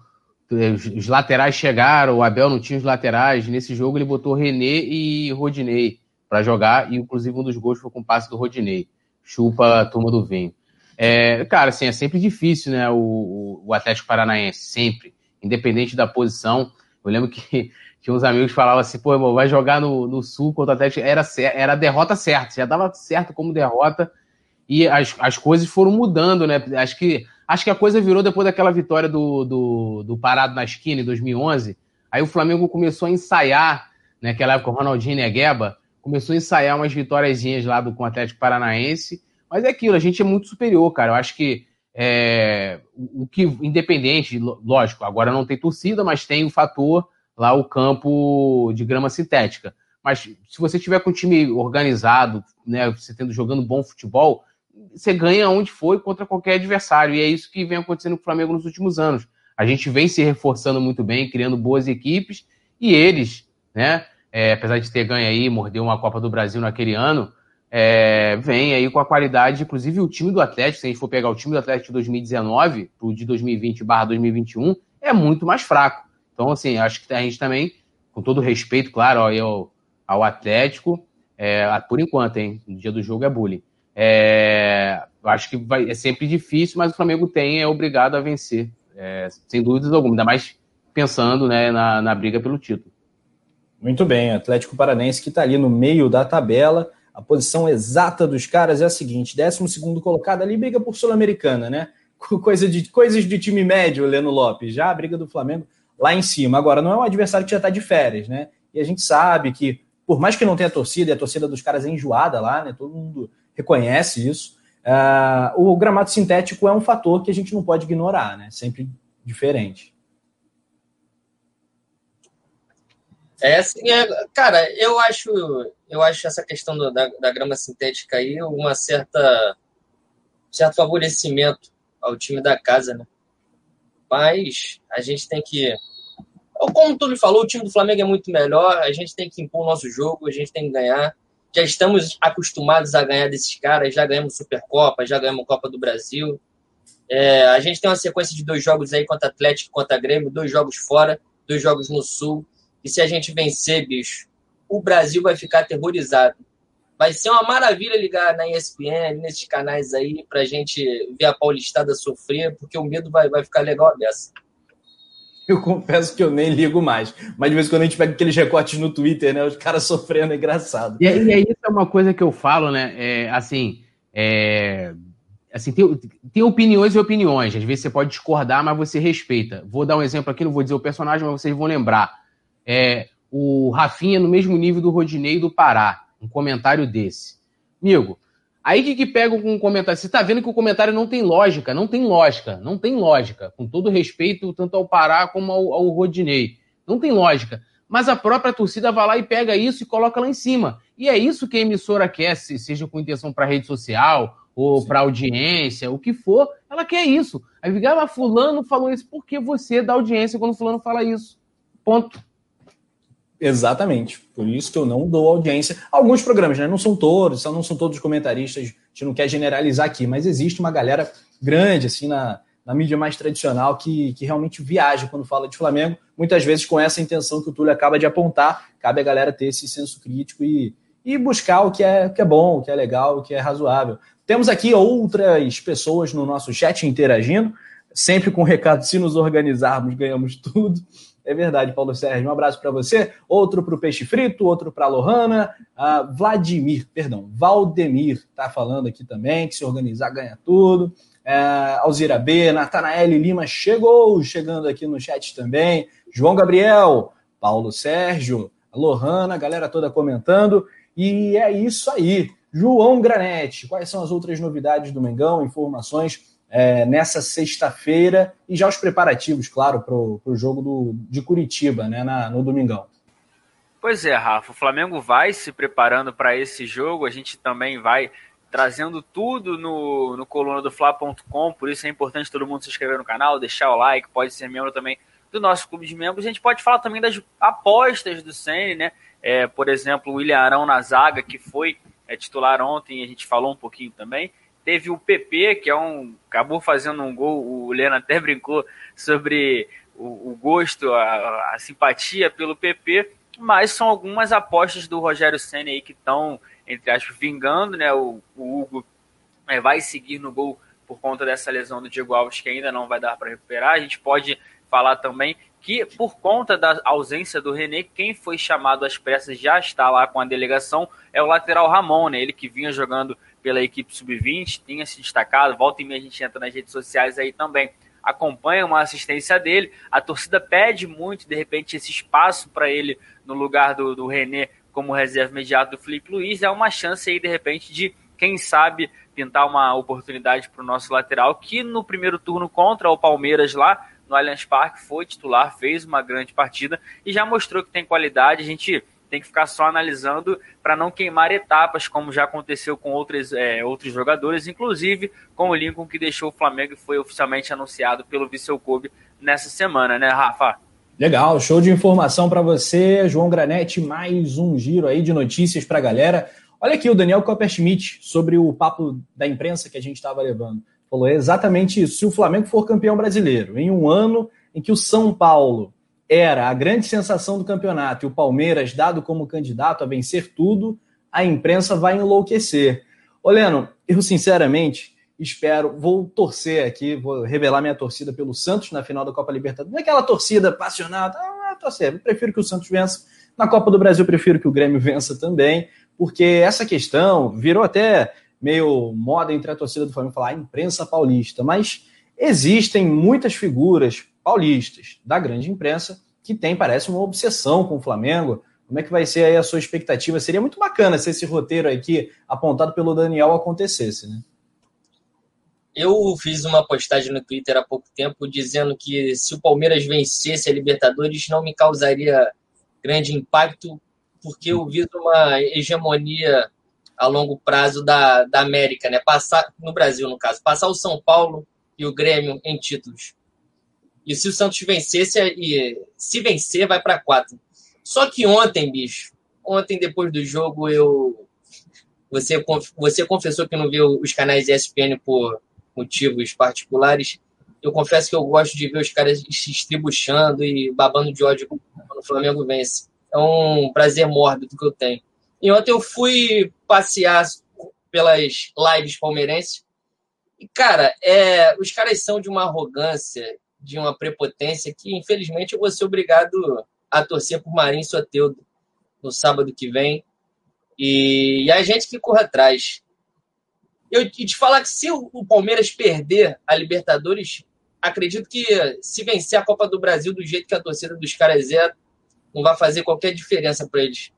os laterais chegaram, o Abel não tinha os laterais. Nesse jogo ele botou René e Rodinei para jogar, e inclusive um dos gols foi com o passe do Rodinei. Chupa a turma do vinho. É, cara, assim, é sempre difícil, né? O, o, Atlético Paranaense, sempre. Independente da posição. Eu lembro que tinha uns amigos que falavam assim, pô, irmão, vai jogar no, no Sul contra o Atlético. Era, era a derrota certa, já dava certo como derrota. E as, as coisas foram mudando, né? Acho que Acho que a coisa virou depois daquela vitória do, do, do Parado na esquina em 2011. Aí o Flamengo começou a ensaiar, naquela né, época o Ronaldinho Negueba, começou a ensaiar umas vitóriazinhas lá do, com o Atlético Paranaense. Mas é aquilo, a gente é muito superior, cara. Eu acho que é, o que, independente, lógico, agora não tem torcida, mas tem o fator lá, o campo de grama sintética. Mas se você tiver com o time organizado, né, você tendo jogando bom futebol, você ganha onde foi contra qualquer adversário. E é isso que vem acontecendo com o Flamengo nos últimos anos. A gente vem se reforçando muito bem, criando boas equipes, e eles, né, é, apesar de ter ganho aí, mordeu uma Copa do Brasil naquele ano, é, vem aí com a qualidade, inclusive o time do Atlético, se a gente for pegar o time do Atlético de 2019 pro de 2020 barra 2021, é muito mais fraco. Então, assim, acho que a gente também, com todo respeito, claro, ao, ao Atlético, é, por enquanto, hein, no dia do jogo é bullying. É, acho que vai, é sempre difícil, mas o Flamengo tem, é obrigado a vencer, é, sem dúvidas alguma, ainda mais pensando né, na, na briga pelo título. Muito bem, Atlético Paranense que está ali no meio da tabela. A posição exata dos caras é a seguinte: 12 colocado ali, briga por Sul-Americana, né? Coisa de, coisas de time médio, Leno Lopes. Já a briga do Flamengo lá em cima. Agora, não é um adversário que já está de férias, né? E a gente sabe que, por mais que não tenha torcida, e a torcida dos caras é enjoada lá, né? Todo mundo reconhece isso. Uh, o gramado sintético é um fator que a gente não pode ignorar, né? Sempre diferente. É, assim, é, cara, eu acho, eu acho essa questão do, da, da grama sintética aí uma certa certo favorecimento ao time da casa, né? Mas a gente tem que, como tu me falou, o time do Flamengo é muito melhor, a gente tem que impor o nosso jogo, a gente tem que ganhar já estamos acostumados a ganhar desses caras, já ganhamos Supercopa, já ganhamos Copa do Brasil. É, a gente tem uma sequência de dois jogos aí contra Atlético, contra Grêmio, dois jogos fora, dois jogos no Sul. E se a gente vencer, bicho, o Brasil vai ficar aterrorizado. Vai ser uma maravilha ligar na ESPN, nesses canais aí, pra gente ver a Paulistada sofrer, porque o medo vai, vai ficar legal dessa. Eu confesso que eu nem ligo mais. Mas de vez em quando a gente pega aqueles recortes no Twitter, né? Os caras sofrendo, é engraçado. E, e isso é uma coisa que eu falo, né? É, assim, é, assim, tem, tem opiniões e opiniões. Às vezes você pode discordar, mas você respeita. Vou dar um exemplo aqui, não vou dizer o personagem, mas vocês vão lembrar. É, o Rafinha no mesmo nível do Rodinei do Pará. Um comentário desse. Amigo, aí que, que pega com um comentário? Você tá vendo que o comentário não tem lógica, não tem lógica, não tem lógica. Com todo respeito, tanto ao Pará como ao, ao Rodinei. Não tem lógica. Mas a própria torcida vai lá e pega isso e coloca lá em cima. E é isso que a emissora quer, seja com intenção para rede social ou para audiência, o que for, ela quer isso. Aí fica, ah, fulano falou isso, por que você dá audiência quando fulano fala isso? Ponto. Exatamente. Por isso que eu não dou audiência. Alguns programas, né? Não são todos, não são todos comentaristas, a gente não quer generalizar aqui, mas existe uma galera grande, assim, na, na mídia mais tradicional que, que realmente viaja quando fala de Flamengo, muitas vezes com essa intenção que o Túlio acaba de apontar. Cabe a galera ter esse senso crítico e, e buscar o que é, o que é bom, o que é legal, o que é razoável. Temos aqui outras pessoas no nosso chat interagindo, sempre com recado: se nos organizarmos, ganhamos tudo. É verdade, Paulo Sérgio. Um abraço para você. Outro para o Peixe Frito, outro para a Lohana. Uh, Vladimir, perdão, Valdemir está falando aqui também, que se organizar ganha tudo. Uh, Alzira B, Natanael Lima chegou, chegando aqui no chat também. João Gabriel, Paulo Sérgio, Lohana, galera toda comentando. E é isso aí. João Granete, quais são as outras novidades do Mengão? Informações é, nessa sexta-feira e já os preparativos, claro, para o jogo do, de Curitiba, né, na, no domingão. Pois é, Rafa, o Flamengo vai se preparando para esse jogo, a gente também vai trazendo tudo no, no coluna do Fla.com, por isso é importante todo mundo se inscrever no canal, deixar o like, pode ser membro também do nosso clube de membros. A gente pode falar também das apostas do Sene, né? É, por exemplo, o William Arão na zaga, que foi é, titular ontem, a gente falou um pouquinho também. Teve o PP, que é um. acabou fazendo um gol, o Lena até brincou sobre o, o gosto, a, a, simpatia pelo PP, mas são algumas apostas do Rogério Senna aí que estão, entre aspas, vingando, né? O, o Hugo é, vai seguir no gol por conta dessa lesão do Diego Alves, que ainda não vai dar para recuperar. A gente pode falar também que, por conta da ausência do René, quem foi chamado às pressas já está lá com a delegação, é o lateral Ramon, né? Ele que vinha jogando pela equipe sub-20, tinha se destacado, volta e meia a gente entra nas redes sociais aí também, acompanha uma assistência dele, a torcida pede muito, de repente, esse espaço para ele no lugar do, do René como reserva imediato do Felipe Luiz, é uma chance aí, de repente, de, quem sabe, pintar uma oportunidade para o nosso lateral, que no primeiro turno contra o Palmeiras lá, no Allianz Parque, foi titular, fez uma grande partida e já mostrou que tem qualidade, a gente tem que ficar só analisando para não queimar etapas, como já aconteceu com outros, é, outros jogadores, inclusive com o Lincoln, que deixou o Flamengo e foi oficialmente anunciado pelo Vissel Kobe nessa semana, né, Rafa? Legal, show de informação para você, João Granete, mais um giro aí de notícias para a galera. Olha aqui o Daniel Copperschmidt sobre o papo da imprensa que a gente estava levando. Falou exatamente isso. Se o Flamengo for campeão brasileiro em um ano em que o São Paulo era a grande sensação do campeonato e o Palmeiras dado como candidato a vencer tudo, a imprensa vai enlouquecer. Oleno, eu sinceramente espero, vou torcer aqui, vou revelar minha torcida pelo Santos na final da Copa Libertadores. Não é aquela torcida passionada, ah, torcer, eu prefiro que o Santos vença. Na Copa do Brasil, prefiro que o Grêmio vença também, porque essa questão virou até meio moda entre a torcida do Flamengo falar a imprensa paulista, mas existem muitas figuras paulistas da grande imprensa que tem, parece, uma obsessão com o Flamengo. Como é que vai ser aí a sua expectativa? Seria muito bacana se esse roteiro aqui, apontado pelo Daniel, acontecesse, né? Eu fiz uma postagem no Twitter há pouco tempo dizendo que se o Palmeiras vencesse a Libertadores não me causaria grande impacto, porque eu viso uma hegemonia a longo prazo da, da América, né? Passar no Brasil, no caso, passar o São Paulo e o Grêmio em títulos. E se o Santos vencesse, e se vencer, vai para quatro. Só que ontem, bicho, ontem depois do jogo, eu. Você, você confessou que não viu os canais ESPN por motivos particulares. Eu confesso que eu gosto de ver os caras se estribuchando e babando de ódio quando o Flamengo vence. É um prazer mórbido que eu tenho. E ontem eu fui passear pelas lives palmeirenses. E, cara, é, os caras são de uma arrogância de uma prepotência que, infelizmente, eu vou ser obrigado a torcer por Marinho Soteudo no sábado que vem. E, e a gente que corre atrás. Eu te falar que se o Palmeiras perder a Libertadores, acredito que se vencer a Copa do Brasil do jeito que a torcida dos caras é, não vai fazer qualquer diferença para eles.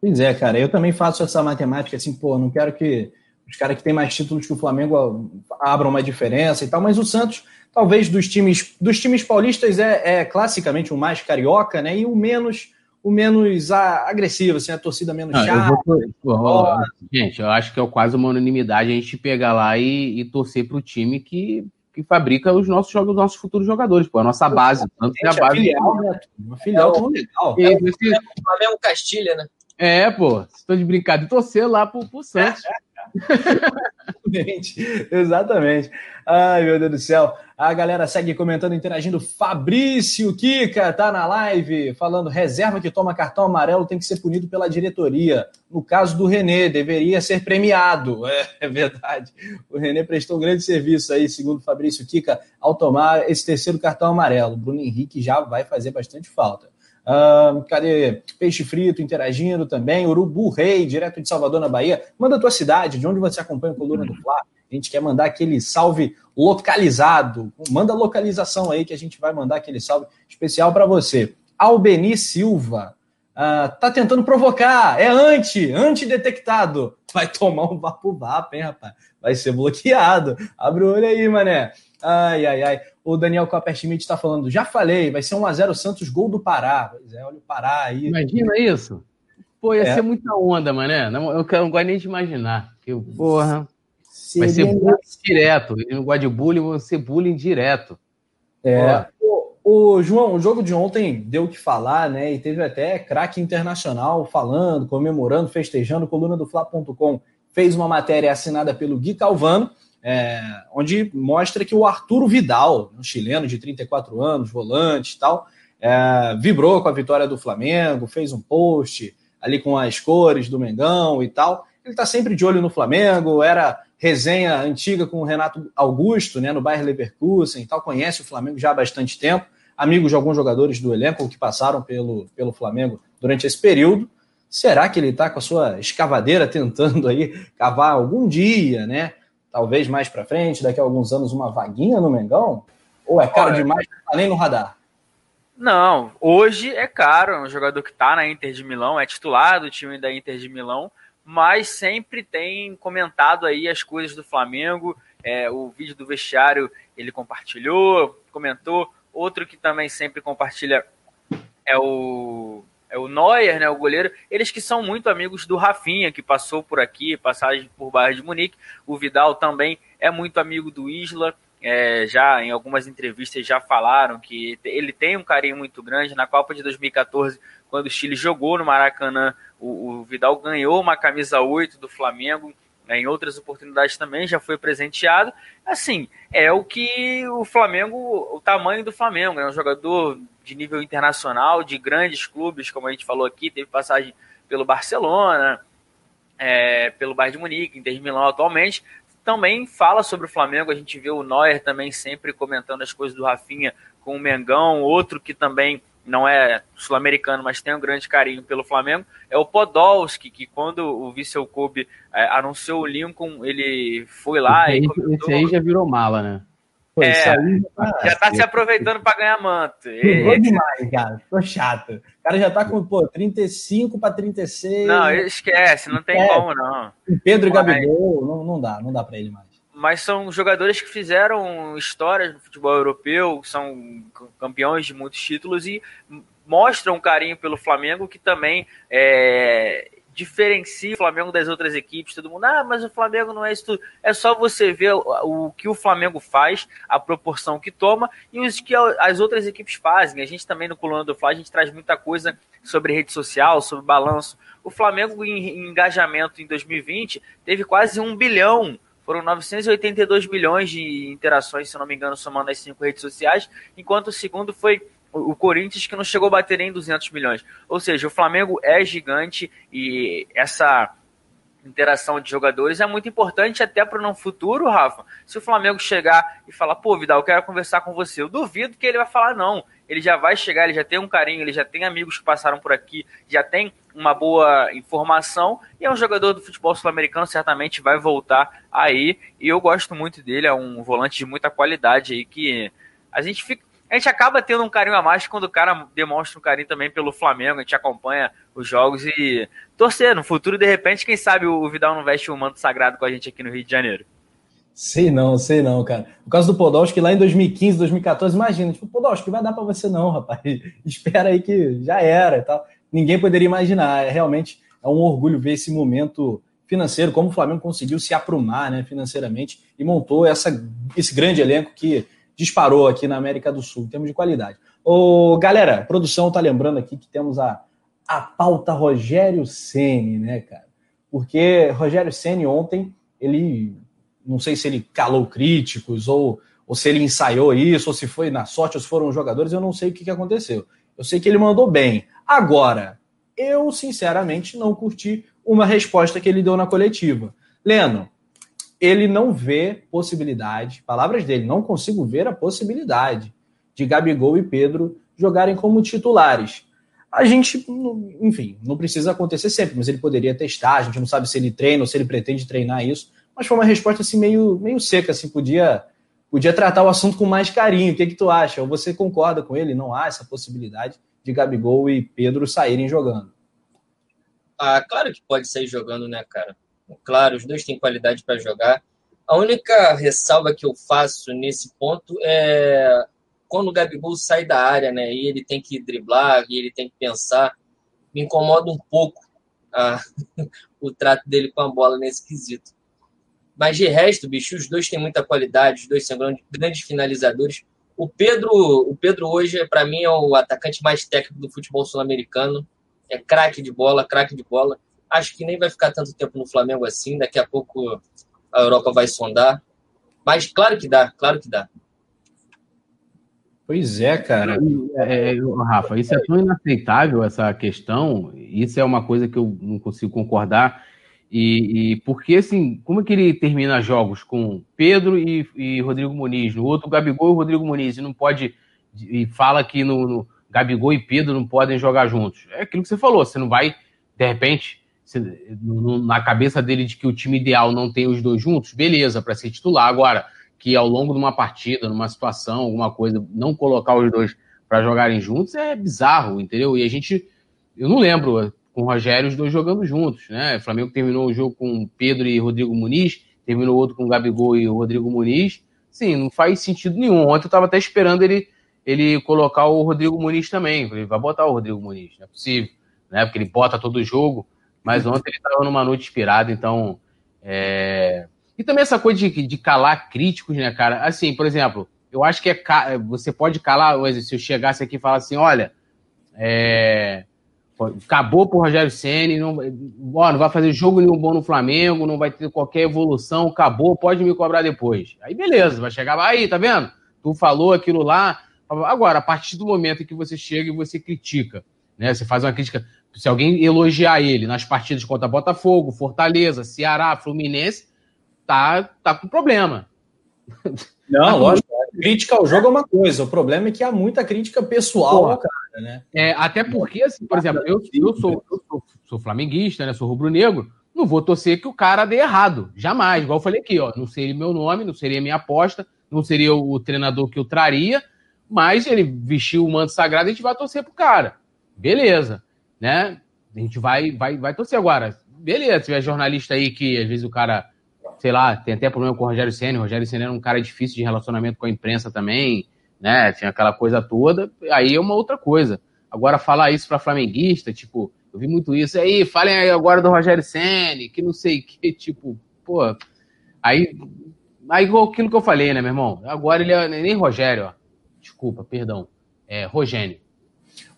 Pois é, cara, eu também faço essa matemática assim, pô, não quero que os caras que têm mais títulos que o Flamengo abram uma diferença e tal, mas o Santos, talvez dos times dos times paulistas é, é classicamente o mais carioca, né? E o menos o menos agressivo, assim, a torcida menos não, chata. Eu vou... gente, eu acho que é quase uma unanimidade a gente pegar lá e, e torcer para o time que, que fabrica os nossos jogos, os nossos futuros jogadores, pô, a nossa base. Tanto que a base. Filial, né? Uma filial tão legal. É, o Flamengo Castilha, né? É, pô, estou de brincadeira, torcer lá pro, pro Santos. exatamente, exatamente. Ai, meu Deus do céu. A galera segue comentando, interagindo. Fabrício Kika tá na live, falando: reserva que toma cartão amarelo tem que ser punido pela diretoria. No caso do Renê, deveria ser premiado. É, é verdade. O Renê prestou um grande serviço aí, segundo Fabrício Kika, ao tomar esse terceiro cartão amarelo. Bruno Henrique já vai fazer bastante falta. Cadê Peixe Frito interagindo também? Urubu Rei, direto de Salvador, na Bahia. Manda a tua cidade, de onde você acompanha a coluna do Fla. A gente quer mandar aquele salve localizado. Manda localização aí que a gente vai mandar aquele salve especial para você. Albeni Silva. Uh, tá tentando provocar, é anti, antidetectado. Vai tomar um vapo vapo, hein, rapaz? Vai ser bloqueado. Abre o olho aí, mané. Ai, ai, ai. O Daniel Copperschmidt está falando, já falei, vai ser 1x0 Santos, gol do Pará. Pois é, olha o Pará aí. Imagina isso. Pô, ia é. ser muita onda, mané. Não, eu não gosto nem de imaginar. Que, porra, Seria vai ser bullying direto. Ele não gosta de bullying, vai ser bullying direto. É. O, o, João, o jogo de ontem deu o que falar, né? E teve até craque internacional falando, comemorando, festejando. Coluna do Fla.com fez uma matéria assinada pelo Gui Calvano é, onde mostra que o Arturo Vidal, um chileno de 34 anos, volante e tal, é, vibrou com a vitória do Flamengo, fez um post ali com as cores do Mengão e tal. Ele está sempre de olho no Flamengo, era resenha antiga com o Renato Augusto, né, no bairro Leverkusen e tal, conhece o Flamengo já há bastante tempo, amigo de alguns jogadores do elenco que passaram pelo, pelo Flamengo durante esse período. Será que ele está com a sua escavadeira tentando aí cavar algum dia, né? Talvez mais para frente, daqui a alguns anos, uma vaguinha no Mengão? Ou é caro Olha, demais tá nem no radar? Não, hoje é caro, é um jogador que está na Inter de Milão, é titular do time da Inter de Milão, mas sempre tem comentado aí as coisas do Flamengo. É, o vídeo do vestiário ele compartilhou, comentou. Outro que também sempre compartilha é o é o Neuer, né, o goleiro, eles que são muito amigos do Rafinha, que passou por aqui, passagem por Bayern de Munique. O Vidal também é muito amigo do Isla. É, já em algumas entrevistas já falaram que ele tem um carinho muito grande. Na Copa de 2014, quando o Chile jogou no Maracanã, o, o Vidal ganhou uma camisa 8 do Flamengo. Né, em outras oportunidades também já foi presenteado. Assim, é o que o Flamengo, o tamanho do Flamengo, é né, um jogador de nível internacional, de grandes clubes, como a gente falou aqui, teve passagem pelo Barcelona, é, pelo Bayern de Munique, Inter de Milão atualmente, também fala sobre o Flamengo, a gente vê o Neuer também sempre comentando as coisas do Rafinha com o Mengão, outro que também não é sul-americano, mas tem um grande carinho pelo Flamengo, é o Podolski, que quando o Vissel Kobe é, anunciou o Lincoln, ele foi lá esse e comentou... Esse aí já virou mala, né? Pô, é, já está se aproveitando para ganhar manto. Esse... demais, cara. Ficou chato. O cara já está com, pô, 35 para 36. Não, esquece, não tem é. como, não. Pedro e Gabigol, não, não dá, não dá para ele mais. Mas são jogadores que fizeram histórias no futebol europeu, são campeões de muitos títulos e mostram um carinho pelo Flamengo que também é, diferencia o Flamengo das outras equipes. Todo mundo, ah, mas o Flamengo não é isso tudo. É só você ver o, o que o Flamengo faz, a proporção que toma e os que as outras equipes fazem. A gente também no Coluna do Fla, a gente traz muita coisa sobre rede social, sobre balanço. O Flamengo em, em engajamento em 2020 teve quase um bilhão foram 982 milhões de interações, se não me engano, somando as cinco redes sociais, enquanto o segundo foi o Corinthians que não chegou a bater nem 200 milhões. Ou seja, o Flamengo é gigante e essa interação de jogadores é muito importante até para no futuro, Rafa. Se o Flamengo chegar e falar, pô, Vidal, eu quero conversar com você, eu duvido que ele vai falar não. Ele já vai chegar, ele já tem um carinho, ele já tem amigos que passaram por aqui, já tem uma boa informação e é um jogador do futebol sul-americano, certamente vai voltar aí. E eu gosto muito dele, é um volante de muita qualidade aí que a gente fica a gente acaba tendo um carinho a mais quando o cara demonstra um carinho também pelo Flamengo, a gente acompanha os jogos e torcer. No futuro, de repente, quem sabe o Vidal não veste um manto sagrado com a gente aqui no Rio de Janeiro. Sei não, sei não, cara. Por causa do Podolski, lá em 2015, 2014, imagina, tipo, Podolski, vai dar para você não, rapaz. Espera aí que já era e tal. Ninguém poderia imaginar. É realmente é um orgulho ver esse momento financeiro, como o Flamengo conseguiu se aprumar né, financeiramente e montou essa, esse grande elenco que disparou aqui na América do Sul, em termos de qualidade. Ô, galera, produção tá lembrando aqui que temos a, a pauta Rogério Ceni, né, cara? Porque Rogério Ceni ontem, ele não sei se ele calou críticos ou, ou se ele ensaiou isso, ou se foi na sorte, ou se foram os jogadores, eu não sei o que, que aconteceu. Eu sei que ele mandou bem. Agora, eu sinceramente não curti uma resposta que ele deu na coletiva. Leno, ele não vê possibilidade, palavras dele, não consigo ver a possibilidade de Gabigol e Pedro jogarem como titulares. A gente, enfim, não precisa acontecer sempre, mas ele poderia testar, a gente não sabe se ele treina ou se ele pretende treinar isso, mas foi uma resposta assim meio, meio seca, assim, podia podia tratar o assunto com mais carinho. O que, que tu acha? Ou você concorda com ele? Não há essa possibilidade de Gabigol e Pedro saírem jogando? Ah, claro que pode sair jogando, né, cara? Claro, os dois têm qualidade para jogar. A única ressalva que eu faço nesse ponto é quando o Gabigol sai da área, né? E ele tem que driblar, e ele tem que pensar. Me incomoda um pouco ah, o trato dele com a bola nesse quesito. Mas de resto, bicho, os dois têm muita qualidade, os dois são grandes finalizadores. O Pedro, o Pedro hoje, para mim, é o atacante mais técnico do futebol sul-americano. É craque de bola, craque de bola. Acho que nem vai ficar tanto tempo no Flamengo assim. Daqui a pouco a Europa vai sondar. Mas claro que dá, claro que dá. Pois é, cara. É, é, Rafa, isso é tão inaceitável, essa questão. Isso é uma coisa que eu não consigo concordar. E, e porque, assim, como é que ele termina jogos com Pedro e, e Rodrigo Muniz, no outro Gabigol e Rodrigo Muniz, e não pode. E fala que no, no Gabigol e Pedro não podem jogar juntos. É aquilo que você falou, você não vai, de repente, na cabeça dele de que o time ideal não tem os dois juntos, beleza, para ser titular. Agora, que ao longo de uma partida, numa situação, alguma coisa, não colocar os dois para jogarem juntos é bizarro, entendeu? E a gente, eu não lembro com o Rogério os dois jogando juntos, né? O Flamengo terminou o jogo com Pedro e Rodrigo Muniz, terminou outro com o Gabigol e o Rodrigo Muniz. Sim, não faz sentido nenhum. Ontem eu estava até esperando ele ele colocar o Rodrigo Muniz também. Ele vai botar o Rodrigo Muniz, não é possível, né? Porque ele bota todo jogo. Mas ontem ele estava numa noite inspirada, então. É... E também essa coisa de, de calar críticos, né, cara? Assim, por exemplo, eu acho que é você pode calar, se eu chegasse aqui e falar assim, olha, é... acabou pro Rogério Senna, não, ó, não vai fazer jogo nenhum bom no Flamengo, não vai ter qualquer evolução, acabou, pode me cobrar depois. Aí beleza, vai chegar, aí, tá vendo? Tu falou aquilo lá. Agora, a partir do momento em que você chega e você critica, né? Você faz uma crítica, se alguém elogiar ele nas partidas contra Botafogo, Fortaleza, Ceará, Fluminense, tá, tá com problema. Não, tá lógico. Crítica ao jogo é uma coisa. O problema é que há muita crítica pessoal ao cara, né? É, até porque, assim, por exemplo, eu, eu, sou, eu sou, sou flamenguista, né? Sou rubro-negro. Não vou torcer que o cara dê errado. Jamais. Igual eu falei aqui, ó. Não seria meu nome, não seria minha aposta, não seria o treinador que eu traria, mas ele vestiu o manto sagrado e a gente vai torcer pro cara. Beleza né? A gente vai, vai, vai torcer agora. Beleza, se tiver jornalista aí que às vezes o cara, sei lá, tem até problema com o Rogério Senna. O Rogério Senna era um cara difícil de relacionamento com a imprensa também, né? Tinha aquela coisa toda. Aí é uma outra coisa. Agora, falar isso para flamenguista, tipo, eu vi muito isso. Aí, falem aí agora do Rogério Senna, que não sei o que, tipo, pô. Aí, aí aquilo que eu falei, né, meu irmão? Agora ele é nem Rogério, ó. Desculpa, perdão. É Rogênio.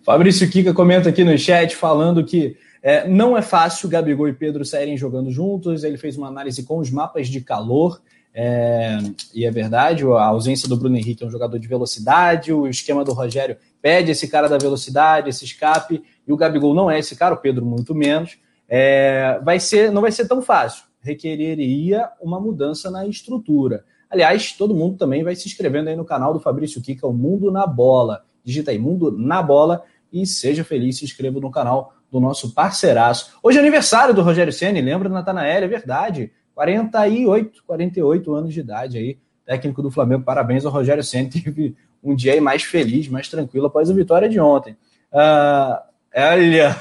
Fabrício Kika comenta aqui no chat falando que é, não é fácil Gabigol e Pedro saírem jogando juntos. Ele fez uma análise com os mapas de calor. É, e é verdade, a ausência do Bruno Henrique é um jogador de velocidade, o esquema do Rogério pede esse cara da velocidade, esse escape, e o Gabigol não é esse cara, o Pedro muito menos. é, vai ser, não vai ser tão fácil. Requereria uma mudança na estrutura. Aliás, todo mundo também vai se inscrevendo aí no canal do Fabrício Kika, o Mundo na Bola. Digita aí, Mundo na Bola, e seja feliz, se inscreva no canal do nosso parceiraço. Hoje é aniversário do Rogério Ceni, lembra, Natanael? É verdade. 48, 48 anos de idade aí, técnico do Flamengo. Parabéns ao Rogério Ceni, teve um dia aí mais feliz, mais tranquilo após a vitória de ontem. Uh, olha.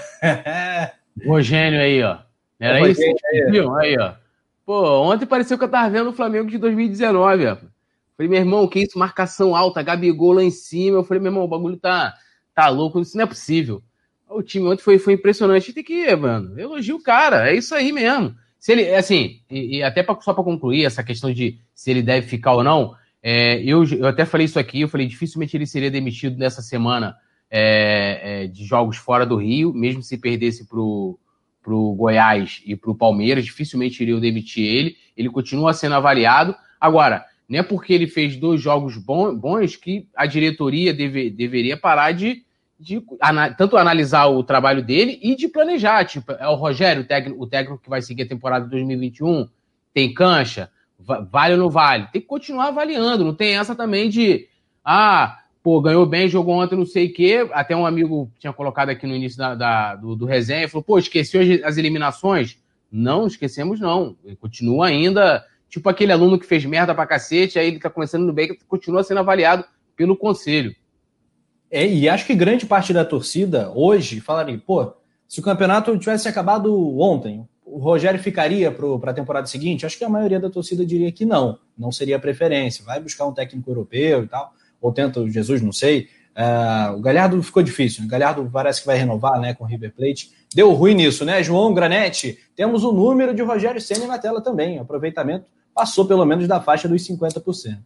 Rogério aí, ó. Era é isso? Aí. aí, ó. Pô, ontem pareceu que eu tava vendo o Flamengo de 2019, ó. Falei, meu irmão, que isso? Marcação alta, Gabigol lá em cima. Eu falei, meu irmão, o bagulho tá, tá louco, isso não é possível. O time ontem foi, foi impressionante. Tem que, mano, elogio o cara, é isso aí mesmo. Se ele, assim, e, e até pra, só para concluir essa questão de se ele deve ficar ou não, é, eu, eu até falei isso aqui, eu falei, dificilmente ele seria demitido nessa semana é, é, de jogos fora do Rio, mesmo se perdesse pro, pro Goiás e pro Palmeiras, dificilmente iriam demitir ele. Ele continua sendo avaliado. Agora, não é porque ele fez dois jogos bons que a diretoria deve, deveria parar de de tanto analisar o trabalho dele e de planejar. Tipo, é o Rogério, o técnico, o técnico que vai seguir a temporada de 2021, tem cancha, vale ou não vale? Tem que continuar avaliando, não tem essa também de, ah, pô, ganhou bem, jogou ontem não sei o quê. Até um amigo tinha colocado aqui no início da, da do, do resenha, falou, pô, esqueceu as eliminações? Não, esquecemos não. Ele continua ainda, tipo aquele aluno que fez merda pra cacete, aí ele tá começando no bem, continua sendo avaliado pelo conselho. É, e acho que grande parte da torcida hoje falaria, pô, se o campeonato tivesse acabado ontem, o Rogério ficaria para a temporada seguinte? Acho que a maioria da torcida diria que não, não seria a preferência. Vai buscar um técnico europeu e tal, ou tenta o Jesus, não sei. Uh, o Galhardo ficou difícil, o Galhardo parece que vai renovar né, com o River Plate. Deu ruim nisso, né, João Granete? Temos o número de Rogério Senna na tela também. O aproveitamento passou pelo menos da faixa dos 50%.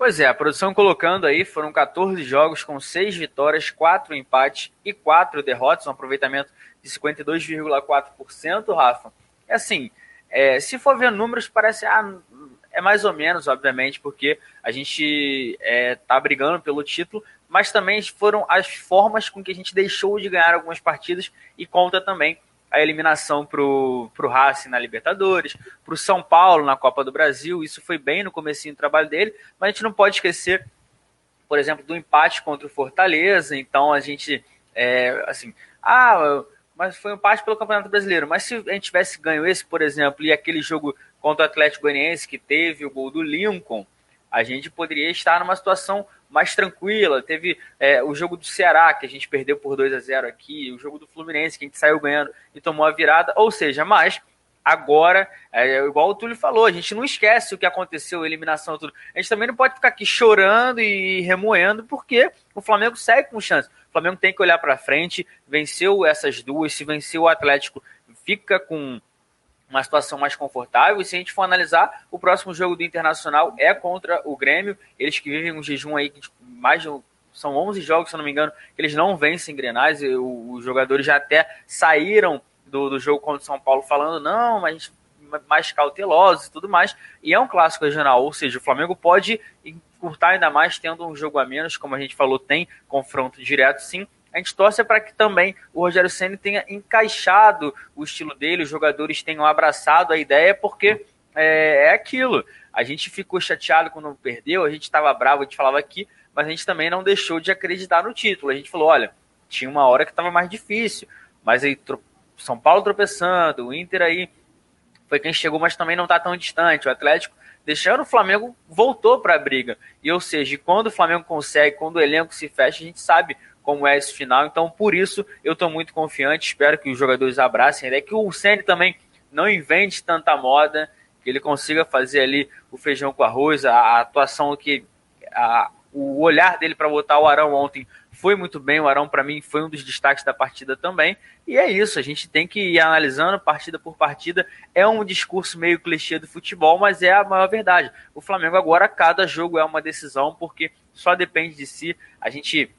Pois é, a produção colocando aí foram 14 jogos com 6 vitórias, 4 empates e 4 derrotas, um aproveitamento de 52,4%, Rafa. É assim, é, se for ver números, parece ah, é mais ou menos, obviamente, porque a gente é, tá brigando pelo título, mas também foram as formas com que a gente deixou de ganhar algumas partidas e conta também a eliminação para o Racing na Libertadores, para o São Paulo na Copa do Brasil. Isso foi bem no comecinho do trabalho dele, mas a gente não pode esquecer, por exemplo, do empate contra o Fortaleza. Então a gente, é, assim, ah, mas foi um empate pelo Campeonato Brasileiro. Mas se a gente tivesse ganho esse, por exemplo, e aquele jogo contra o Atlético Goianiense que teve o gol do Lincoln, a gente poderia estar numa situação mais tranquila. Teve é, o jogo do Ceará, que a gente perdeu por 2 a 0 aqui, o jogo do Fluminense, que a gente saiu ganhando e tomou a virada. Ou seja, mas agora, é, igual o Túlio falou, a gente não esquece o que aconteceu, a eliminação tudo. A gente também não pode ficar aqui chorando e remoendo, porque o Flamengo segue com chance. O Flamengo tem que olhar para frente, venceu essas duas, se venceu o Atlético, fica com uma situação mais confortável. E se a gente for analisar, o próximo jogo do Internacional é contra o Grêmio. Eles que vivem um jejum aí de mais de são 11 jogos, se eu não me engano, que eles não vencem Grenais. Os jogadores já até saíram do, do jogo contra o São Paulo falando, não, mas gente mais cautelosos e tudo mais. E é um clássico regional, ou seja, o Flamengo pode encurtar ainda mais tendo um jogo a menos, como a gente falou, tem confronto direto sim, a gente torce para que também o Rogério Senna tenha encaixado o estilo dele, os jogadores tenham abraçado a ideia, porque é, é aquilo. A gente ficou chateado quando perdeu, a gente estava bravo, a gente falava aqui, mas a gente também não deixou de acreditar no título. A gente falou: olha, tinha uma hora que estava mais difícil, mas aí São Paulo tropeçando, o Inter aí foi quem chegou, mas também não está tão distante. O Atlético deixando o Flamengo voltou para a briga. E ou seja, quando o Flamengo consegue, quando o elenco se fecha, a gente sabe como é esse final. Então, por isso, eu estou muito confiante. Espero que os jogadores abracem é que o Ceni também não invente tanta moda, que ele consiga fazer ali o feijão com arroz, a, a atuação que. A, o olhar dele para botar o Arão ontem foi muito bem. O Arão, para mim, foi um dos destaques da partida também. E é isso, a gente tem que ir analisando partida por partida. É um discurso meio clichê do futebol, mas é a maior verdade. O Flamengo agora, cada jogo é uma decisão, porque só depende de si. A gente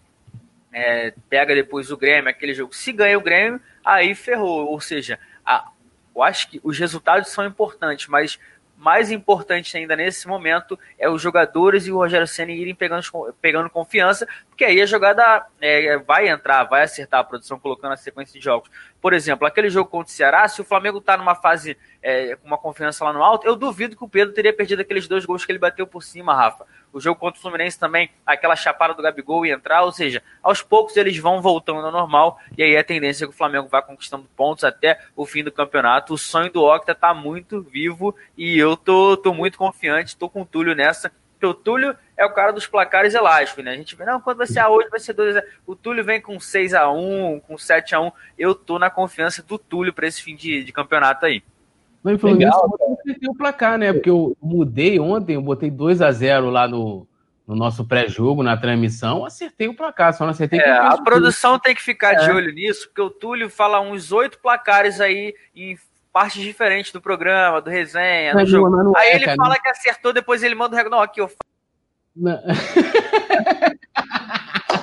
é, pega depois o Grêmio, aquele jogo. Se ganha o Grêmio, aí ferrou. Ou seja, a, eu acho que os resultados são importantes, mas mais importante ainda nesse momento é os jogadores e o Rogério Senna irem pegando, pegando confiança, porque aí a jogada é, vai entrar, vai acertar a produção colocando a sequência de jogos. Por exemplo, aquele jogo contra o Ceará, se o Flamengo está numa fase é, com uma confiança lá no alto, eu duvido que o Pedro teria perdido aqueles dois gols que ele bateu por cima, Rafa. O jogo contra o Fluminense também, aquela chapada do Gabigol e entrar, ou seja, aos poucos eles vão voltando ao normal, e aí a tendência é que o Flamengo vai conquistando pontos até o fim do campeonato. O sonho do Octa tá muito vivo e eu tô, tô muito confiante, tô com o Túlio nessa. Porque o Túlio é o cara dos placares elásticos, né? A gente vê, não, quando vai ser a 8, vai ser 2 O Túlio vem com 6 a 1 com 7 a 1 Eu tô na confiança do Túlio para esse fim de, de campeonato aí. Mas falando Legal, nisso, eu acertei o placar, né? Porque eu mudei ontem, eu botei 2 a 0 lá no, no nosso pré-jogo, na transmissão, acertei o placar, só não acertei é, A produção tem que ficar é. de olho nisso, porque o Túlio fala uns oito placares aí em partes diferentes do programa, do resenha, do jogo. Não, não aí é, ele cara, fala não... que acertou, depois ele manda o recorde. Não, aqui eu falo.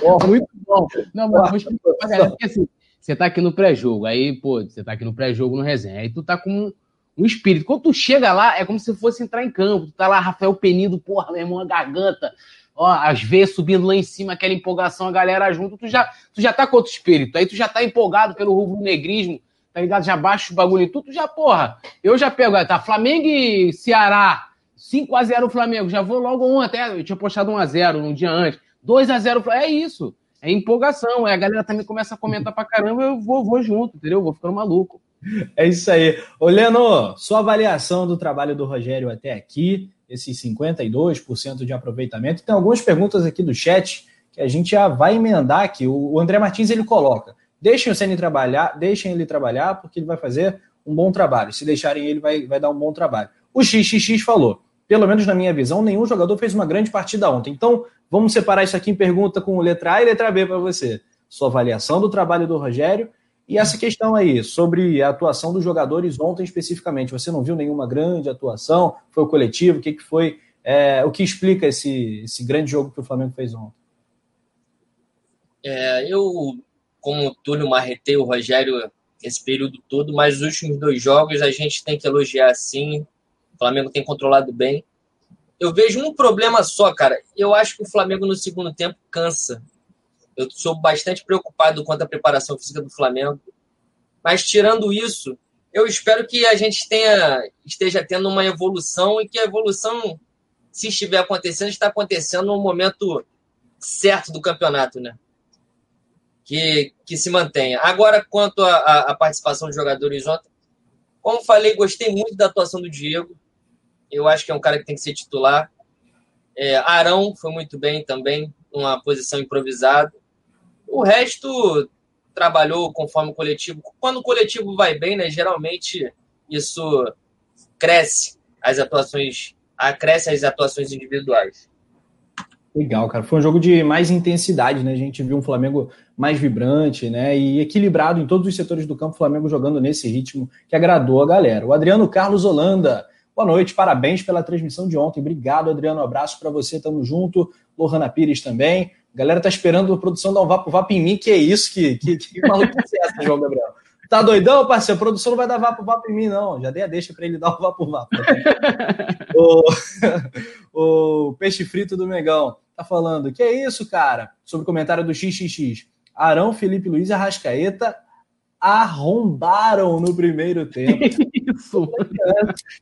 oh, muito bom. Não, mas vou explicar pra galera, porque assim, você tá aqui no pré-jogo, aí, pô, você tá aqui no pré-jogo no resenha, aí tu tá com um espírito. Quando tu chega lá, é como se fosse entrar em campo. Tu tá lá, Rafael Penido, porra, meu irmão, a garganta, ó, as veias subindo lá em cima, aquela empolgação, a galera junto, tu já, tu já tá com outro espírito. Aí tu já tá empolgado pelo rubro-negrismo, tá ligado? Já baixa o bagulho e tudo, já, porra. Eu já pego, tá, Flamengo e Ceará, 5x0 Flamengo, já vou logo um até, eu tinha postado 1x0 no dia antes, 2x0 é isso. É empolgação, é, a galera também começa a comentar pra caramba, eu vou, vou junto, entendeu? Vou ficando maluco. É isso aí. Ô, Leno, sua avaliação do trabalho do Rogério até aqui, esses 52% de aproveitamento. Tem algumas perguntas aqui do chat que a gente já vai emendar aqui. O André Martins ele coloca: deixem o Ceni trabalhar, deixem ele trabalhar, porque ele vai fazer um bom trabalho. Se deixarem ele, vai, vai dar um bom trabalho. O XXX falou: pelo menos na minha visão, nenhum jogador fez uma grande partida ontem. Então, vamos separar isso aqui em pergunta com letra A e letra B para você. Sua avaliação do trabalho do Rogério e essa questão aí, sobre a atuação dos jogadores ontem especificamente, você não viu nenhuma grande atuação? Foi o coletivo? O que, que foi? É, o que explica esse, esse grande jogo que o Flamengo fez ontem? É, eu, como Túlio, marretei o Rogério esse período todo, mas os últimos dois jogos a gente tem que elogiar sim. O Flamengo tem controlado bem. Eu vejo um problema só, cara. Eu acho que o Flamengo no segundo tempo cansa. Eu sou bastante preocupado quanto à preparação física do Flamengo. Mas tirando isso, eu espero que a gente tenha, esteja tendo uma evolução e que a evolução, se estiver acontecendo, está acontecendo no momento certo do campeonato, né? Que, que se mantenha. Agora, quanto à participação dos jogadores ontem, como falei, gostei muito da atuação do Diego. Eu acho que é um cara que tem que ser titular. É, Arão foi muito bem também, numa posição improvisada. O resto trabalhou conforme o coletivo. Quando o coletivo vai bem, né, geralmente isso cresce as atuações, acresce as atuações individuais. Legal, cara. Foi um jogo de mais intensidade, né? A gente viu um Flamengo mais vibrante, né? E equilibrado em todos os setores do campo, o Flamengo jogando nesse ritmo que agradou a galera. O Adriano Carlos Holanda. Boa noite, parabéns pela transmissão de ontem. Obrigado, Adriano. Um abraço para você, tamo junto. Lohana Pires também. Galera tá esperando a produção dar um vapo vapo em mim, que é isso? Que, que, que maluquice é essa, João Gabriel? Tá doidão, parceiro? A produção não vai dar vapo vapo em mim, não. Já dei a deixa para ele dar o vapo vapo. o, o Peixe Frito do Megão tá falando, que é isso, cara? Sobre o comentário do XXX. Arão, Felipe Luiz e Arrascaeta arrombaram no primeiro tempo. Isso.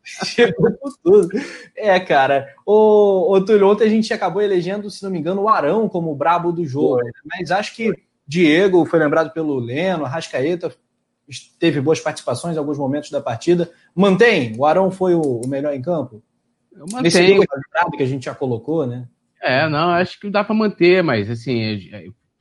Chegou tudo. É, cara. O, o Túlio, ontem a gente acabou elegendo, se não me engano, o Arão como o brabo do jogo. Né? Mas acho que Diego foi lembrado pelo Leno, Rascaeta teve boas participações em alguns momentos da partida. Mantém? O Arão foi o, melhor em campo? Eu mantenho. Nesse jogo que a gente já colocou, né? É, não, acho que dá para manter, mas assim,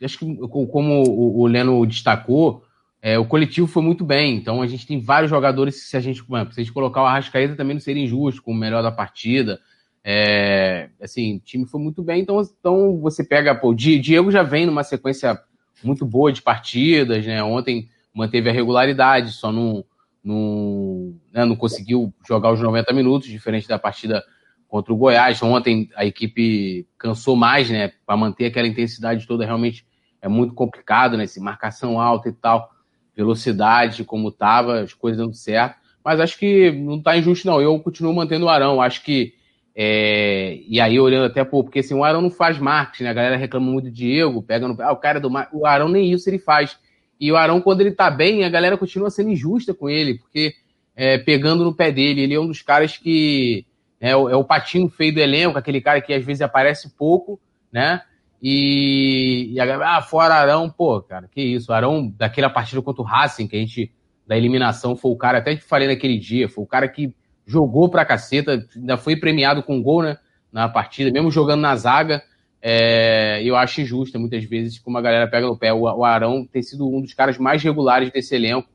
acho que como o Leno destacou, é, o coletivo foi muito bem, então a gente tem vários jogadores se a gente, se a gente colocar o Arrascaeta também não seria injusto, como o melhor da partida. É, assim, o time foi muito bem, então, então você pega, pô, o Diego já vem numa sequência muito boa de partidas, né? Ontem manteve a regularidade, só não, não, né, não conseguiu jogar os 90 minutos, diferente da partida contra o Goiás. Ontem a equipe cansou mais, né? Para manter aquela intensidade toda, realmente é muito complicado, né? Se marcação alta e tal velocidade como estava, as coisas dando certo. mas acho que não tá injusto, não. Eu continuo mantendo o Arão. Acho que. É, e aí, olhando até, pô, porque assim, o Arão não faz marketing, né? A galera reclama muito do Diego, pega no. Ah, o cara do. O Arão nem isso ele faz. E o Arão, quando ele tá bem, a galera continua sendo injusta com ele, porque é, pegando no pé dele, ele é um dos caras que. É, o, é o patinho feio do elenco, aquele cara que às vezes aparece pouco, né? E, e a, ah, fora Arão, pô, cara, que isso. Arão, daquela partida contra o Racing, que a gente, da eliminação, foi o cara, até que falei naquele dia, foi o cara que jogou pra caceta, ainda foi premiado com gol, né? Na partida, mesmo jogando na zaga. É, eu acho injusto muitas vezes como a galera pega no pé. O, o Arão tem sido um dos caras mais regulares desse elenco.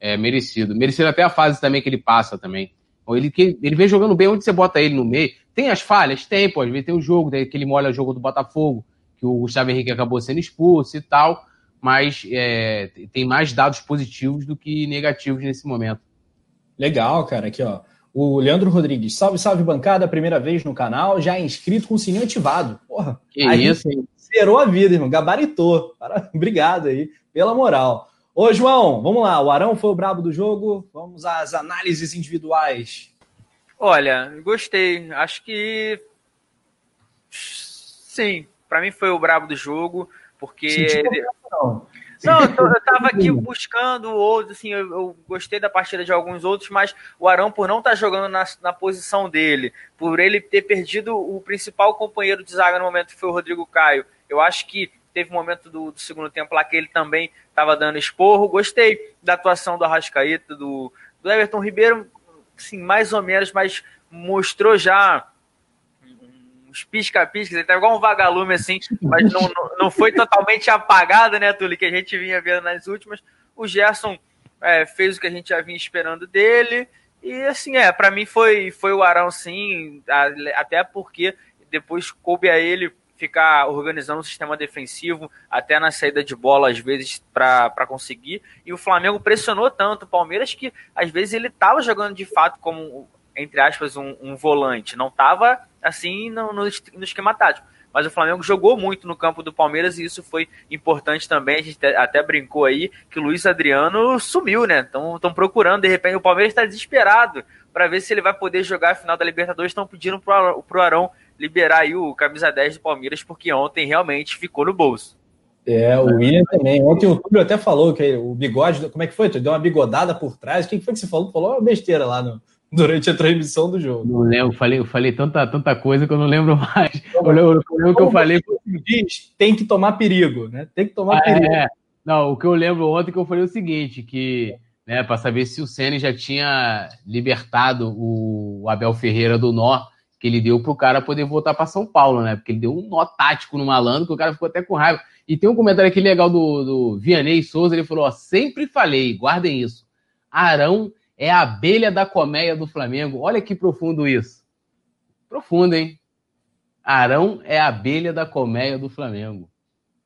É, merecido. Merecido até a fase também que ele passa também. Ele, ele vem jogando bem onde você bota ele no meio. Tem as falhas? Tem. Às vezes tem o jogo, tem aquele molha jogo do Botafogo que o Gustavo Henrique acabou sendo expulso e tal, mas é, tem mais dados positivos do que negativos nesse momento. Legal, cara. Aqui, ó. O Leandro Rodrigues, salve, salve bancada, primeira vez no canal, já é inscrito com o sininho ativado. Porra, que aí isso, hein? Zerou a vida, irmão, gabaritou. Obrigado aí pela moral. Ô, João, vamos lá. O Arão foi o brabo do jogo. Vamos às análises individuais. Olha, gostei. Acho que. Sim, para mim foi o brabo do jogo, porque. Não, não eu, eu tava aqui buscando outros, assim, eu, eu, gostei da partida de alguns outros, mas o Arão, por não estar tá jogando na, na posição dele, por ele ter perdido o principal companheiro de zaga no momento, que foi o Rodrigo Caio, eu acho que teve um momento do, do segundo tempo lá que ele também estava dando esporro. Gostei da atuação do Arrascaeta, do, do Everton Ribeiro, assim, mais ou menos, mas mostrou já uns pisca-piscas, ele tá igual um vagalume assim, mas não, não, foi totalmente apagado, né, Tuli, que a gente vinha vendo nas últimas. O Gerson é, fez o que a gente já vinha esperando dele, e assim, é, para mim foi, foi o Arão sim, até porque depois coube a ele ficar organizando o sistema defensivo até na saída de bola, às vezes, para conseguir. E o Flamengo pressionou tanto o Palmeiras que, às vezes, ele estava jogando de fato como, entre aspas, um, um volante. Não estava assim no, no, no esquema tático. Mas o Flamengo jogou muito no campo do Palmeiras e isso foi importante também. A gente até brincou aí que o Luiz Adriano sumiu, né? Estão procurando, de repente o Palmeiras está desesperado para ver se ele vai poder jogar a final da Libertadores. Estão pedindo pro, pro Arão liberar aí o camisa 10 do Palmeiras, porque ontem realmente ficou no bolso. É, o William também. Ontem o Túlio até falou que o bigode, como é que foi? Tu deu uma bigodada por trás. O que foi que você falou? Falou uma besteira lá no, durante a transmissão do jogo. Não lembro, falei, eu falei tanta, tanta coisa que eu não lembro mais. Eu lembro, eu lembro que eu falei. Diz, tem que tomar perigo, né? Tem que tomar ah, perigo. É. Não, o que eu lembro ontem que eu falei é o seguinte, que né, para saber se o Ceni já tinha libertado o Abel Ferreira do nó que ele deu pro cara poder voltar para São Paulo, né? Porque ele deu um nó tático no malandro que o cara ficou até com raiva. E tem um comentário aqui legal do, do Vianney Souza, ele falou, ó, sempre falei, guardem isso. Arão é a abelha da colmeia do Flamengo. Olha que profundo isso. Profundo, hein? Arão é a abelha da colmeia do Flamengo.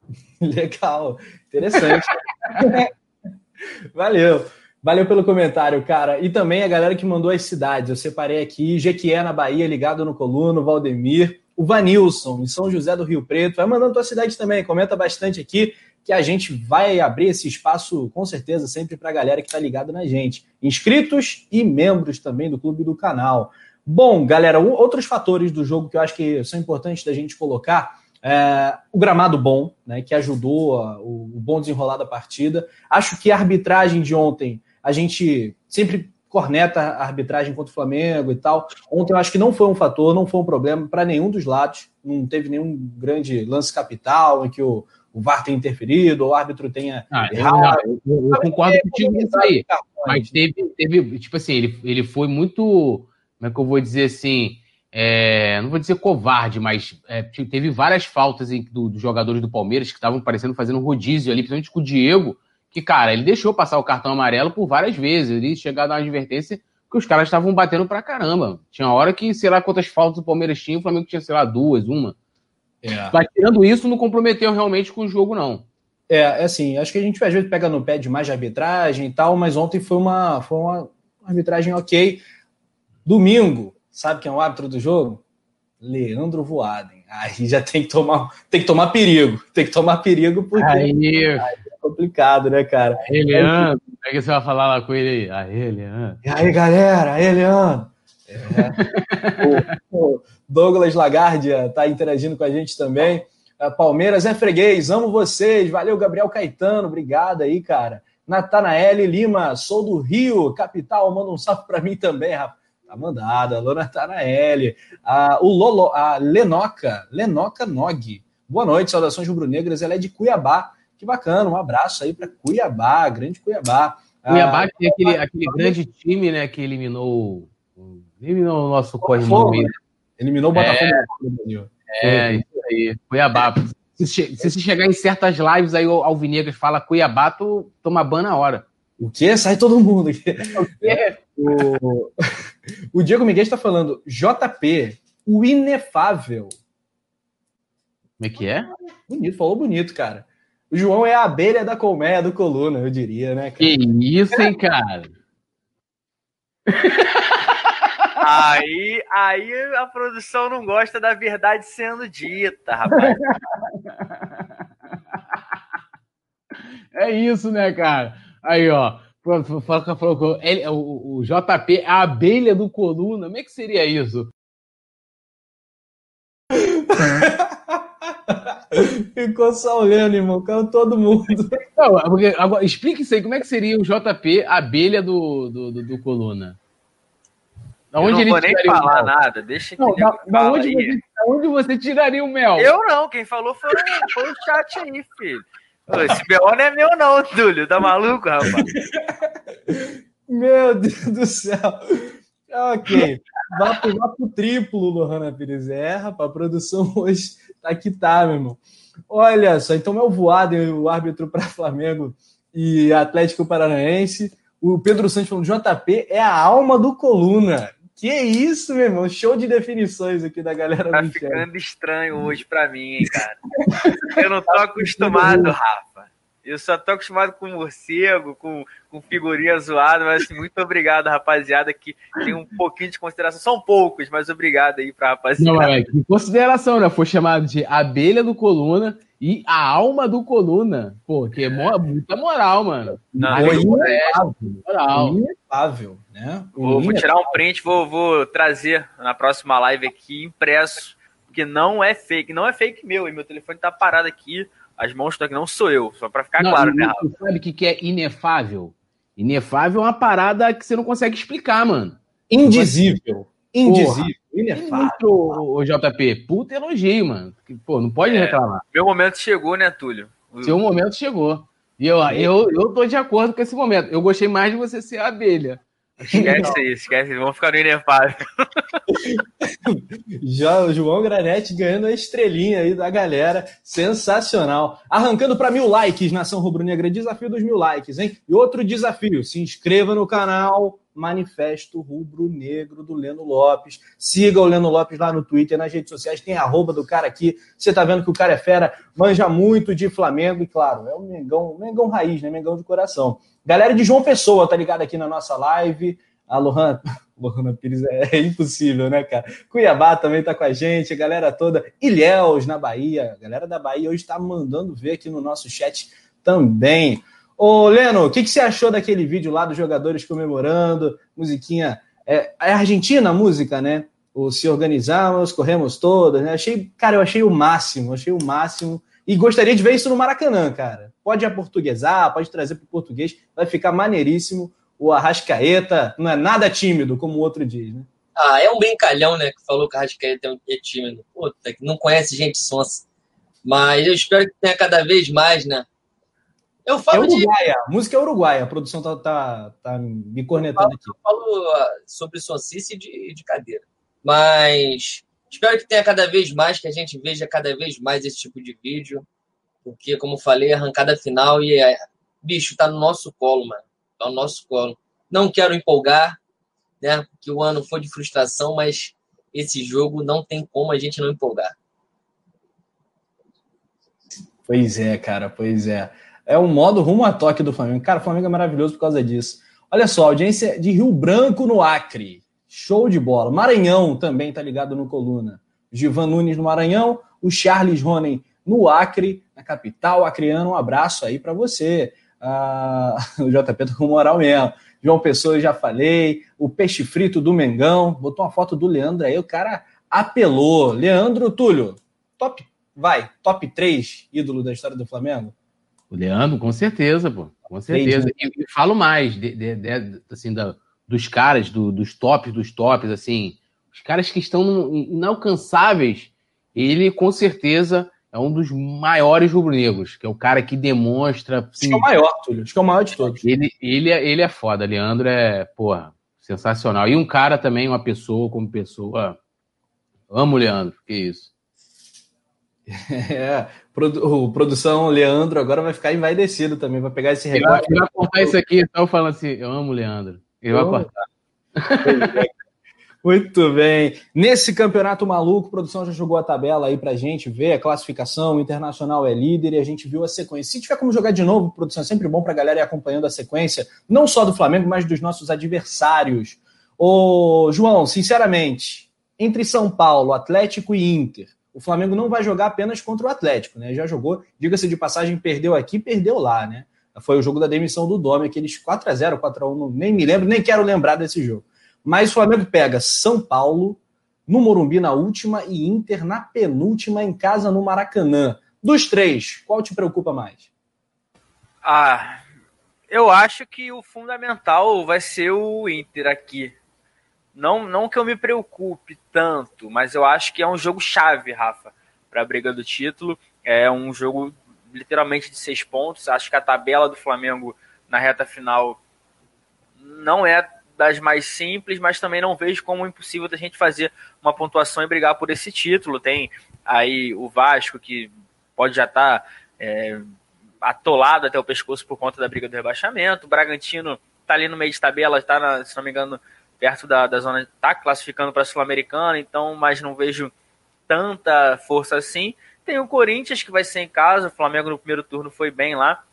Legal, interessante. Valeu. Valeu pelo comentário, cara. E também a galera que mandou as cidades. Eu separei aqui: Jequié, na Bahia, ligado no Coluno, Valdemir, o Vanilson, em São José do Rio Preto. Vai mandando tua cidade também, comenta bastante aqui que a gente vai abrir esse espaço, com certeza, sempre para a galera que está ligada na gente. Inscritos e membros também do clube do canal. Bom, galera, outros fatores do jogo que eu acho que são importantes da gente colocar. É, o gramado bom, né, que ajudou a, o, o bom desenrolar da partida. Acho que a arbitragem de ontem, a gente sempre corneta a arbitragem contra o Flamengo e tal. Ontem eu acho que não foi um fator, não foi um problema para nenhum dos lados. Não teve nenhum grande lance capital em que o, o VAR tenha interferido, ou o árbitro tenha ah, errado. Eu, eu, eu concordo contigo nisso aí. Mas teve, teve, tipo assim, ele, ele foi muito, como é que eu vou dizer assim, é, não vou dizer covarde, mas é, teve várias faltas dos do jogadores do Palmeiras que estavam parecendo fazendo um rodízio ali, principalmente com o Diego, que, cara, ele deixou passar o cartão amarelo por várias vezes. Ele chegou a dar uma advertência que os caras estavam batendo pra caramba. Tinha hora que, sei lá quantas faltas o Palmeiras tinha, o Flamengo tinha, sei lá, duas, uma. É. Mas tirando isso, não comprometeu realmente com o jogo, não. É, é assim, acho que a gente às vezes pega no pé de mais de arbitragem e tal, mas ontem foi uma, foi uma arbitragem ok. Domingo, sabe quem é o árbitro do jogo? Leandro Voaden. Aí já tem que tomar, tem que tomar perigo. Tem que tomar perigo porque aí, aí é complicado, né, cara? Aí, Leandro. É que você vai falar lá com ele aí. Aê, Leandro. E aí, galera? Aê, Leandro. É. o, o Douglas Lagardia tá interagindo com a gente também. Palmeiras é freguês, amo vocês. Valeu, Gabriel Caetano, obrigado aí, cara. Natanael Lima, sou do Rio, capital, manda um salve para mim também, rapaz. Tá mandada, alô Natanael. Ah, o Lolo, a Lenoca, Lenoca Nog. Boa noite, saudações rubro-negras. Ela é de Cuiabá. Que bacana, um abraço aí para Cuiabá, grande Cuiabá. Cuiabá ah, que é aquele, aquele grande time, né, que eliminou, eliminou o nosso corrimão. Né? Eliminou o Botafogo é, no Brasil. É, isso aí. Cuiabá. Se, se você chegar em certas lives aí, o Alvinegras fala Cuiabá, tu toma ban na hora. O quê? Sai todo mundo aqui. O, o Diego Miguel está falando JP, o inefável. Como é que é? Bonito, falou bonito, cara. O João é a abelha da colmeia do Coluna, eu diria, né? Cara? Que isso, hein, cara? Aí, aí a produção não gosta da verdade sendo dita, rapaz. É isso, né, cara? Aí, ó. Falou, ele, o, o JP é a abelha do coluna. Como é que seria isso? Ficou só olhando, irmão. Caiu todo mundo. Não, porque, agora, explique isso aí. Como é que seria o JP, a abelha do, do, do, do coluna? Da onde eu não vou nem falar nada, deixa que não, da, da, onde você, da onde você tiraria o mel? Eu não, quem falou foi, foi o chat aí, filho. Esse BO não é meu, não, Túlio. Tá maluco, rapaz? meu Deus do céu. Ok. Vá pro, vá pro triplo, Lohana Pires. É, rapaz, a produção hoje tá que tá, meu irmão. Olha só, então é o voado, o árbitro para Flamengo e Atlético Paranaense. O Pedro Santos falando: JP é a alma do coluna. Que isso, meu irmão? Show de definições aqui da galera. Tá ficando estranho hoje pra mim, hein, cara. Eu não tô acostumado, Rafa. Eu só tô acostumado com morcego, com, com figurinha zoada, mas assim, muito obrigado, rapaziada, que tem um pouquinho de consideração. São poucos, mas obrigado aí pra rapaziada. Não, é, que consideração, né? Foi chamado de abelha do coluna e a alma do coluna. Pô, que é, é. muita moral, mano. Não, é inefável. Moral. Inefável, né? Vou, vou, tirar um print, vou, vou trazer na próxima live aqui, impresso, porque não é fake. Não é fake meu, e meu telefone tá parado aqui as mãos estão aqui, não sou eu, só para ficar não, claro, né, Rafa? Sabe o que, que é inefável? Inefável é uma parada que você não consegue explicar, mano. Indizível. Indizível. Inefável. O JP, puta elogio, mano. Pô, não pode é, reclamar. Meu momento chegou, né, Túlio? Seu momento chegou. E eu, eu, eu tô de acordo com esse momento. Eu gostei mais de você ser a abelha. Esquece isso, esquece. Vamos ficar no inefável. Já o João Granete ganhando a estrelinha aí da galera. Sensacional. Arrancando para mil likes, Nação Rubro-Negra. Desafio dos mil likes, hein? E outro desafio: se inscreva no canal Manifesto Rubro Negro do Leno Lopes. Siga o Leno Lopes lá no Twitter, nas redes sociais, tem arroba do cara aqui. Você tá vendo que o cara é fera, manja muito de Flamengo e, claro, é um Mengão, Mengão raiz, né? Mengão de coração. Galera de João Pessoa, tá ligado aqui na nossa live. A Lohan, Lohana Pires é, é, impossível, né, cara? Cuiabá também tá com a gente, a galera toda. Ilhéus, na Bahia. A galera da Bahia hoje tá mandando ver aqui no nosso chat também. Ô, Leno, o que, que você achou daquele vídeo lá dos jogadores comemorando? Musiquinha. É, é Argentina a música, né? O Se Organizamos, Corremos Todas, né? Achei, cara, eu achei o máximo, achei o máximo. E gostaria de ver isso no Maracanã, cara. Pode aportuguesar, pode trazer para o português, vai ficar maneiríssimo. O Arrascaeta não é nada tímido, como o outro diz, né? Ah, é um brincalhão, né? Que falou que o Arrascaeta é tímido. Puta, que não conhece gente sonsa. Mas eu espero que tenha cada vez mais, né? Eu falo é uruguaia, de... música é uruguaia, a produção tá, tá, tá me cornetando aqui. Eu falo ah, sobre sonsice de, de cadeira. Mas espero que tenha cada vez mais, que a gente veja cada vez mais esse tipo de vídeo. Porque, como falei, arrancada final e é, bicho, tá no nosso colo, mano. Tá no nosso colo. Não quero empolgar, né? Porque o ano foi de frustração, mas esse jogo não tem como a gente não empolgar. Pois é, cara, pois é é o modo rumo a toque do Flamengo. Cara, o Flamengo é maravilhoso por causa disso. Olha só, audiência de Rio Branco no Acre. Show de bola. Maranhão também tá ligado no Coluna. Givan Nunes no Maranhão, o Charles Ronen no Acre, na capital acreano. Um abraço aí para você. Ah, o JP tá com moral mesmo. João Pessoa, eu já falei. O peixe frito do Mengão. Botou uma foto do Leandro aí, o cara apelou. Leandro Túlio, top, vai, top 3 ídolo da história do Flamengo? O Leandro, com certeza, pô. Com certeza. E, e falo mais de, de, de, assim, da, dos caras, do, dos tops dos tops, assim. Os caras que estão inalcançáveis, ele com certeza é um dos maiores rubro-negros, que é o cara que demonstra. Assim, Acho que é o maior, Túlio. Acho que é o maior de todos. Ele, ele, é, ele é foda. Leandro é, porra, sensacional. E um cara também, uma pessoa como pessoa. Amo o Leandro, que isso. É, o produção Leandro agora vai ficar envaidecido também, vai pegar esse recorte. Ele vai cortar isso aqui, então falando assim, eu amo o Leandro. Ele vai cortar. Muito bem. Nesse campeonato maluco, a produção já jogou a tabela aí pra gente ver a classificação. O Internacional é líder e a gente viu a sequência. Se tiver como jogar de novo, produção, é sempre bom pra galera ir acompanhando a sequência, não só do Flamengo, mas dos nossos adversários. Ô, João, sinceramente, entre São Paulo, Atlético e Inter, o Flamengo não vai jogar apenas contra o Atlético, né? Já jogou, diga-se de passagem, perdeu aqui, perdeu lá, né? Foi o jogo da demissão do Dome, aqueles 4 a 0 4 a 1 nem me lembro, nem quero lembrar desse jogo. Mas o Flamengo pega São Paulo no Morumbi na última e Inter na penúltima em casa no Maracanã. Dos três, qual te preocupa mais? Ah, eu acho que o fundamental vai ser o Inter aqui. Não, não que eu me preocupe tanto, mas eu acho que é um jogo chave, Rafa, para a briga do título. É um jogo literalmente de seis pontos. Acho que a tabela do Flamengo na reta final não é das mais simples, mas também não vejo como impossível da gente fazer uma pontuação e brigar por esse título. Tem aí o Vasco, que pode já estar tá, é, atolado até o pescoço por conta da briga do rebaixamento. O Bragantino está ali no meio de tabela, está, se não me engano, perto da, da zona, está classificando para a Sul-Americana, então, mas não vejo tanta força assim. Tem o Corinthians, que vai ser em casa, o Flamengo no primeiro turno foi bem lá.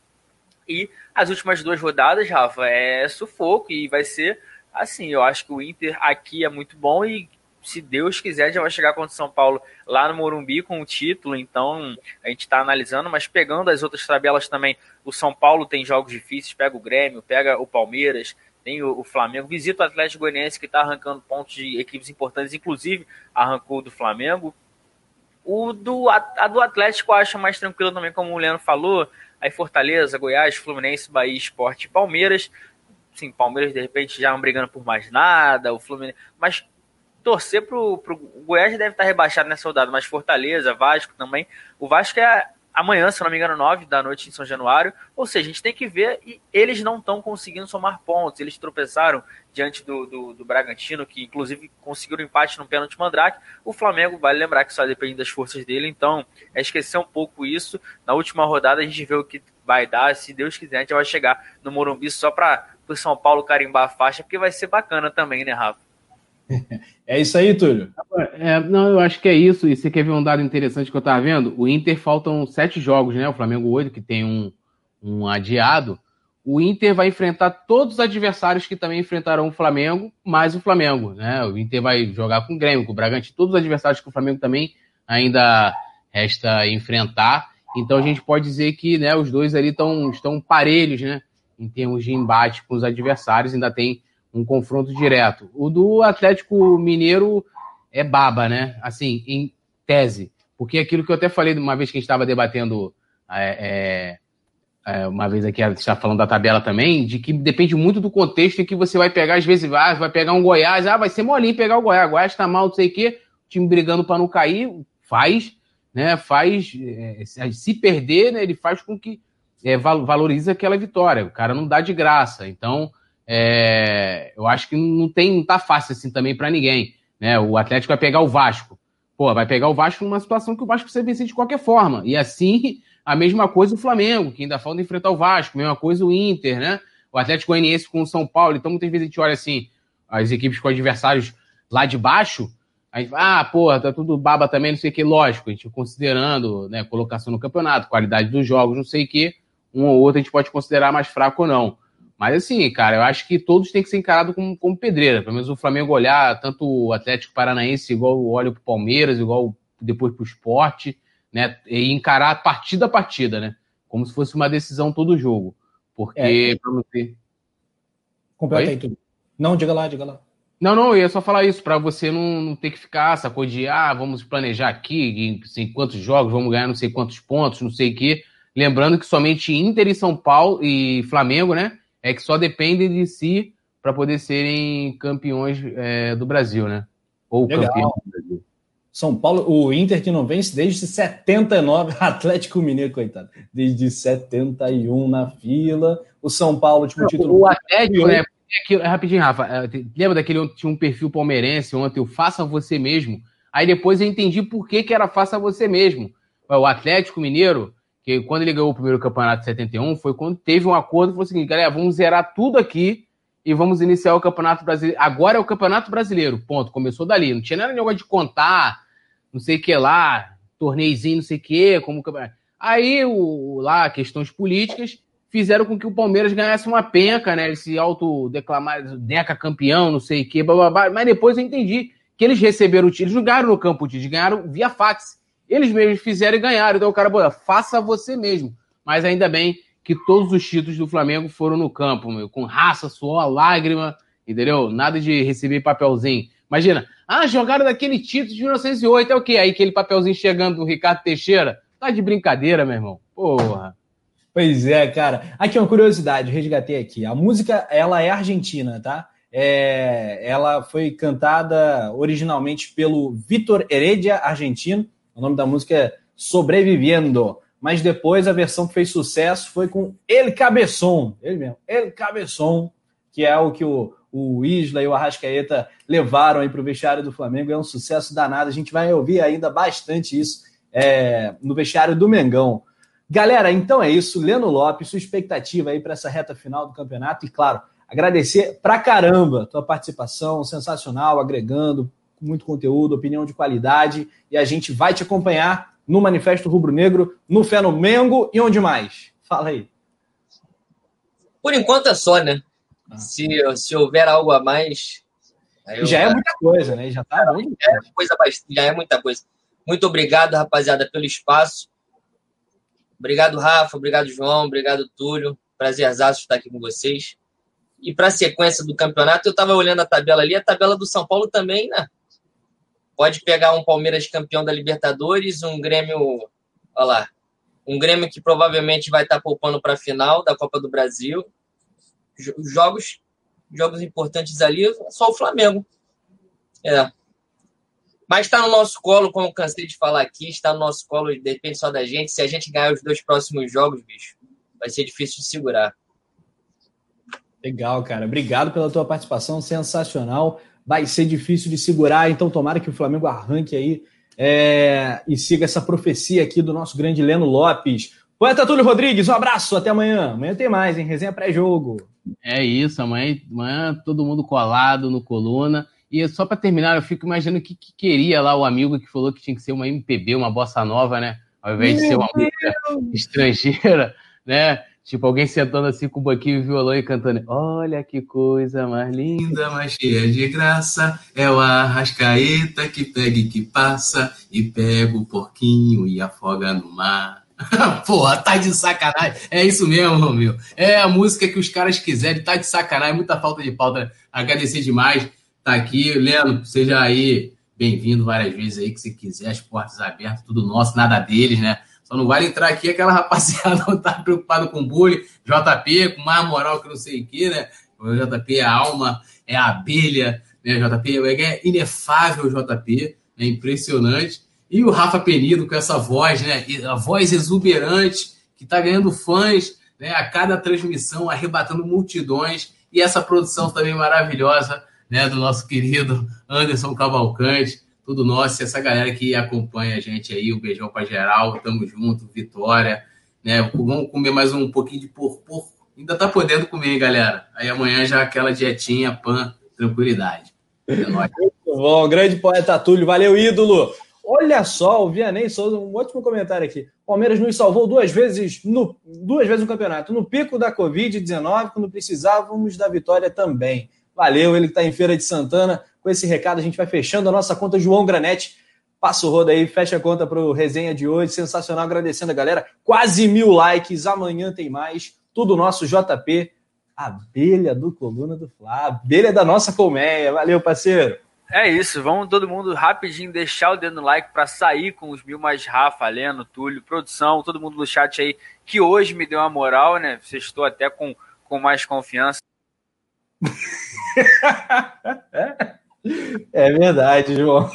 E as últimas duas rodadas, Rafa, é sufoco e vai ser assim. Eu acho que o Inter aqui é muito bom e se Deus quiser, já vai chegar contra o São Paulo lá no Morumbi com o título. Então a gente está analisando, mas pegando as outras tabelas também. O São Paulo tem jogos difíceis, pega o Grêmio, pega o Palmeiras, tem o, Flamengo, visita o Atlético Goianiense que está arrancando pontos de equipes importantes, inclusive arrancou do Flamengo. O do, a, do Atlético acho mais tranquilo também, como o Leandro falou. Aí Fortaleza, Goiás, Fluminense, Bahia, Esporte e Palmeiras. Sim, Palmeiras de repente já não brigando por mais nada, o Fluminense. Mas torcer pro, pro Goiás deve estar rebaixado nessa rodada, mas Fortaleza, Vasco também. O Vasco é amanhã, se não me engano, 9 da noite em São Januário. Ou seja, a gente tem que ver e eles não estão conseguindo somar pontos. Eles tropeçaram diante do, do, do Bragantino, que inclusive conseguiram um empate no pênalti mandrake. O Flamengo, vale lembrar que só depende das forças dele, então é esquecer um pouco isso. Na última rodada a gente vê o que vai dar. Se Deus quiser, a gente vai chegar no Morumbi só para o São Paulo carimbar a faixa, porque vai ser bacana também, né, Rafa? É isso aí, Túlio? É, não, eu acho que é isso. E você quer ver um dado interessante que eu estava vendo? O Inter faltam sete jogos, né? O Flamengo oito, que tem um, um adiado. O Inter vai enfrentar todos os adversários que também enfrentarão o Flamengo, mais o Flamengo, né? O Inter vai jogar com o Grêmio, com o Bragantino, todos os adversários que o Flamengo também ainda resta enfrentar. Então a gente pode dizer que né, os dois ali tão, estão parelhos, né? Em termos de embate com os adversários, ainda tem um confronto direto. O do Atlético Mineiro é baba, né? Assim, em tese. Porque aquilo que eu até falei uma vez que a gente estava debatendo, é, é, é uma vez aqui, a gente está falando da tabela também, de que depende muito do contexto em que você vai pegar, às vezes vai, vai pegar um Goiás, ah, vai ser molinho pegar o Goiás, o Goiás está mal, não sei o quê, time brigando para não cair, faz, né? Faz, é, se perder, né, ele faz com que é, valorize aquela vitória. O cara não dá de graça. Então, é, eu acho que não tem, não tá fácil assim também para ninguém. Né? O Atlético vai pegar o Vasco. Pô, vai pegar o Vasco numa situação que o Vasco precisa vencer de qualquer forma. E assim, a mesma coisa o Flamengo, que ainda falta enfrentar o Vasco, mesma coisa o Inter, né? O Atlético Goianiense com o São Paulo. Então, muitas vezes a gente olha assim, as equipes com adversários lá de baixo, a gente ah, porra, tá tudo baba também, não sei o que, lógico, a gente considerando, né, colocação no campeonato, qualidade dos jogos, não sei o que, um ou outro a gente pode considerar mais fraco ou não. Mas assim, cara, eu acho que todos têm que ser encarados como, como pedreira. Pelo menos o Flamengo olhar tanto o Atlético Paranaense igual olha pro Palmeiras, igual depois pro esporte, né? E encarar partida a partida, né? Como se fosse uma decisão todo jogo. Porque é. ter. Completa aí tudo. Não, diga lá, diga lá. Não, não, eu ia só falar isso, para você não, não, ter que ficar, sacou de, ah, vamos planejar aqui, em sei quantos jogos, vamos ganhar não sei quantos pontos, não sei o quê. Lembrando que somente Inter e São Paulo e Flamengo, né, é que só dependem de si para poder serem campeões é, do Brasil, né? Ou Legal. campeão do Brasil. São Paulo, o Inter que não vence desde 79, Atlético Mineiro, coitado, desde 71 na fila. O São Paulo, último título. O Atlético, né? Aquilo, rapidinho, Rafa, é, lembra daquele onde tinha um perfil palmeirense ontem, o Faça Você Mesmo? Aí depois eu entendi por que, que era Faça Você Mesmo. O Atlético Mineiro, que quando ele ganhou o primeiro campeonato de 71, foi quando teve um acordo e falou o seguinte, galera, vamos zerar tudo aqui e vamos iniciar o Campeonato Brasileiro. Agora é o Campeonato Brasileiro, ponto. Começou dali. Não tinha nada negócio de contar, não sei o que lá, torneizinho, não sei o que, como Aí, o, lá, questões políticas, fizeram com que o Palmeiras ganhasse uma penca, né? Esse autodeclamar, Deca campeão, não sei o que, blá, blá, blá. mas depois eu entendi que eles receberam o título, eles jogaram no campo de ganharam via fax. Eles mesmos fizeram e ganharam. Então o cara, boa, faça você mesmo. Mas ainda bem que todos os títulos do Flamengo foram no campo, meu, com raça, suor, lágrima, entendeu? Nada de receber papelzinho. Imagina, ah, jogaram daquele título de 1908, é o quê? Aí aquele papelzinho chegando do Ricardo Teixeira. Tá de brincadeira, meu irmão. Porra. Pois é, cara. Aqui uma curiosidade, resgatei aqui. A música, ela é argentina, tá? É, ela foi cantada originalmente pelo Vitor Heredia, argentino. O nome da música é Sobreviviendo. Mas depois a versão que fez sucesso foi com El Cabeçon, ele mesmo, El Cabeçon, que é o que o, o Isla e o Arrascaeta levaram aí para o vestiário do Flamengo. É um sucesso danado. A gente vai ouvir ainda bastante isso é, no vestiário do Mengão. Galera, então é isso. Leno Lopes, sua expectativa aí para essa reta final do campeonato. E claro, agradecer pra caramba a tua participação, sensacional, agregando muito conteúdo, opinião de qualidade. E a gente vai te acompanhar no Manifesto Rubro Negro, no Fé no Mengo e onde mais? Fala aí. Por enquanto é só, né? Ah. Se, se houver algo a mais. já é muita coisa, né? Já tá é, é coisa, já é muita coisa. Muito obrigado, rapaziada, pelo espaço. Obrigado, Rafa. Obrigado, João. Obrigado, Túlio. Prazerzaço estar aqui com vocês. E para a sequência do campeonato, eu estava olhando a tabela ali, a tabela do São Paulo também, né? Pode pegar um Palmeiras campeão da Libertadores, um Grêmio, olha lá, um Grêmio que provavelmente vai estar poupando para a final da Copa do Brasil. Jogos, jogos importantes ali, só o Flamengo. É. Mas está no nosso colo, como eu cansei de falar aqui, está no nosso colo, depende só da gente. Se a gente ganhar os dois próximos jogos, bicho, vai ser difícil de segurar. Legal, cara. Obrigado pela tua participação, sensacional. Vai ser difícil de segurar, então tomara que o Flamengo arranque aí é, e siga essa profecia aqui do nosso grande Leno Lopes. Poeta Túlio Rodrigues, um abraço, até amanhã. Amanhã tem mais, hein? Resenha pré-jogo. É isso, amanhã, amanhã todo mundo colado no coluna. E só para terminar, eu fico imaginando o que, que, queria lá o amigo que falou que tinha que ser uma MPB, uma bossa nova, né? Ao invés Meu de ser uma Deus. música estrangeira, né? Tipo, alguém sentando assim com o banquinho e violão e cantando. Olha que coisa mais linda, mais cheia de graça. É o Arrascaeta que pega e que passa. E pega o porquinho e afoga no mar. Porra, tá de sacanagem. É isso mesmo, meu. É a música que os caras quiserem. Tá de sacanagem. Muita falta de pauta. Agradecer demais tá aqui. Leno, seja aí bem-vindo várias vezes aí, que se quiser, as portas abertas, tudo nosso, nada deles, né? Só não vale entrar aqui aquela rapaziada não tá preocupado com bullying, JP, com mais moral que não sei o que, né? O JP é a alma, é a abelha, né? JP é inefável, JP, é impressionante. E o Rafa Penido com essa voz, né? A voz exuberante, que tá ganhando fãs, né? A cada transmissão, arrebatando multidões. E essa produção também maravilhosa né, do nosso querido Anderson Cavalcante, tudo nosso, essa galera que acompanha a gente aí, um beijão para geral, tamo junto, Vitória, né, vamos comer mais um pouquinho de porco, porco, ainda tá podendo comer, hein, galera, aí amanhã já aquela dietinha, pan, tranquilidade. É nóis. Muito bom, grande poeta Túlio, valeu, ídolo! Olha só, o Vianney Souza, um ótimo comentário aqui. Palmeiras nos salvou duas vezes no, duas vezes no campeonato. No pico da Covid-19, quando precisávamos da vitória também. Valeu, ele que está em Feira de Santana. Com esse recado, a gente vai fechando a nossa conta João Granete. Passa o rodo aí, fecha a conta para o resenha de hoje. Sensacional, agradecendo a galera. Quase mil likes. Amanhã tem mais. tudo nosso JP, abelha do Coluna do Fla, abelha da nossa colmeia. Valeu, parceiro. É isso, vamos todo mundo rapidinho deixar o dedo no like para sair com os mil mais Rafa, Leno, Túlio, produção, todo mundo no chat aí que hoje me deu uma moral, né? Vocês estou até com, com mais confiança. é verdade, João.